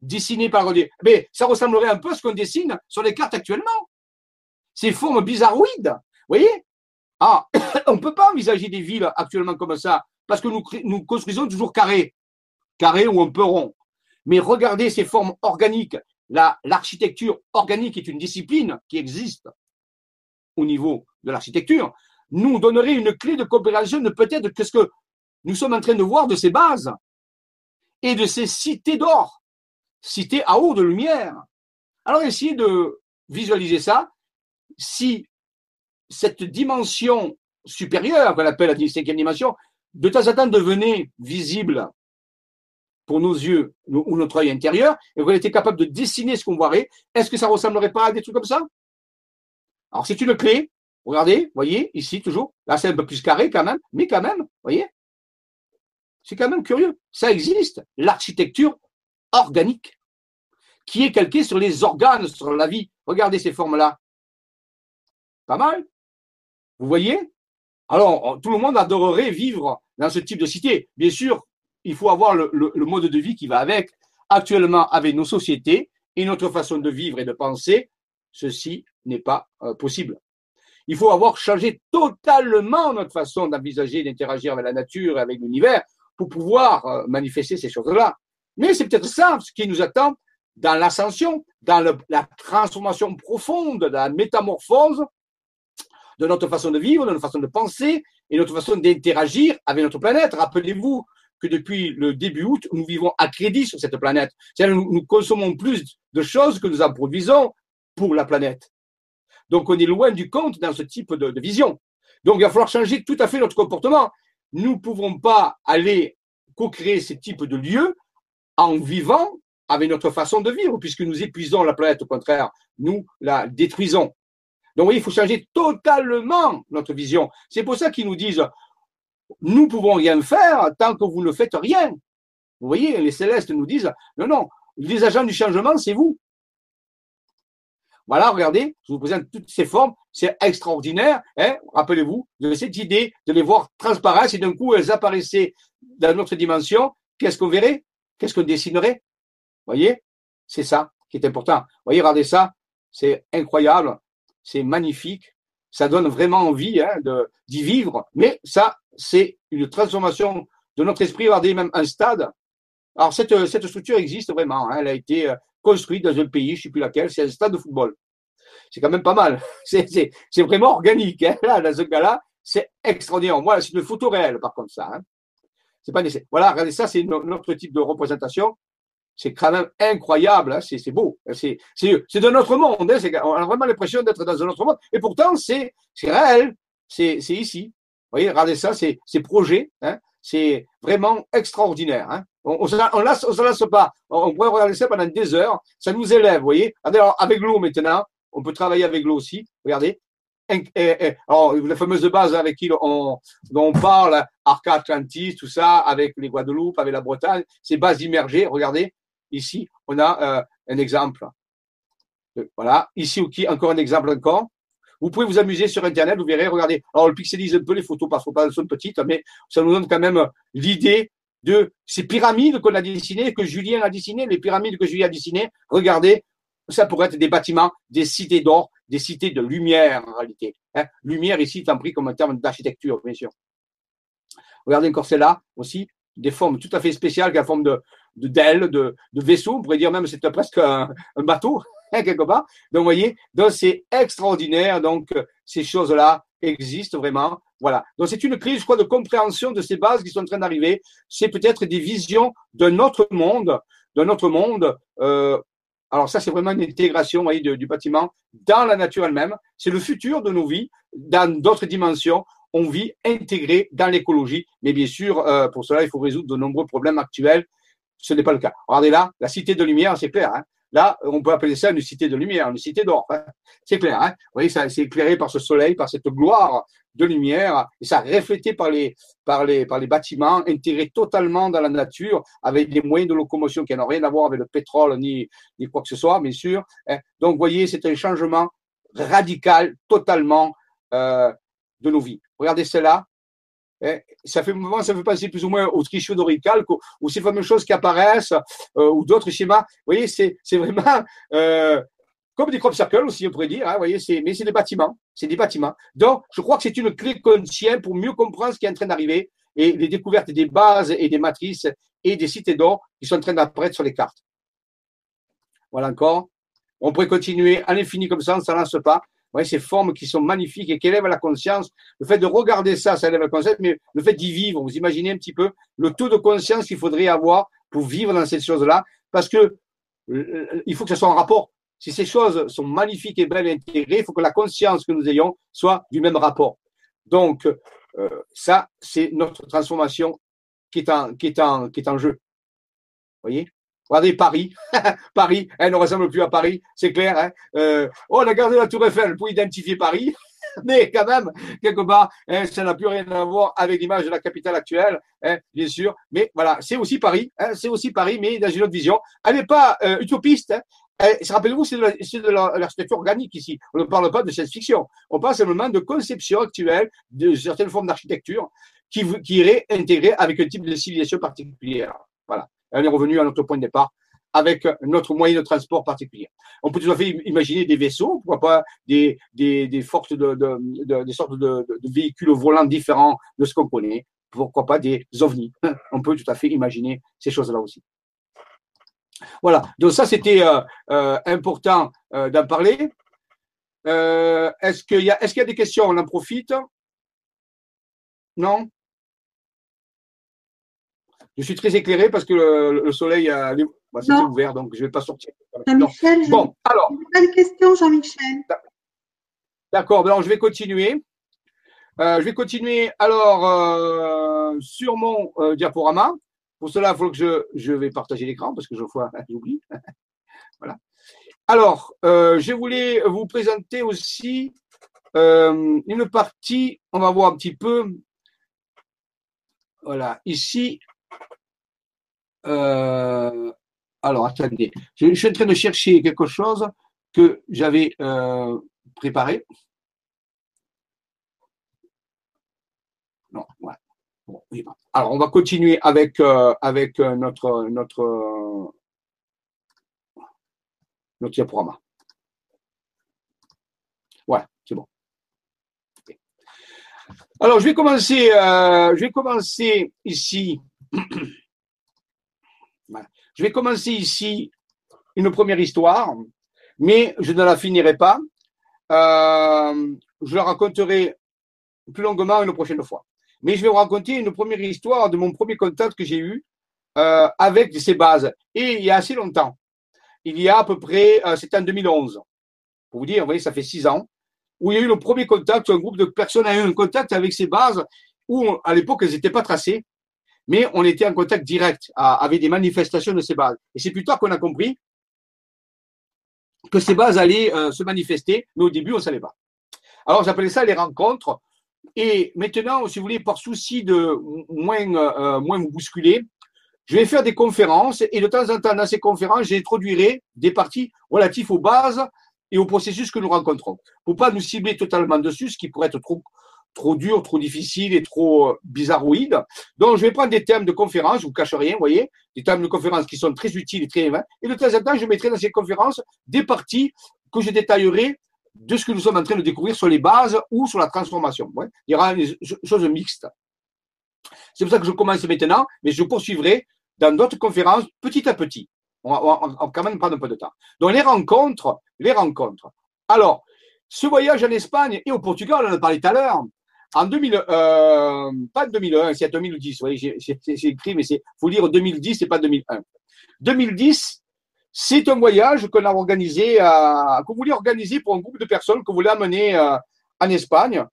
dessinés par des, mais ça ressemblerait un peu à ce qu'on dessine sur les cartes actuellement ces formes bizarroïdes. Vous voyez? Ah, [COUGHS] on ne peut pas envisager des villes actuellement comme ça, parce que nous, construisons toujours carré, carré ou un peu rond. Mais regardez ces formes organiques. L'architecture organique est une discipline qui existe au niveau de l'architecture. Nous donnerait une clé de coopération de peut-être que ce que nous sommes en train de voir de ces bases et de ces cités d'or, cités à haut de lumière. Alors essayez de visualiser ça. Si cette dimension supérieure, qu'on appelle la cinquième dimension, de temps en temps devenait visible pour nos yeux ou notre œil intérieur, et qu'on était capable de dessiner ce qu'on voirait, est-ce que ça ressemblerait pas à des trucs comme ça? Alors c'est une clé, regardez, voyez, ici toujours, là c'est un peu plus carré quand même, mais quand même, voyez, c'est quand même curieux, ça existe, l'architecture organique, qui est calquée sur les organes, sur la vie. Regardez ces formes-là. Pas mal. Vous voyez? Alors, tout le monde adorerait vivre dans ce type de cité. Bien sûr, il faut avoir le, mode de vie qui va avec. Actuellement, avec nos sociétés et notre façon de vivre et de penser, ceci n'est pas euh, possible. Il faut avoir changé totalement notre façon d'envisager, d'interagir avec la nature et avec l'univers pour pouvoir euh, manifester ces choses-là. Mais c'est peut-être ça ce qui nous attend dans l'ascension, dans la transformation profonde, dans la métamorphose de notre façon de vivre, de notre façon de penser et notre façon d'interagir avec notre planète. Rappelez-vous que depuis le début août, nous vivons à crédit sur cette planète. C'est-à-dire nous, nous consommons plus de choses que nous en produisons pour la planète. Donc on est loin du compte dans ce type de, de vision. Donc il va falloir changer tout à fait notre comportement. Nous ne pouvons pas aller co-créer ce type de lieu en vivant avec notre façon de vivre, puisque nous épuisons la planète, au contraire, nous la détruisons. Donc, il faut changer totalement notre vision. C'est pour ça qu'ils nous disent, nous pouvons rien faire tant que vous ne faites rien. Vous voyez, les célestes nous disent, non, non, les agents du changement, c'est vous. Voilà, regardez, je vous présente toutes ces formes, c'est extraordinaire. Hein Rappelez-vous de cette idée de les voir transparaître et d'un coup elles apparaissaient dans notre dimension. Qu'est-ce qu'on verrait? Qu'est-ce qu'on dessinerait? Voyez? C'est ça qui est important. Voyez, regardez ça, c'est incroyable, c'est magnifique, ça donne vraiment envie hein, d'y vivre, mais ça, c'est une transformation de notre esprit. Regardez, même un stade. Alors, cette, cette structure existe vraiment, hein, elle a été construite dans un pays, je ne sais plus laquelle, c'est un stade de football. C'est quand même pas mal. [LAUGHS] C'est vraiment organique. Hein, là, dans ce cas-là, c'est extraordinaire. Voilà, c'est une photo réelle, par contre, ça. Hein. C'est pas nécessaire. Voilà, regardez ça, c'est notre type de représentation c'est quand même incroyable, hein, c'est beau, c'est de notre monde, on a vraiment l'impression d'être dans un autre monde, et pourtant c'est réel, c'est ici. Vous voyez, regardez ça, c'est projet, hein, c'est vraiment extraordinaire. On ne on, se lasse pas, on, pourrait regarder ça pendant des heures, ça nous élève, vous voyez. Alors, avec l'eau maintenant, on peut travailler avec l'eau aussi, regardez. Alors, la fameuse base avec qui on, dont on parle, Arca Atlantis, tout ça, avec les Guadeloupe, avec la Bretagne, ces bases immergées, regardez, Ici, on a euh, un exemple. Euh, voilà. Ici, encore un exemple encore. Vous pouvez vous amuser sur Internet, vous verrez, regardez. Alors, le pixelise un peu les photos parce qu'elles sont petites, mais ça nous donne quand même l'idée de ces pyramides qu'on a dessinées, que Julien a dessinées, les pyramides que Julien a dessinées. Regardez, ça pourrait être des bâtiments, des cités d'or, des cités de lumière en réalité. Hein. Lumière ici est pris comme un terme d'architecture, bien sûr. Regardez encore celle-là aussi, des formes tout à fait spéciales, la forme de, d'ailes, de, vaisseaux, on pourrait dire même c'est presque un, bateau, [LAUGHS] hein, quelque part. Donc, vous voyez, c'est extraordinaire. Donc, ces choses-là existent vraiment. Voilà. Donc, c'est une crise, crois, de compréhension de ces bases qui sont en train d'arriver. C'est peut-être des visions d'un autre monde, d'un autre monde. Euh, alors, ça, c'est vraiment une intégration, voyez, du bâtiment dans la nature elle-même. C'est le futur de nos vies, dans d'autres dimensions on vit intégré dans l'écologie. Mais bien sûr, euh, pour cela, il faut résoudre de nombreux problèmes actuels ce n'est pas le cas. Regardez là, la cité de lumière, c'est clair. Hein. Là, on peut appeler ça une cité de lumière, une cité d'or. Hein. C'est clair. Hein. Vous voyez, c'est éclairé par ce soleil, par cette gloire de lumière, et ça reflété par les, bâtiments, intégré totalement dans la nature, avec des moyens de locomotion qui n'ont rien à voir avec le pétrole ni, quoi que ce soit, bien sûr. Hein. Donc, vous voyez, c'est un changement radical, totalement euh, de nos vies. Regardez cela, ça fait moment, ça fait penser plus ou moins au trichot d'Orical, ou ces fameuses choses qui apparaissent, euh, ou d'autres schémas. Vous voyez, c'est vraiment euh, comme des crop circles aussi, on pourrait dire. Hein, vous voyez, mais c'est des bâtiments. C'est des bâtiments. Donc, je crois que c'est une clé qu'on tient pour mieux comprendre ce qui est en train d'arriver et les découvertes des bases et des matrices et des cités d'or qui sont en train d'apparaître sur les cartes. Voilà encore. On pourrait continuer à l'infini comme ça, on ne s'en lance pas voyez, ces formes qui sont magnifiques et qui élèvent la conscience. Le fait de regarder ça, ça élève la conscience, mais le fait d'y vivre, vous imaginez un petit peu le taux de conscience qu'il faudrait avoir pour vivre dans ces choses-là, parce que euh, il faut que ce soit en rapport. Si ces choses sont magnifiques et belles et intégrées, il faut que la conscience que nous ayons soit du même rapport. Donc, euh, ça, c'est notre transformation qui est en, qui est en, qui est en jeu. Vous voyez? Regardez Paris, [LAUGHS] Paris, elle ne ressemble plus à Paris, c'est clair. Hein euh, on a gardé la Tour Eiffel pour identifier Paris, [LAUGHS] mais quand même, quelque part, hein, ça n'a plus rien à voir avec l'image de la capitale actuelle, hein, bien sûr. Mais voilà, c'est aussi Paris, hein, c'est aussi Paris, mais dans une autre vision. Elle n'est pas euh, utopiste. Hein. Rappelez-vous, c'est de l'architecture organique ici. On ne parle pas de science-fiction. On parle simplement de conception actuelle de certaines formes d'architecture qui, qui iraient intégrer avec un type de civilisation particulière. On est revenu à notre point de départ avec notre moyen de transport particulier. On peut tout à fait imaginer des vaisseaux, pourquoi pas des, des, de, sortes de, véhicules volants différents de ce qu'on connaît, pourquoi pas des ovnis. On peut tout à fait imaginer ces choses-là aussi. Voilà, donc ça c'était important d'en parler. est-ce qu'il y a des questions? On en profite? Non? Je suis très éclairé parce que le, soleil a bah, ouvert, donc je ne vais pas sortir. Jean-Michel, bon, alors. Pas de questions, Jean-Michel. D'accord, alors je vais continuer. Euh, je vais continuer alors euh, sur mon euh, diaporama. Pour cela, il faut que je, je vais partager l'écran parce que je fois [LAUGHS] j'oublie. [LAUGHS] voilà. Alors, je voulais vous présenter aussi une partie. On va voir un petit peu. Voilà, ici. Alors, attendez. Je, suis en train de chercher quelque chose que j'avais préparé. Non, Alors, on va continuer avec, euh, euh, notre, notre, euh, notre diaporama. Ouais, c'est bon. Alors, je vais commencer ici. [CLEARS THROAT] Je vais commencer ici une première histoire, mais je ne la finirai pas. je la raconterai plus longuement une prochaine fois. Mais je vais vous raconter une première histoire de mon premier contact que j'ai eu euh, avec ces bases. Et il y a assez longtemps. Il y a à peu près, euh, c'était en 2011. Pour vous dire, vous voyez, ça fait six ans, où il y a eu le premier contact, un groupe de personnes a eu un contact avec ces bases, où à l'époque, elles n'étaient pas tracées, mais on était en contact direct avec des manifestations de ces bases. Et c'est plus tard qu'on a compris que ces bases allaient euh, se manifester, mais au début, on ne savait pas. Alors, j'appelais ça les rencontres et maintenant, si vous voulez, par souci de moins, euh, moins vous bousculer, je vais faire des conférences et de temps en temps, dans ces conférences, j'introduirai des parties relatives aux bases et aux processus que nous rencontrons. Pour pas nous cibler totalement dessus, ce qui pourrait être trop, trop dur, trop difficile et trop euh, bizarroïde. Donc, je vais prendre des thèmes de conférences, je vous cache rien, vous voyez, des thèmes de conférences qui sont très utiles et très Et de temps en temps, je mettrai dans ces conférences des parties que je détaillerai de ce que nous sommes en train de découvrir sur les bases ou sur la transformation. il y aura une chose mixte. C'est pour ça que je commence maintenant, mais je poursuivrai dans d'autres conférences petit à petit. On va, quand même prendre un peu de temps. Donc les rencontres, les rencontres. Alors, ce voyage en Espagne et au Portugal, on en a parlé tout à l'heure. En 2000, euh, pas 2001, c'est 2010. Vous voyez, j'ai écrit, mais c'est faut lire 2010 et pas 2001. 2010, c'est un voyage qu'on a organisé, euh, qu'on voulait organiser pour un groupe de personnes qu'on voulait amener euh, en Espagne.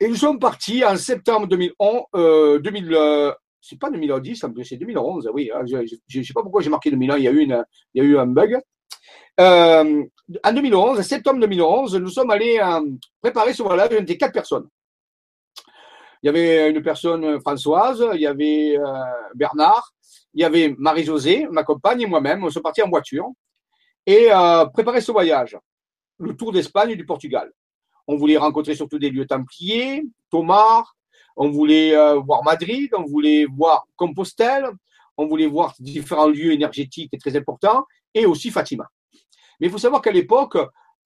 Et nous sommes partis en septembre 2011, euh, 2000, euh, c'est pas 2010, c'est 2011, oui. Hein, je ne sais pas pourquoi j'ai marqué 2001, il y a eu, un bug. Euh, en 2011, en septembre 2011, nous sommes allés euh, préparer ce voyage, on était quatre personnes. Il y avait une personne Françoise, il y avait Bernard, il y avait Marie-Josée, ma compagne et moi-même, on sont partis en voiture et euh, préparer ce voyage, le tour d'Espagne et du Portugal. On voulait rencontrer surtout des lieux templiers, Thomas, on voulait euh, voir Madrid, on voulait voir Compostelle, on voulait voir différents lieux énergétiques et très importants, et aussi Fatima. Mais il faut savoir qu'à l'époque,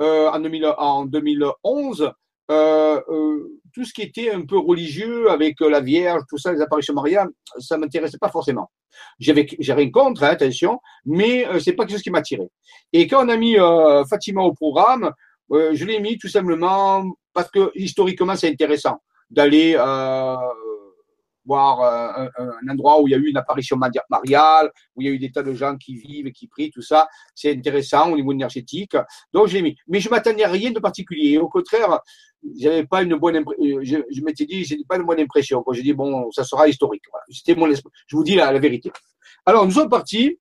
euh, en 2011, euh, euh, tout ce qui était un peu religieux avec euh, la Vierge, tout ça, les apparitions mariales, ça m'intéressait pas forcément. J'avais, j'ai rien contre, hein, attention, mais c'est pas quelque chose qui m'attirait. Et quand on a mis Fatima au programme, je l'ai mis tout simplement parce que historiquement c'est intéressant d'aller voir euh, un, endroit où il y a eu une apparition mariale, où il y a eu des tas de gens qui vivent et qui prient, tout ça. C'est intéressant au niveau énergétique. Donc, j'ai mis. Mais je m'attendais à rien de particulier. Au contraire, j'avais pas une bonne euh, je, je m'étais dit, j'ai pas une bonne impression. Quand j'ai dit, bon, ça sera historique. C'était mon Je vous dis la, la vérité. Alors, nous sommes partis.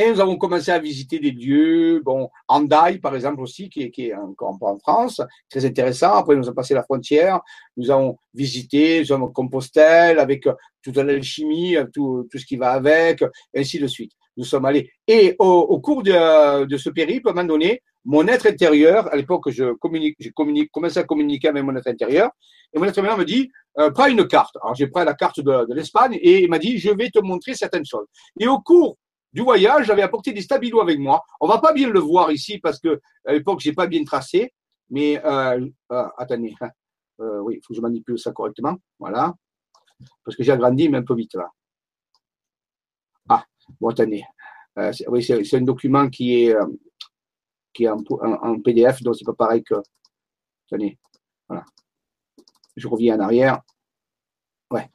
Et nous avons commencé à visiter des lieux, bon, Andaille par exemple aussi, qui est, qui est encore en France, très intéressant. Après, nous avons passé la frontière, nous avons visité, nous avons Compostelle avec euh, toute l'alchimie, euh, tout, ce qui va avec, ainsi de suite. Nous sommes allés. Et au, cours de, ce périple, à un moment donné, mon être intérieur, à l'époque, je communique, je communique, à communiquer avec mon être intérieur, et mon être intérieur me dit, euh, prends une carte. Alors, j'ai pris la carte de l'Espagne et il m'a dit, je vais te montrer certaines choses. Et au cours du voyage, j'avais apporté des stabilos avec moi. On va pas bien le voir ici parce que à l'époque j'ai pas bien tracé, mais euh, euh attendez, hein. euh, oui, il faut que je manipule ça correctement, voilà, parce que j'ai agrandi mais un peu vite là. Ah, bon attendez, oui, c'est un document qui est, qui est en, PDF, donc c'est pas pareil que. Tenez, voilà. Je reviens en arrière. Ouais.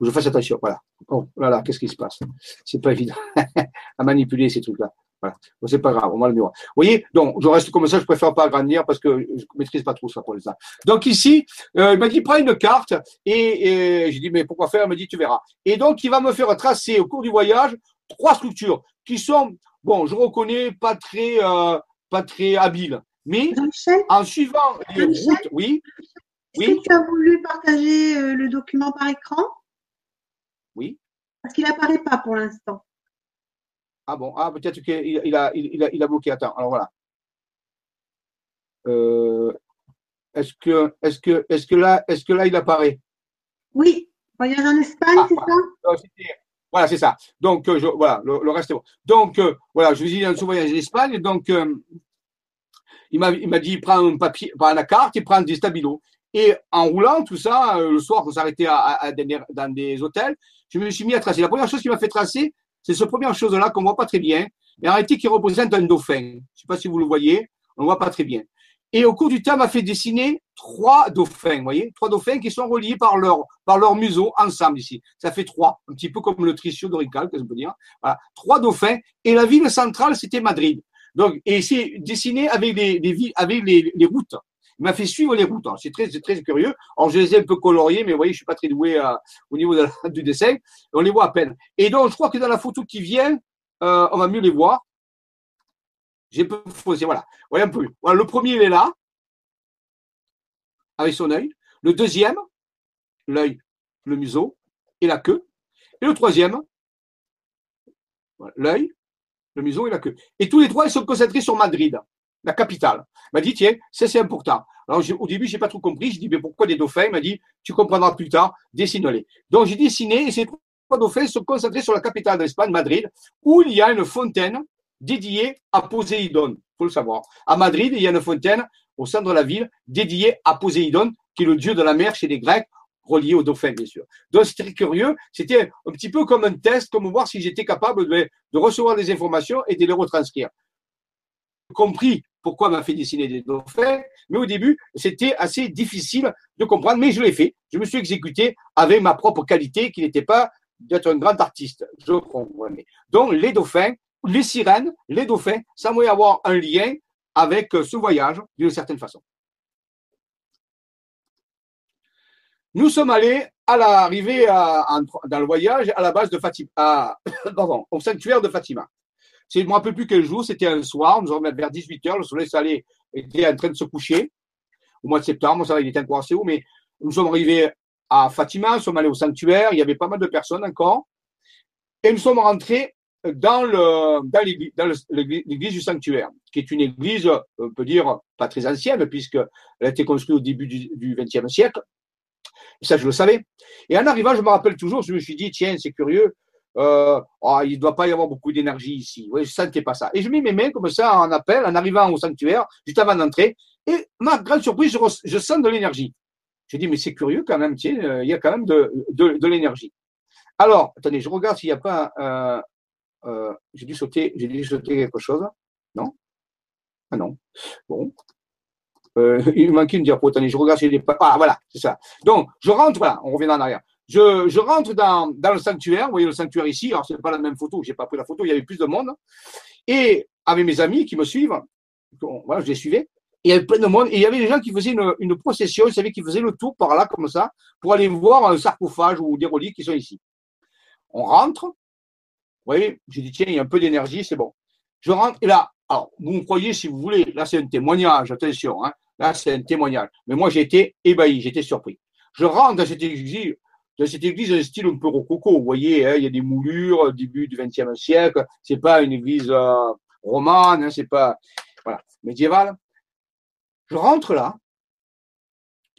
Je fasse attention. Voilà. Oh là là, qu'est-ce qui se passe? C'est pas évident [LAUGHS] à manipuler ces trucs-là. Voilà. Bon, c'est pas grave, on va le miroir. Vous voyez, donc je reste comme ça, je préfère pas agrandir parce que je maîtrise pas trop ça pour l'instant. Donc ici, euh, il m'a dit prends une carte et, et j'ai dit mais pourquoi faire? Il m'a dit tu verras. Et donc il va me faire tracer au cours du voyage trois structures qui sont bon, je reconnais pas très euh, pas très habiles, mais en suivant les routes, oui. Est-ce que tu as voulu partager euh, le document par écran? Oui. Parce qu'il n'apparaît pas pour l'instant. Ah bon, ah, peut-être qu'il il a, il, a, il a bloqué. Attends, alors voilà. Euh, est-ce que, est-ce que, est-ce que là, est-ce que là, il apparaît? Oui. Voyage en Espagne, ah, c'est voilà. ça? Voilà, c'est ça. Donc, euh, je, voilà, le, reste est bon. Donc, euh, voilà, je vous dis, un voyage en Espagne. Donc, il m'a, il m'a dit, il prend un papier, la carte, il prend des stabilos. Et en roulant, tout ça, le soir, on s'arrêtait à, à, dans des hôtels, je me suis mis à tracer. La première chose qui m'a fait tracer, c'est cette première chose-là qu'on voit pas très bien, mais en réalité qui représente un dauphin. Je ne sais pas si vous le voyez, on ne voit pas très bien. Et au cours du temps, m'a fait dessiner trois dauphins, vous voyez, trois dauphins qui sont reliés par leur, par leur museau ensemble ici. Ça fait trois, un petit peu comme le tricio dorical, que je peux dire. Voilà, trois dauphins. Et la ville centrale, c'était Madrid. Donc, et c'est dessiné avec les, les, avec les routes. Il m'a fait suivre les routes. C'est très, très curieux. Alors, je les ai un peu coloriés, mais vous voyez, je suis pas très doué au niveau [LAUGHS] du dessin. On les voit à peine. Et donc, je crois que dans la photo qui vient, euh, on va mieux les voir. J'ai peu voilà. Voyez un peu. Voilà, le premier, il est là, avec son œil. Le deuxième, l'œil, le museau et la queue. Et le troisième, l'œil, le museau et la queue. Et tous les trois, ils sont concentrés sur Madrid la capitale. Il m'a dit, tiens, ça c'est important. Alors au début, j'ai pas trop compris. J'ai dit, mais pourquoi des dauphins? Il m'a dit, tu comprendras plus tard, dessine-les. Donc j'ai dessiné et ces trois dauphins sont concentrés sur la capitale d'Espagne, Madrid, où il y a une fontaine dédiée à Poséidon. faut le savoir. À Madrid, il y a une fontaine au centre de la ville dédiée à Poséidon, qui est le dieu de la mer chez les Grecs, relié aux dauphins, bien sûr. Donc, c'était curieux. C'était un petit peu comme un test, comme voir si j'étais capable de, de, recevoir des informations et de les retranscrire. Compris pourquoi m'a fait dessiner des dauphins, mais au début, c'était assez difficile de comprendre, mais je l'ai fait. Je me suis exécuté avec ma propre qualité, qui n'était pas d'être un grand artiste. Je comprenais. Donc, les dauphins, les sirènes, les dauphins, ça y avoir un lien avec ce voyage d'une certaine façon. Nous sommes allés à l'arrivée dans le voyage à la base de Fatima, [COUGHS] pardon, au sanctuaire de Fatima. Je ne me rappelle plus quel jour, c'était un soir, nous sommes vers 18h, le soleil salé était en train de se coucher au mois de septembre, ça il était encore assez haut, mais nous sommes arrivés à Fatima, nous sommes allés au sanctuaire, il y avait pas mal de personnes encore, et nous sommes rentrés dans le dans l'église du sanctuaire, qui est une église, on peut dire, pas très ancienne, puisqu'elle a été construite au début du XXe siècle. Ça, je le savais. Et en arrivant, je me rappelle toujours, je me suis dit, tiens, c'est curieux, euh, oh, il ne doit pas y avoir beaucoup d'énergie ici. Je ne sentais pas ça. Et je mets mes mains comme ça en appel, en arrivant au sanctuaire, juste avant d'entrer. Et ma grande surprise, je, sens de l'énergie. Je dis, mais c'est curieux quand même, tiens, euh, il y a quand même de, l'énergie. Alors, attendez, je regarde s'il n'y a pas. Euh, j'ai dû sauter, j'ai dû sauter quelque chose. Non? Ah non. Bon. [LAUGHS] Il manquait une diapo. Attendez, je regarde s'il a pas. Ah, voilà, c'est ça. Donc, je rentre, voilà, on revient en arrière. Je, rentre dans, le sanctuaire. Vous voyez le sanctuaire ici. Alors, ce n'est pas la même photo. Je n'ai pas pris la photo. Il y avait plus de monde. Et avec mes amis qui me suivent, voilà, je les suivais. il y avait plein de monde. Et il y avait des gens qui faisaient une, procession. Vous savez, qui faisaient le tour par là, comme ça, pour aller voir un sarcophage ou des reliques qui sont ici. On rentre. Vous voyez, j'ai dit, tiens, il y a un peu d'énergie, c'est bon. Je rentre. Et là, alors, vous me croyez si vous voulez. Là, c'est un témoignage. Attention. Hein. Là, c'est un témoignage. Mais moi, j'ai été ébahi. J'étais surpris. Je rentre dans cette église dans cette église, un style un peu rococo. Vous voyez, hein, il y a des moulures, euh, début du XXe siècle. C'est pas une église euh, romane, hein, c'est pas voilà médiévale. Je rentre là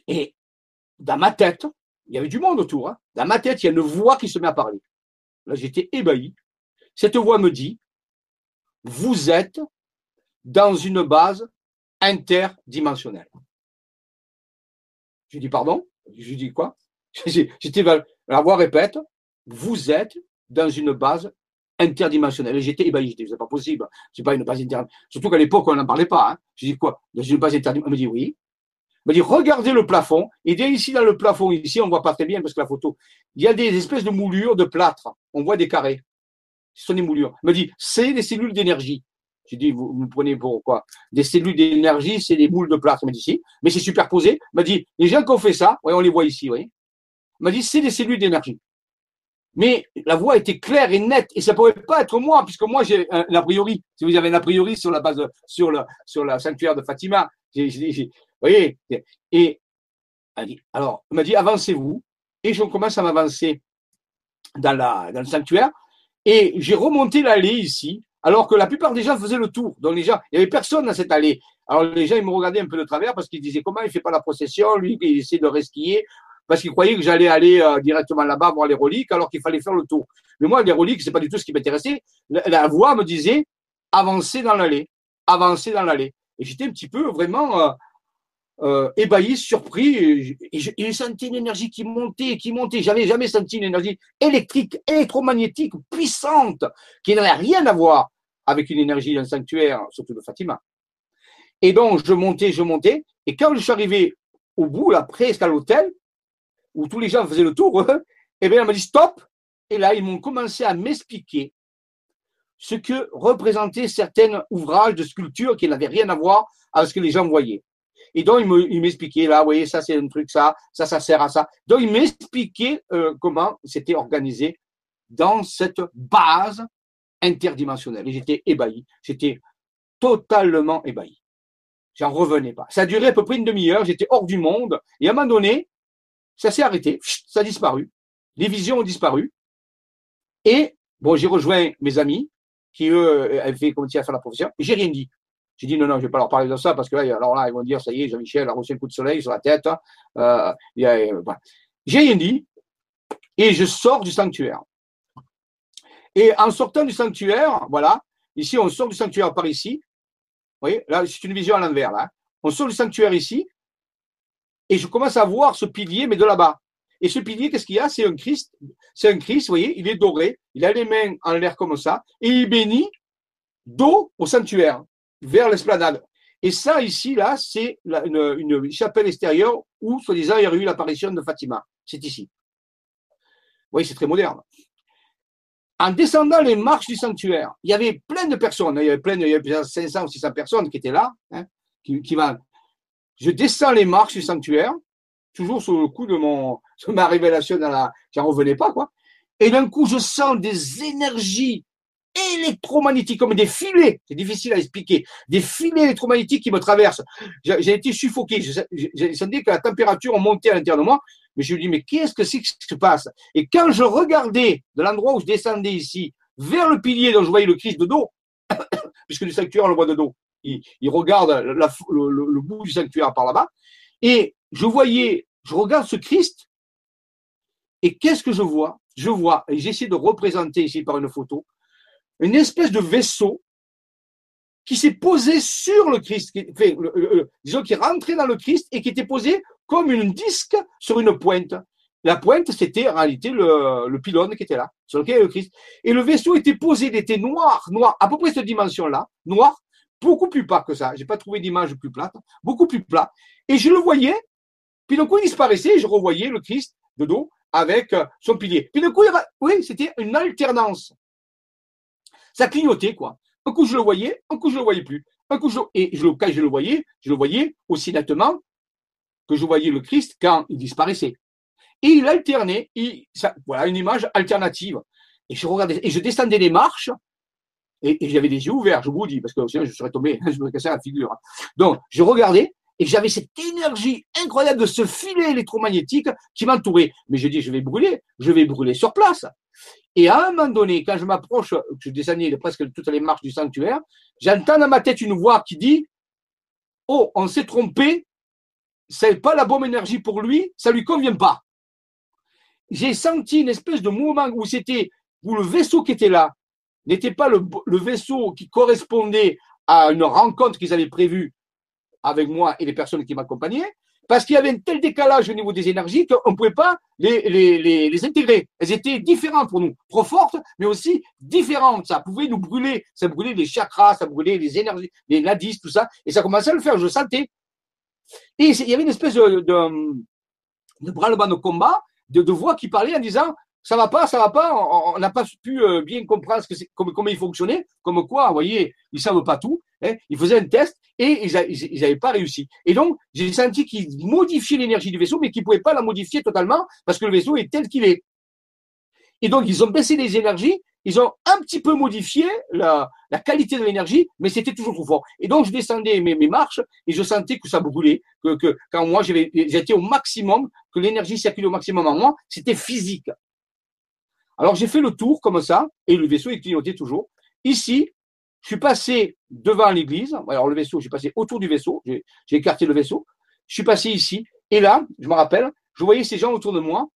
et dans ma tête, il y avait du monde autour. Hein. Dans ma tête, il y a une voix qui se met à parler. Là, j'étais ébahi. Cette voix me dit Vous êtes dans une base interdimensionnelle. Je dis Pardon? Je dis quoi? [LAUGHS] J'étais la voix répète, vous êtes dans une base interdimensionnelle. J'étais ébahi, je c'est pas possible, c'est pas une base interdimensionnelle. Surtout qu'à l'époque, on n'en parlait pas. Hein. Je dis quoi? Dans une base interdimensionnelle Elle me dit oui. Elle me dit, regardez le plafond. Et dès ici, dans le plafond, ici, on voit pas très bien parce que la photo, il y a des espèces de moulures de plâtre. On voit des carrés. Ce sont des moulures. Elle me dit, c'est des cellules d'énergie. J'ai dit, vous, vous prenez pour quoi? Des cellules d'énergie, c'est des moules de plâtre. Elle m'a dit, si. Mais c'est superposé. Elle m'a dit, les gens qui ont fait ça, on les voit ici. Elle m'a dit, c'est des cellules d'énergie. Mais la voix était claire et nette, et ça pouvait pas être moi, puisque moi j'ai un, a priori. Si vous avez un a priori sur la base, sur le sur la sanctuaire de Fatima, vous voyez. Et alors, m'a dit, avancez-vous, et je commence à m'avancer dans la dans le sanctuaire, et j'ai remonté l'allée ici, alors que la plupart des gens faisaient le tour. Donc les gens, il n'y avait personne dans cette allée. Alors les gens, ils me regardaient un peu de travers parce qu'ils disaient comment il fait pas la procession, lui, il essaie de resquiller parce qu'ils croyaient que j'allais aller euh, directement là-bas voir les reliques alors qu'il fallait faire le tour. Mais moi, les reliques, c'est pas du tout ce qui m'intéressait. La, voix me disait avancez dans l'allée, avancez dans l'allée. Et j'étais un petit peu vraiment euh, euh, ébahi, surpris. Et j'ai senti une énergie qui montait, qui montait. J'avais jamais senti une énergie électrique, électromagnétique, puissante, qui n'avait rien à voir avec une énergie d'un sanctuaire, surtout de Fatima. Et donc, je montais, je montais. Et quand je suis arrivé au bout, là, presque à l'hôtel, où tous les gens faisaient le tour, et eh bien, elle m'a dit stop. Et là, ils m'ont commencé à m'expliquer ce que représentaient certains ouvrages de sculpture qui n'avaient rien à voir avec ce que les gens voyaient. Et donc, ils m'expliquaient, là, vous voyez, ça, c'est un truc, ça, ça, ça sert à ça. Donc, ils m'expliquaient euh, comment c'était organisé dans cette base interdimensionnelle. Et j'étais ébahi. J'étais totalement ébahi. J'en revenais pas. Ça a duré à peu près une demi-heure. J'étais hors du monde. Et à un moment donné, ça s'est arrêté, ça a disparu. Les visions ont disparu. Et bon, j'ai rejoint mes amis qui, eux, avaient fait commencer à faire la profession. J'ai rien dit. J'ai dit non, non, je vais pas leur parler de ça parce que là, alors là, ils vont dire, ça y est, Jean-Michel a reçu un coup de soleil sur la tête. Euh, euh J'ai rien dit. Et je sors du sanctuaire. Et en sortant du sanctuaire, voilà, ici, on sort du sanctuaire par ici. Vous voyez, là, c'est une vision à l'envers, là. On sort du sanctuaire ici et je commence à voir ce pilier, mais de là-bas. Et ce pilier, qu'est-ce qu'il y a? C'est un Christ. C'est un Christ, vous voyez, il est doré, il a les mains en l'air comme ça, et il bénit dos au sanctuaire, vers l'esplanade. Et ça, ici, là, c'est une, chapelle extérieure où, soi-disant, il y a eu l'apparition de Fatima. C'est ici. Vous voyez, c'est très moderne. En descendant les marches du sanctuaire, il y avait plein de personnes. Il y avait plein, il y avait 500 ou 600 personnes qui étaient là, hein, qui, qui, je descends les marches du sanctuaire, toujours sous le coup de mon, [LAUGHS] de ma révélation dans la, j'en revenais pas, quoi. Et d'un coup, je sens des énergies électromagnétiques, comme des filets, c'est difficile à expliquer, des filets électromagnétiques qui me traversent. J'ai été suffoqué, j'ai senti que la température montait à l'intérieur de moi, mais je me dis, mais qu'est-ce que c'est qui se passe? Et quand je regardais de l'endroit où je descendais ici, vers le pilier dont je voyais le Christ de dos, [COUGHS] puisque du sanctuaire, on le voit de dos, il, regarde le, bout du sanctuaire par là-bas. Et je voyais, je regarde ce Christ, et qu'est-ce que je vois? Je vois, et j'essaie de représenter ici par une photo, une espèce de vaisseau qui s'est posé sur le Christ, disons qui est rentré dans le Christ et qui était posé comme une disque sur une pointe. La pointe, c'était en réalité le, le, pylône qui était là, sur lequel le Christ. Et le vaisseau était posé, il était noir, noir, à peu près cette dimension-là, noir, beaucoup plus plat que ça. J'ai pas trouvé d'image plus plate, beaucoup plus plat. Et je le voyais, puis d'un coup, il disparaissait, et je revoyais le Christ de dos avec euh, son pilier. Puis d'un coup, oui, c'était une alternance. Ça clignotait, quoi. Un coup, je le voyais, un coup, je le voyais plus. Un coup, je, et je, quand je le voyais, je le voyais aussi nettement que je voyais le Christ quand il disparaissait. Et il alternait, il, voilà, une image alternative. Et je regardais, et je descendais les marches, et, j'avais les yeux ouverts, je vous dis, parce que sinon je serais tombé, [LAUGHS] je me cassais la figure. Donc, je regardais et j'avais cette énergie incroyable de ce filet électromagnétique qui m'entourait. Mais je dis, je vais brûler, je vais brûler sur place. Et à un moment donné, quand je m'approche, je descendais presque toutes les marches du sanctuaire, j'entends dans ma tête une voix qui dit, oh, on s'est trompé, c'est pas la bonne énergie pour lui, ça lui convient pas. J'ai senti une espèce de mouvement où c'était, où le vaisseau qui était là, n'était pas le, vaisseau qui correspondait à une rencontre qu'ils avaient prévue avec moi et les personnes qui m'accompagnaient, parce qu'il y avait un tel décalage au niveau des énergies qu'on ne pouvait pas les, intégrer. Elles étaient différentes pour nous, trop fortes, mais aussi différentes. Ça pouvait nous brûler, ça brûlait les chakras, ça brûlait les énergies, les nadis, tout ça, et ça commençait à le faire, je sentais. Et il y avait une espèce de, de, de branle-bas de combat, de, de voix qui parlait en disant ça va pas, ça va pas, on n'a pas pu euh, bien comprendre ce que comment, comment il fonctionnait, comme quoi, vous voyez, ils savent pas tout. Hein, ils faisaient un test et ils n'avaient pas réussi. Et donc, j'ai senti qu'ils modifiaient l'énergie du vaisseau, mais qu'ils pouvaient pas la modifier totalement parce que le vaisseau est tel qu'il est. Et donc, ils ont baissé les énergies, ils ont un petit peu modifié la, qualité de l'énergie, mais c'était toujours trop fort. Et donc, je descendais mes, mes, marches et je sentais que ça brûlait, que, que quand moi j'étais au maximum, que l'énergie circulait au maximum en moi, c'était physique. Alors j'ai fait le tour comme ça, et le vaisseau est clignoté toujours. Ici, je suis passé devant l'église. Alors le vaisseau, j'ai passé autour du vaisseau, j'ai écarté le vaisseau. Je suis passé ici, et là, je me rappelle, je voyais ces gens autour de moi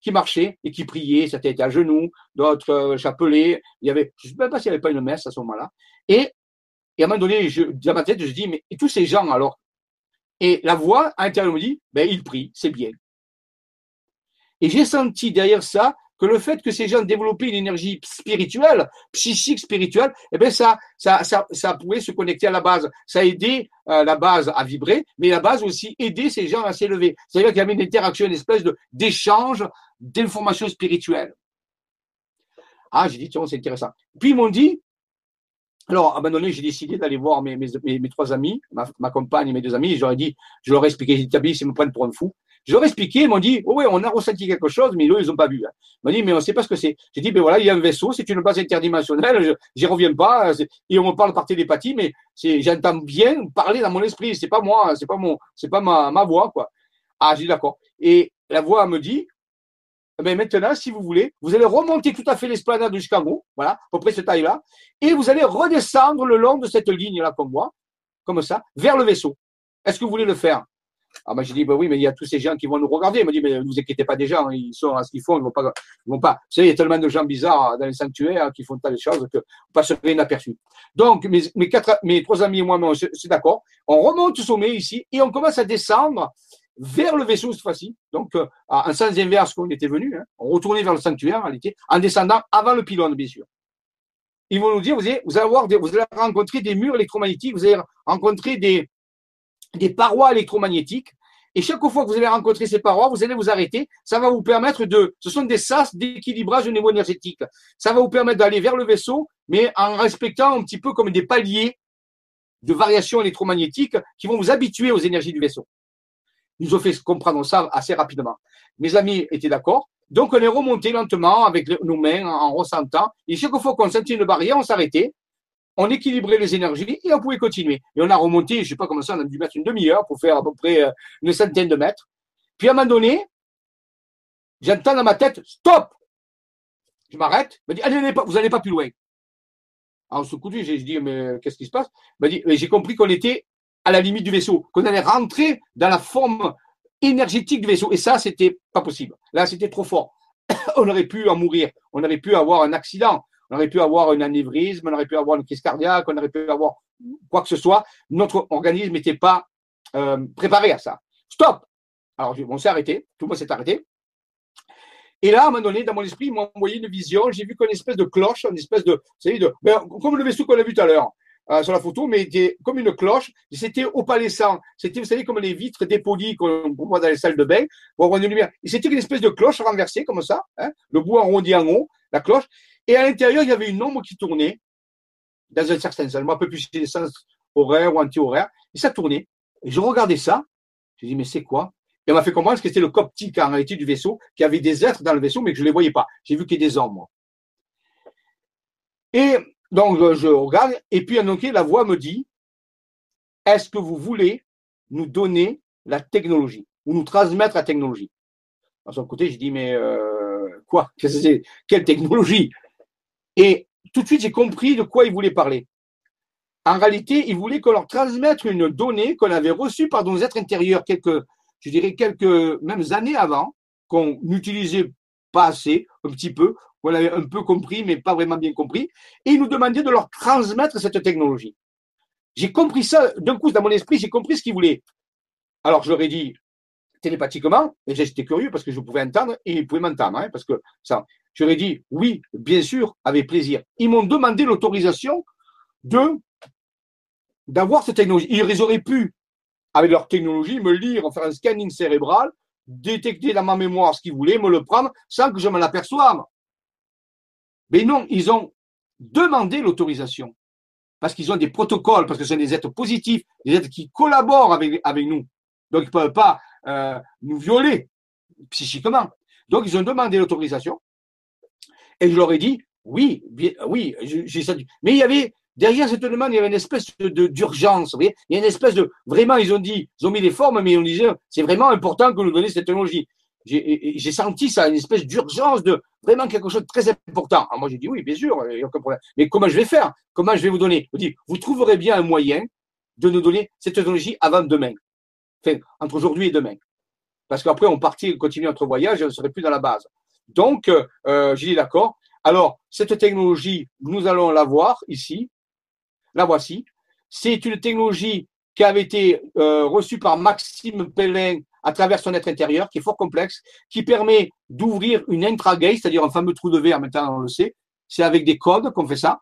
qui marchaient et qui priaient, certains étaient à genoux, d'autres euh, chapelaient. Il y avait, je ne sais même pas s'il n'y avait pas une messe à ce moment-là. Et, à un moment donné, je, dans ma tête, je dis, mais tous ces gens alors? Et la voix à l'intérieur me dit, ben ils prient, c'est bien. Et j'ai senti derrière ça que le fait que ces gens développaient une énergie spirituelle, psychique, spirituelle, eh bien ça, ça, ça, ça pouvait se connecter à la base. Ça a aidé euh, la base à vibrer, mais la base aussi aidé ces gens à s'élever. C'est-à-dire qu'il y avait une interaction, une espèce d'échange d'informations spirituelles. Ah, j'ai dit, tiens, c'est intéressant. Puis ils m'ont dit, alors, à un moment donné, j'ai décidé d'aller voir mes, mes, mes, trois amis, ma, ma, compagne et mes deux amis. J'aurais dit, je leur ai expliqué, j'ai dit, ils me prennent pour un fou. Ai expliqué, ils m'ont dit, oh oui, on a ressenti quelque chose, mais eux, ils n'ont pas vu. Hein. Ils m'ont dit, mais on ne sait pas ce que c'est. J'ai dit, ben voilà, il y a un vaisseau, c'est une base interdimensionnelle, j'y reviens pas, et on me parle par télépathie, mais j'entends bien parler dans mon esprit, c'est pas moi, c'est pas mon, c'est pas ma, ma voix, quoi. Ah, j'ai dit d'accord. Et la voix me dit, mais maintenant, si vous voulez, vous allez remonter tout à fait l'esplanade jusqu'en haut, voilà, à peu près cette taille-là, et vous allez redescendre le long de cette ligne-là, comme moi, comme ça, vers le vaisseau. Est-ce que vous voulez le faire? Ah ben j'ai dit, ben oui, mais il y a tous ces gens qui vont nous regarder. Il m'a dit, mais ne vous inquiétez pas des gens, hein, ils sont à ce qu'ils font, ils vont pas, ils vont pas. Vous savez, il y a tellement de gens bizarres dans les sanctuaires qui font tas de choses que vous passerez inaperçu. Donc, mes, mes quatre, mes trois amis et moi, c'est d'accord. On remonte au sommet ici et on commence à descendre vers le vaisseau cette fois-ci. Donc, euh, en sens inverse qu'on était venu. Hein. On retournait vers le sanctuaire en réalité, en descendant avant le pylône, bien sûr. Ils vont nous dire, vous allez, vous allez avoir vous allez rencontrer des murs électromagnétiques, vous allez rencontrer des, des parois électromagnétiques. Et chaque fois que vous allez rencontrer ces parois, vous allez vous arrêter. Ça va vous permettre de, ce sont des sas d'équilibrage au niveau énergétique. Ça va vous permettre d'aller vers le vaisseau, mais en respectant un petit peu comme des paliers de variations électromagnétiques qui vont vous habituer aux énergies du vaisseau. Ils nous ont fait comprendre ça assez rapidement. Mes amis étaient d'accord. Donc, on est remonté lentement avec nos mains en ressentant. Et chaque fois qu'on sentait une barrière, on s'arrêtait on équilibrait les énergies et on pouvait continuer. Et on a remonté, je ne sais pas comment ça, on a dû mettre une demi-heure pour faire à peu près euh, une centaine de mètres. Puis à un moment donné, j'entends dans ma tête, stop Je m'arrête, me dis, allez, vous n'allez pas plus loin. Alors, ce coup de j'ai dit, mais qu'est-ce qui se passe? Dit, j'ai compris qu'on était à la limite du vaisseau, qu'on allait rentrer dans la forme énergétique du vaisseau. Et ça, c'était pas possible. Là, c'était trop fort. [COUGHS] on aurait pu en mourir. On aurait pu avoir un accident on aurait pu avoir un anévrisme, on aurait pu avoir une crise cardiaque, on aurait pu avoir quoi que ce soit. Notre organisme n'était pas euh, préparé à ça. Stop Alors, on s'est arrêté, tout le monde s'est arrêté. Et là, à un moment donné, dans mon esprit, il m'a envoyé une vision. J'ai vu qu'une espèce de cloche, une espèce de, de ben, comme le vaisseau qu'on a vu tout à l'heure euh, sur la photo, mais comme une cloche. C'était opalescent. C'était, vous savez, comme les vitres dépolies qu'on voit dans les salles de bain pour avoir une lumière. C'était une espèce de cloche renversée comme ça, hein, le bout arrondi en haut, la cloche. Et à l'intérieur, il y avait une ombre qui tournait dans un certain sens. Je ne me plus si sens horaire ou anti-horaire. Et ça tournait. Et je regardais ça. Je dis, mais c'est quoi? Et on m'a fait comprendre que c'était le coptique en réalité du vaisseau, qu'il y avait des êtres dans le vaisseau, mais que je ne les voyais pas. J'ai vu qu'il y a des ombres. Et donc, je regarde. Et puis, donc, la voix me dit, est-ce que vous voulez nous donner la technologie ou nous transmettre la technologie? À son côté, je dis, mais euh, quoi? [LAUGHS] Quelle technologie? Et tout de suite, j'ai compris de quoi il voulait parler. En réalité, il voulait qu'on leur transmette une donnée qu'on avait reçue par nos êtres intérieurs quelques, je dirais quelques, même années avant, qu'on n'utilisait pas assez, un petit peu, qu'on avait un peu compris, mais pas vraiment bien compris. Et il nous demandait de leur transmettre cette technologie. J'ai compris ça, d'un coup, dans mon esprit, j'ai compris ce qu'il voulait. Alors, je leur ai dit télépathiquement, et j'étais curieux parce que je pouvais entendre et ils pouvaient m'entendre, hein, parce que ça, ai dit oui, bien sûr, avec plaisir. Ils m'ont demandé l'autorisation de d'avoir cette technologie. Ils auraient pu, avec leur technologie, me lire, faire un scanning cérébral, détecter dans ma mémoire ce qu'ils voulaient, me le prendre sans que je m'en aperçoive. Mais non, ils ont demandé l'autorisation parce qu'ils ont des protocoles, parce que ce sont des êtres positifs, des êtres qui collaborent avec, avec nous. Donc, ils ne peuvent pas euh, nous violer psychiquement. Donc, ils ont demandé l'autorisation. Et je leur ai dit, oui, oui, j'ai ça. Mais il y avait, derrière cette demande, il y avait une espèce de, d'urgence. il y a une espèce de, vraiment, ils ont dit, ils ont mis des formes, mais on disait, c'est vraiment important que nous donnions cette technologie. J'ai senti ça, une espèce d'urgence de vraiment quelque chose de très important. Alors moi, j'ai dit oui, bien sûr, il n'y a aucun problème. Mais comment je vais faire? Comment je vais vous donner? Je dis, vous trouverez bien un moyen de nous donner cette technologie avant demain. Enfin, entre aujourd'hui et demain. Parce qu'après, on partit, on continue notre voyage on ne serait plus dans la base. Donc, euh, euh, j'ai dit d'accord. Alors, cette technologie, nous allons la voir ici. La voici. C'est une technologie qui avait été euh, reçue par Maxime Pellin à travers son être intérieur, qui est fort complexe, qui permet d'ouvrir une intragate, c'est-à-dire un fameux trou de verre, maintenant on le sait. C'est avec des codes qu'on fait ça.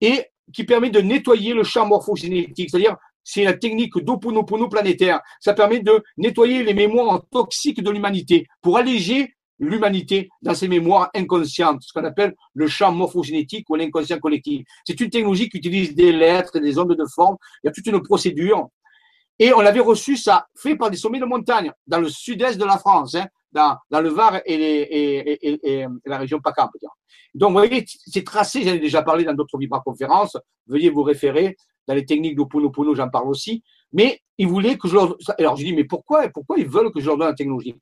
Et qui permet de nettoyer le champ morphogénétique, c'est-à-dire c'est la technique d'Oponopono planétaire. Ça permet de nettoyer les mémoires toxiques de l'humanité pour alléger l'humanité dans ses mémoires inconscientes, ce qu'on appelle le champ morphogénétique ou l'inconscient collectif. C'est une technologie qui utilise des lettres, des ondes de forme. Il y a toute une procédure. Et on l'avait reçu, ça, fait par des sommets de montagne, dans le sud-est de la France, hein, dans, le Var et, les, et, et, et la région PACA, Donc, vous voyez, c'est tracé, j'en ai déjà parlé dans d'autres vibra-conférences, veuillez vous référer dans les techniques d'Oponopono, j'en parle aussi. Mais ils voulaient que je leur. Alors je dis, mais pourquoi, pourquoi ils veulent que je leur donne la technologie?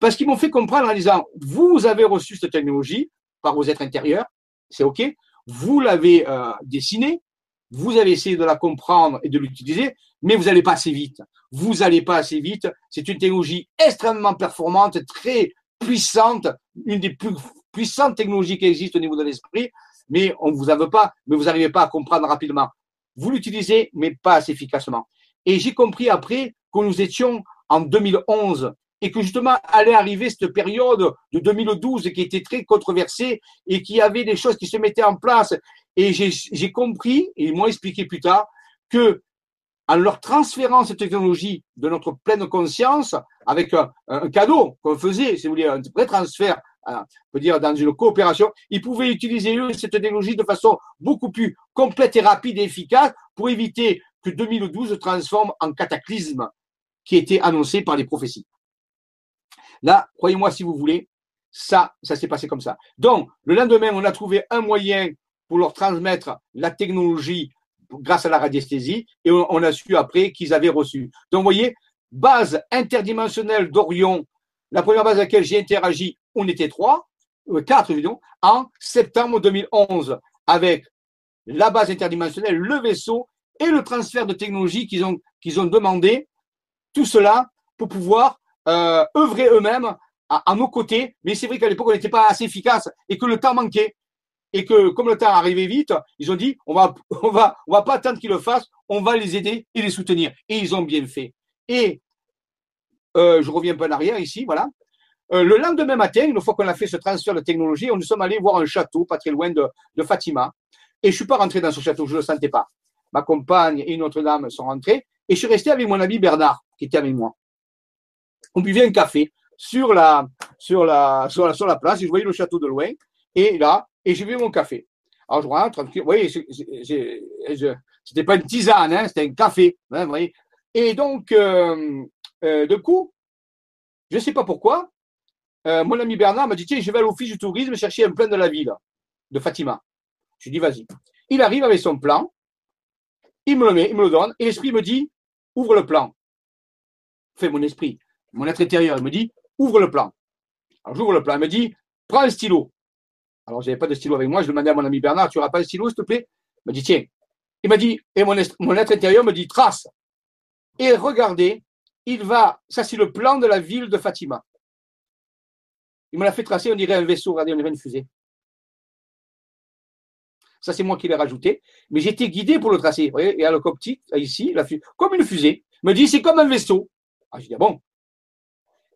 Parce qu'ils m'ont fait comprendre en disant, vous avez reçu cette technologie par vos êtres intérieurs, c'est OK. Vous l'avez euh, dessinée, vous avez essayé de la comprendre et de l'utiliser, mais vous n'allez pas assez vite. Vous n'allez pas assez vite. C'est une technologie extrêmement performante, très puissante, une des plus puissantes technologies qui existent au niveau de l'esprit, mais on ne vous en veut pas, mais vous n'arrivez pas à comprendre rapidement vous l'utilisez, mais pas assez efficacement. Et j'ai compris après que nous étions en 2011 et que justement allait arriver cette période de 2012 qui était très controversée et qui avait des choses qui se mettaient en place. Et j'ai compris, et ils m'ont expliqué plus tard, que en leur transférant cette technologie de notre pleine conscience, avec un, cadeau qu'on faisait, si vous voulez, un vrai transfert on peut dire dans une coopération, ils pouvaient utiliser eux cette technologie de façon beaucoup plus complète et rapide et efficace pour éviter que 2012 se transforme en cataclysme qui était annoncé par les prophéties. Là, croyez-moi si vous voulez, ça, ça s'est passé comme ça. Donc, le lendemain, on a trouvé un moyen pour leur transmettre la technologie grâce à la radiesthésie et on, a su après qu'ils avaient reçu. Donc, vous voyez, base interdimensionnelle d'Orion, la première base à laquelle j'ai interagi on était trois, euh, quatre évidemment, en septembre 2011, avec la base interdimensionnelle, le vaisseau et le transfert de technologie qu'ils ont, qu'ils ont demandé, tout cela pour pouvoir euh, œuvrer eux-mêmes à, nos côtés. Mais c'est vrai qu'à l'époque, on n'était pas assez efficace et que le temps manquait. Et que comme le temps arrivait vite, ils ont dit on va [LAUGHS] on va on va pas attendre qu'ils le fassent, on va les aider et les soutenir. Et ils ont bien fait. Et euh, je reviens un peu en arrière ici, voilà. Euh, le lendemain matin, une fois qu'on a fait ce transfert de technologie, on nous sommes allés voir un château pas très loin de, Fatima. Et je suis pas rentré dans ce château, je le sentais pas. Ma compagne et une autre dame sont rentrées et je suis resté avec mon ami Bernard qui était avec moi. On buvait un café sur la, place et je voyais le château de loin. Et là, et j'ai vu mon café. Alors je rentre. Vous voyez, c'était pas une tisane, hein, c'était un café. Hein. Et donc, euh, euh, de coup, je ne sais pas pourquoi, euh, mon ami Bernard m'a dit Tiens, je vais à l'office du tourisme chercher un plan de la ville, de Fatima. Je lui dis Vas-y. Il arrive avec son plan, il me le met, il me le donne, et l'esprit me dit Ouvre le plan. Fait mon esprit, mon être intérieur, me dit Ouvre le plan. Alors j'ouvre le plan, il me dit Prends un stylo. Alors, je n'avais pas de stylo avec moi, je demandais à mon ami Bernard Tu n'auras pas un stylo, s'il te plaît? Il m'a dit Tiens. Il m'a dit, et mon, être intérieur me dit Trace. Et regardez, il va, ça c'est le plan de la ville de Fatima. Il me l'a fait tracer, on dirait un vaisseau, regardez, on dirait une fusée. Ça, c'est moi qui l'ai rajouté. Mais j'étais guidé pour le tracer. Vous voyez, et à l'optique, ici, la comme une fusée. Il me dit, c'est comme un vaisseau. Ah, je dis, ah bon?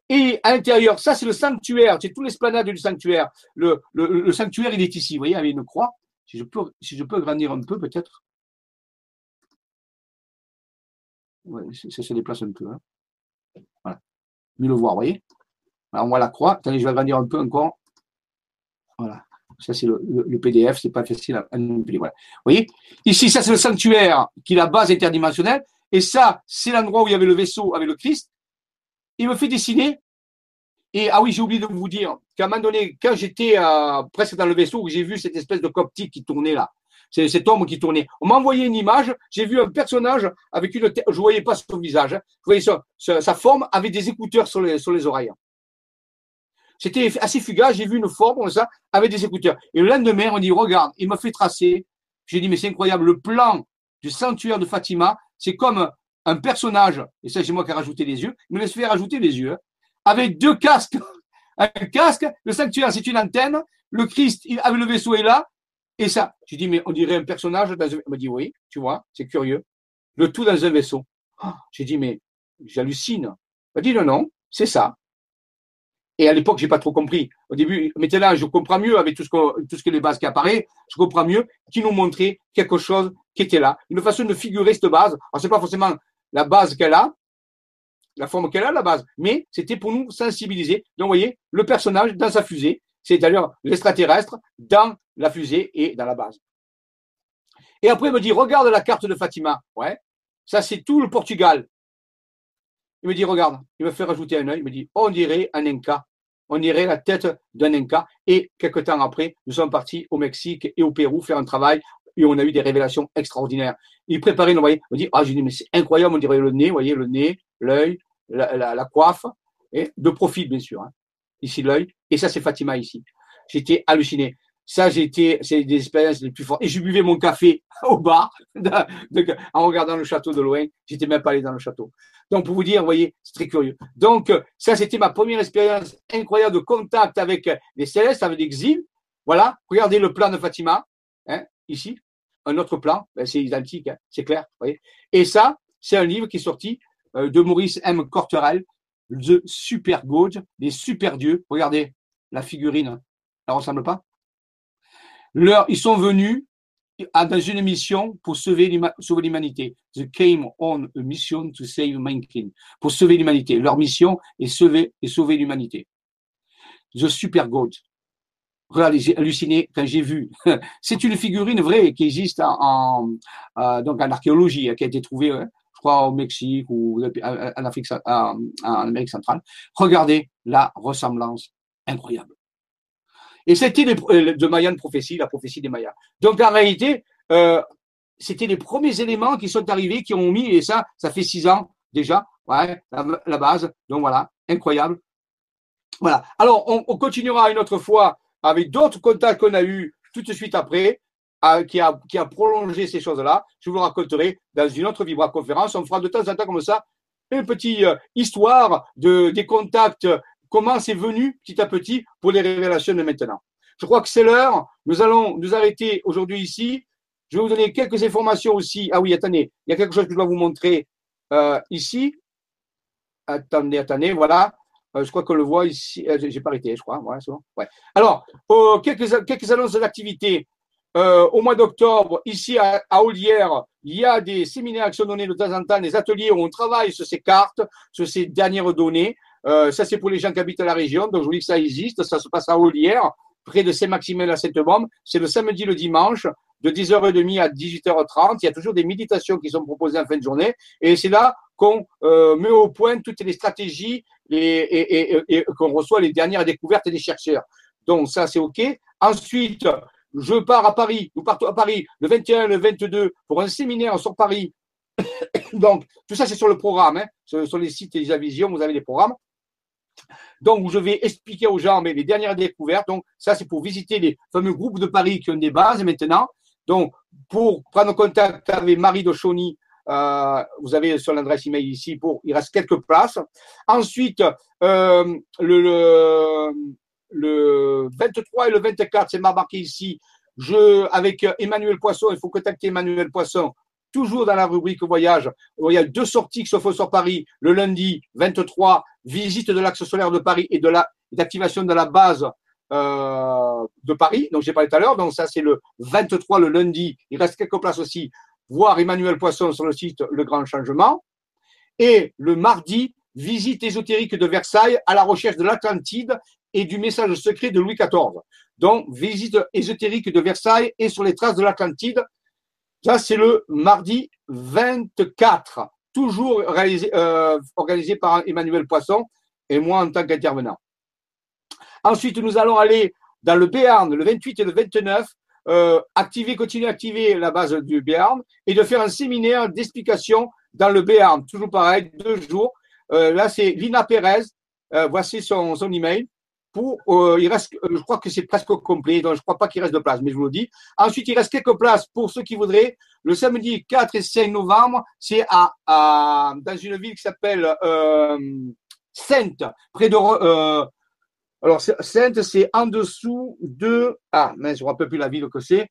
Et à l'intérieur, ça c'est le sanctuaire, c'est tous l'esplanade du sanctuaire. Le, le, sanctuaire, il est ici, vous voyez, avec une croix. Si je peux, si je peux grandir un peu, peut-être. Ouais, ça se déplace un peu. Hein. Voilà. Mieux le voir, vous voyez. Alors, on voit la croix. Attendez, je vais agrandir un peu encore. Voilà. Ça, c'est le, le, PDF, c'est pas facile à manipuler. Voilà. Vous voyez? Ici, ça, c'est le sanctuaire qui est la base interdimensionnelle. Et ça, c'est l'endroit où il y avait le vaisseau avec le Christ. Il me fait dessiner. Et ah oui, j'ai oublié de vous dire qu'à un moment donné, quand j'étais euh, presque dans le vaisseau, j'ai vu cette espèce de coptique qui tournait là, c'est cet homme qui tournait. On m'a envoyé une image, j'ai vu un personnage avec une tête, je voyais pas son visage, hein. je voyais sa, forme avec des écouteurs sur les, sur les oreilles. C'était assez fugace, j'ai vu une forme comme ça, avec des écouteurs. Et le lendemain, on dit, regarde, il m'a fait tracer. J'ai dit, mais c'est incroyable, le plan du sanctuaire de Fatima, c'est comme un personnage, et ça c'est moi qui ai rajouté les yeux, il me laisse faire rajouter les yeux, hein, avec deux casques. [LAUGHS] Un casque, le sanctuaire c'est une antenne, le Christ avec le vaisseau est là, et ça, j'ai dit, mais on dirait un personnage dans un... Il m'a dit, oui, tu vois, c'est curieux. Le tout dans un vaisseau. Ah, j'ai dit, mais j'hallucine. Il m'a dit, non, non, c'est ça. Et à l'époque, j'ai pas trop compris. Au début, maintenant, je comprends mieux avec tout ce que, tout ce que les bases qui apparaissent. Je comprends mieux qui nous montrait quelque chose qui était là. Une façon de figurer cette base. Alors, c'est pas forcément la base qu'elle a, la forme qu'elle a, la base, mais c'était pour nous sensibiliser. Donc, vous voyez, le personnage dans sa fusée, c'est d'ailleurs l'extraterrestre dans la fusée et dans la base. Et après, il me dit, regarde la carte de Fatima. Ouais, ça c'est tout le Portugal. Il me dit, regarde, il me fait rajouter un œil, il me dit, on dirait un Inca, on dirait la tête d'un Inca. Et quelques temps après, nous sommes partis au Mexique et au Pérou faire un travail et on a eu des révélations extraordinaires. Il préparait, vous voyez, on dit, ah, j'ai dit, mais c'est incroyable, on dirait le nez, voyez, le nez, l'œil, la, coiffe, et de profil, bien sûr. Hein. Ici, l'œil, et ça, c'est Fatima ici. J'étais halluciné. Ça, j'étais, c'est des expériences les plus fortes. Et je buvais mon café [LAUGHS] au bar en regardant le château de loin. J'étais même pas allé dans le château. Donc, pour vous dire, vous voyez, c'est très curieux. Donc, ça, c'était ma première expérience incroyable de contact avec les célestes, avec l'exil. Voilà. Regardez le plan de Fatima, hein, ici. Un autre plan, ben, c'est identique, hein, c'est clair. Et ça, c'est un livre qui est sorti euh, de Maurice M. Corterel, The Super God, les super dieux. Regardez la figurine, elle ressemble pas Leur, Ils sont venus dans une mission pour sauver l'humanité. They came on a mission to save mankind. Pour sauver l'humanité. Leur mission est sauver, et sauver l'humanité. The Super God. Halluciné quand j'ai vu. [LAUGHS] C'est une figurine vraie qui existe en, euh, donc en archéologie, hein, qui a été trouvée, hein, je crois, au Mexique ou en, Afrique, en Amérique centrale. Regardez la ressemblance incroyable. Et c'était euh, de Mayan prophétie, la prophétie des Mayas. Donc en réalité, euh, c'était les premiers éléments qui sont arrivés, qui ont mis, et ça, ça fait six ans déjà, ouais, la, base. Donc voilà, incroyable. Voilà. Alors, on, continuera une autre fois avec d'autres contacts qu'on a eus tout de suite après, euh, qui, a, qui a prolongé ces choses-là. Je vous le raconterai dans une autre Vibra conférence. On fera de temps en temps comme ça une petite histoire de, des contacts comment c'est venu petit à petit pour les révélations de maintenant. Je crois que c'est l'heure. Nous allons nous arrêter aujourd'hui ici. Je vais vous donner quelques informations aussi. Ah oui, attendez, il y a quelque chose que je dois vous montrer euh, ici. Attendez, attendez, voilà. Euh, je crois qu'on le voit ici. Euh, j'ai pas arrêté, je crois. Ouais. Alors, quelques, quelques annonces d'activité. au mois d'octobre, ici à, à Olière, il y a des séminaires qui sont donnés de temps en temps, des ateliers où on travaille sur ces cartes, sur ces dernières données. Euh, ça, c'est pour les gens qui habitent à la région. Donc, je vous dis que ça existe. Ça se passe à Olière, près de Saint-Maximin à Sainte-Bombe. C'est le samedi, le dimanche, de 10h30 à 18h30. Il y a toujours des méditations qui sont proposées en fin de journée. Et c'est là qu'on euh, met au point toutes les stratégies et, et, et, et qu'on reçoit les dernières découvertes des chercheurs. Donc, ça, c'est OK. Ensuite, je pars à Paris. Nous partons à Paris le 21 le 22 pour un séminaire sur Paris. [COUGHS] Donc, tout ça, c'est sur le programme. Hein. Sur, les sites Vision, vous avez les programmes. Donc, je vais expliquer aux gens mais les dernières découvertes. Donc, ça, c'est pour visiter les fameux groupes de Paris qui ont des bases maintenant. Donc, pour prendre contact avec Marie de euh, vous avez sur l'adresse email ici, pour, il reste quelques places. Ensuite, euh, le, le, 23 et le 24, c'est marqué ici. Avec Emmanuel Poisson, il faut contacter Emmanuel Poisson toujours dans la rubrique voyage. Il y a deux sorties qui se font sur Paris le lundi 23, visite de l'axe solaire de Paris et de d'activation de la base euh, de Paris. Donc j'ai parlé tout à l'heure. Donc ça c'est le 23 le lundi. Il reste quelques places aussi. Voir Emmanuel Poisson sur le site Le Grand Changement. Et le mardi, visite ésotérique de Versailles à la recherche de l'Atlantide et du message secret de Louis XIV. Donc, visite ésotérique de Versailles et sur les traces de l'Atlantide. Ça, c'est le mardi 24, toujours euh, organisé par Emmanuel Poisson et moi en tant qu'intervenant. Ensuite, nous allons aller dans le Béarn le 28 et le 29, euh, activer, continuer à activer la base du Béarn et de faire un séminaire d'explication dans le Béarn. Toujours pareil, deux jours. Euh, là, c'est Lina Pérez. Euh, voici son, son email pour, euh, il reste, euh, je crois que c'est presque complet, donc je crois pas qu'il reste de place, mais je vous le dis. Ensuite, il reste quelques places pour ceux qui voudraient. Le samedi 4 et 5 novembre, c'est à, à, dans une ville qui s'appelle euh, Sainte, près de. Euh, alors, Sainte, c'est en dessous de. Ah, mais je ne me rappelle plus la ville que c'est.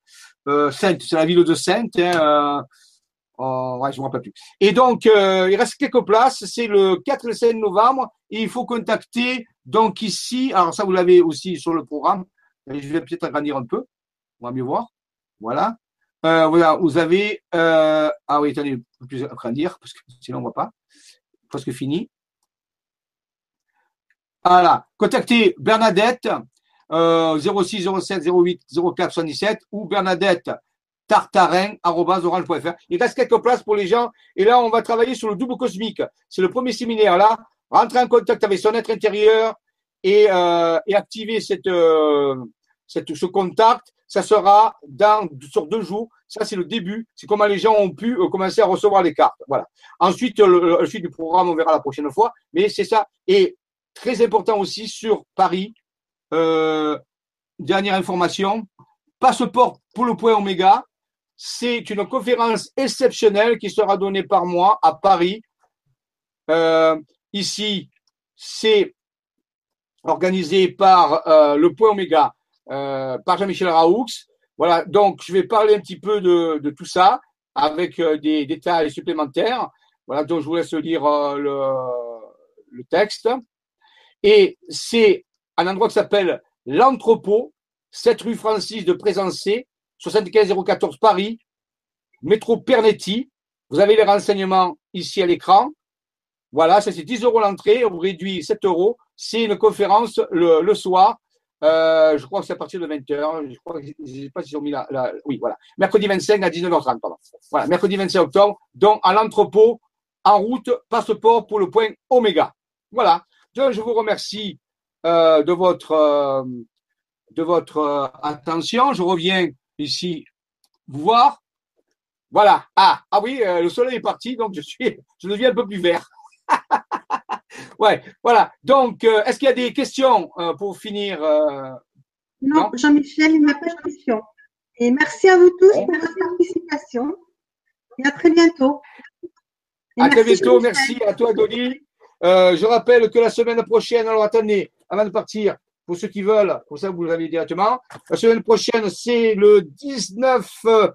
Euh, Sainte, c'est la ville de Sainte. Hein, Oh, ouais, je me rappelle plus. Et donc, euh, il reste quelques places. C'est le 4 et le 5 novembre. Et il faut contacter, donc ici, alors ça, vous l'avez aussi sur le programme. Je vais peut-être agrandir un peu. On va mieux voir. Voilà. Euh, voilà, vous avez. Euh, ah oui, attendez, un peu plus agrandir, parce que sinon on ne voit pas. Presque fini. Voilà. Contactez Bernadette, euh, 06 07 08 04 77 ou Bernadette tartarin.orange.fr. Il reste quelques places pour les gens. Et là, on va travailler sur le double cosmique. C'est le premier séminaire là. Rentrer en contact avec son être intérieur et, euh, et activer cette, euh, ce contact. Ça sera dans, sur deux jours. Ça, c'est le début. C'est comment les gens ont pu euh, commencer à recevoir les cartes. Voilà. Ensuite, le, le suite du programme, on verra la prochaine fois. Mais c'est ça. Et très important aussi sur Paris. Euh, dernière information. Passeport pour le point Oméga c'est une conférence exceptionnelle qui sera donnée par moi à Paris. Euh, ici, c'est organisé par euh, le Point Oméga, par Jean-Michel Raoux. Voilà, donc je vais parler un petit peu de, tout ça avec des détails supplémentaires. Voilà, donc je vous laisse lire le texte. Et c'est un endroit qui s'appelle l'entrepôt, 7 rue Francis de Présencé, 75 014 Paris, métro Pernetti. Vous avez les renseignements ici à l'écran. Voilà, ça c'est 10 euros l'entrée, on vous réduit 7 euros. C'est une conférence le, soir. Euh, je crois que c'est à partir de 20h. Je crois que je sais pas s'ils ont mis la, la, Oui, voilà. Mercredi 25 à 19h30, pardon. Voilà, mercredi 25 octobre. Donc, à l'entrepôt, en route, passeport pour le point Oméga. Voilà. Je vous remercie euh, de votre, euh, de votre euh, attention. Je reviens ici voir. Voilà. Ah, ah oui, le soleil est parti, donc je suis, je deviens un peu plus vert. [LAUGHS] ouais, voilà. Donc, est-ce qu'il y a des questions pour finir Non, Non? Jean-Michel, il n'y a pas de questions. Et merci à vous tous Bon. pour votre participation. Et à très bientôt. Et À très bientôt. Merci à toi, Dolly. Euh, je rappelle que la semaine prochaine, alors attendez, avant de partir, pour ceux qui veulent, comme ça vous l'avez directement, la semaine prochaine, c'est le 19, euh,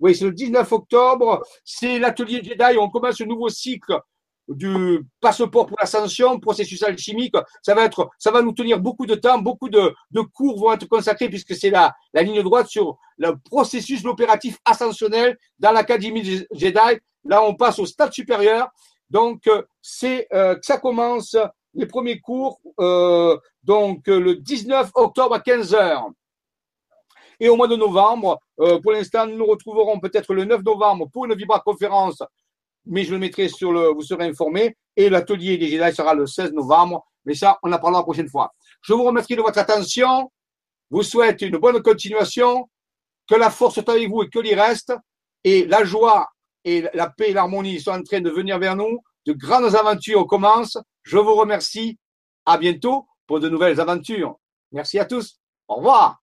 oui, c'est le 19 octobre, c'est l'atelier Jedi. On commence un nouveau cycle du passeport pour l'ascension, processus alchimique. Ça va être, ça va nous tenir beaucoup de temps, beaucoup de, cours vont être consacrés puisque c'est la, la ligne droite sur le processus, l'opératif ascensionnel dans l'Académie Jedi. Là, on passe au stade supérieur. Donc, euh, c'est euh, que ça commence les premiers cours, euh, donc euh, le 19 octobre à 15 heures. Et au mois de novembre, euh, pour l'instant, nous nous retrouverons peut-être le 9 novembre pour une Vibra conférence, mais je le mettrai sur le, vous serez informés. Et l'atelier des Jedi sera le 16 novembre, mais ça, on en parlera la prochaine fois. Je vous remercie de votre attention. Vous souhaite une bonne continuation, que la force soit avec vous et que l'y reste, et la joie et la paix et l'harmonie sont en train de venir vers nous. De grandes aventures commencent. Je vous remercie. À bientôt pour de nouvelles aventures. Merci à tous. Au revoir.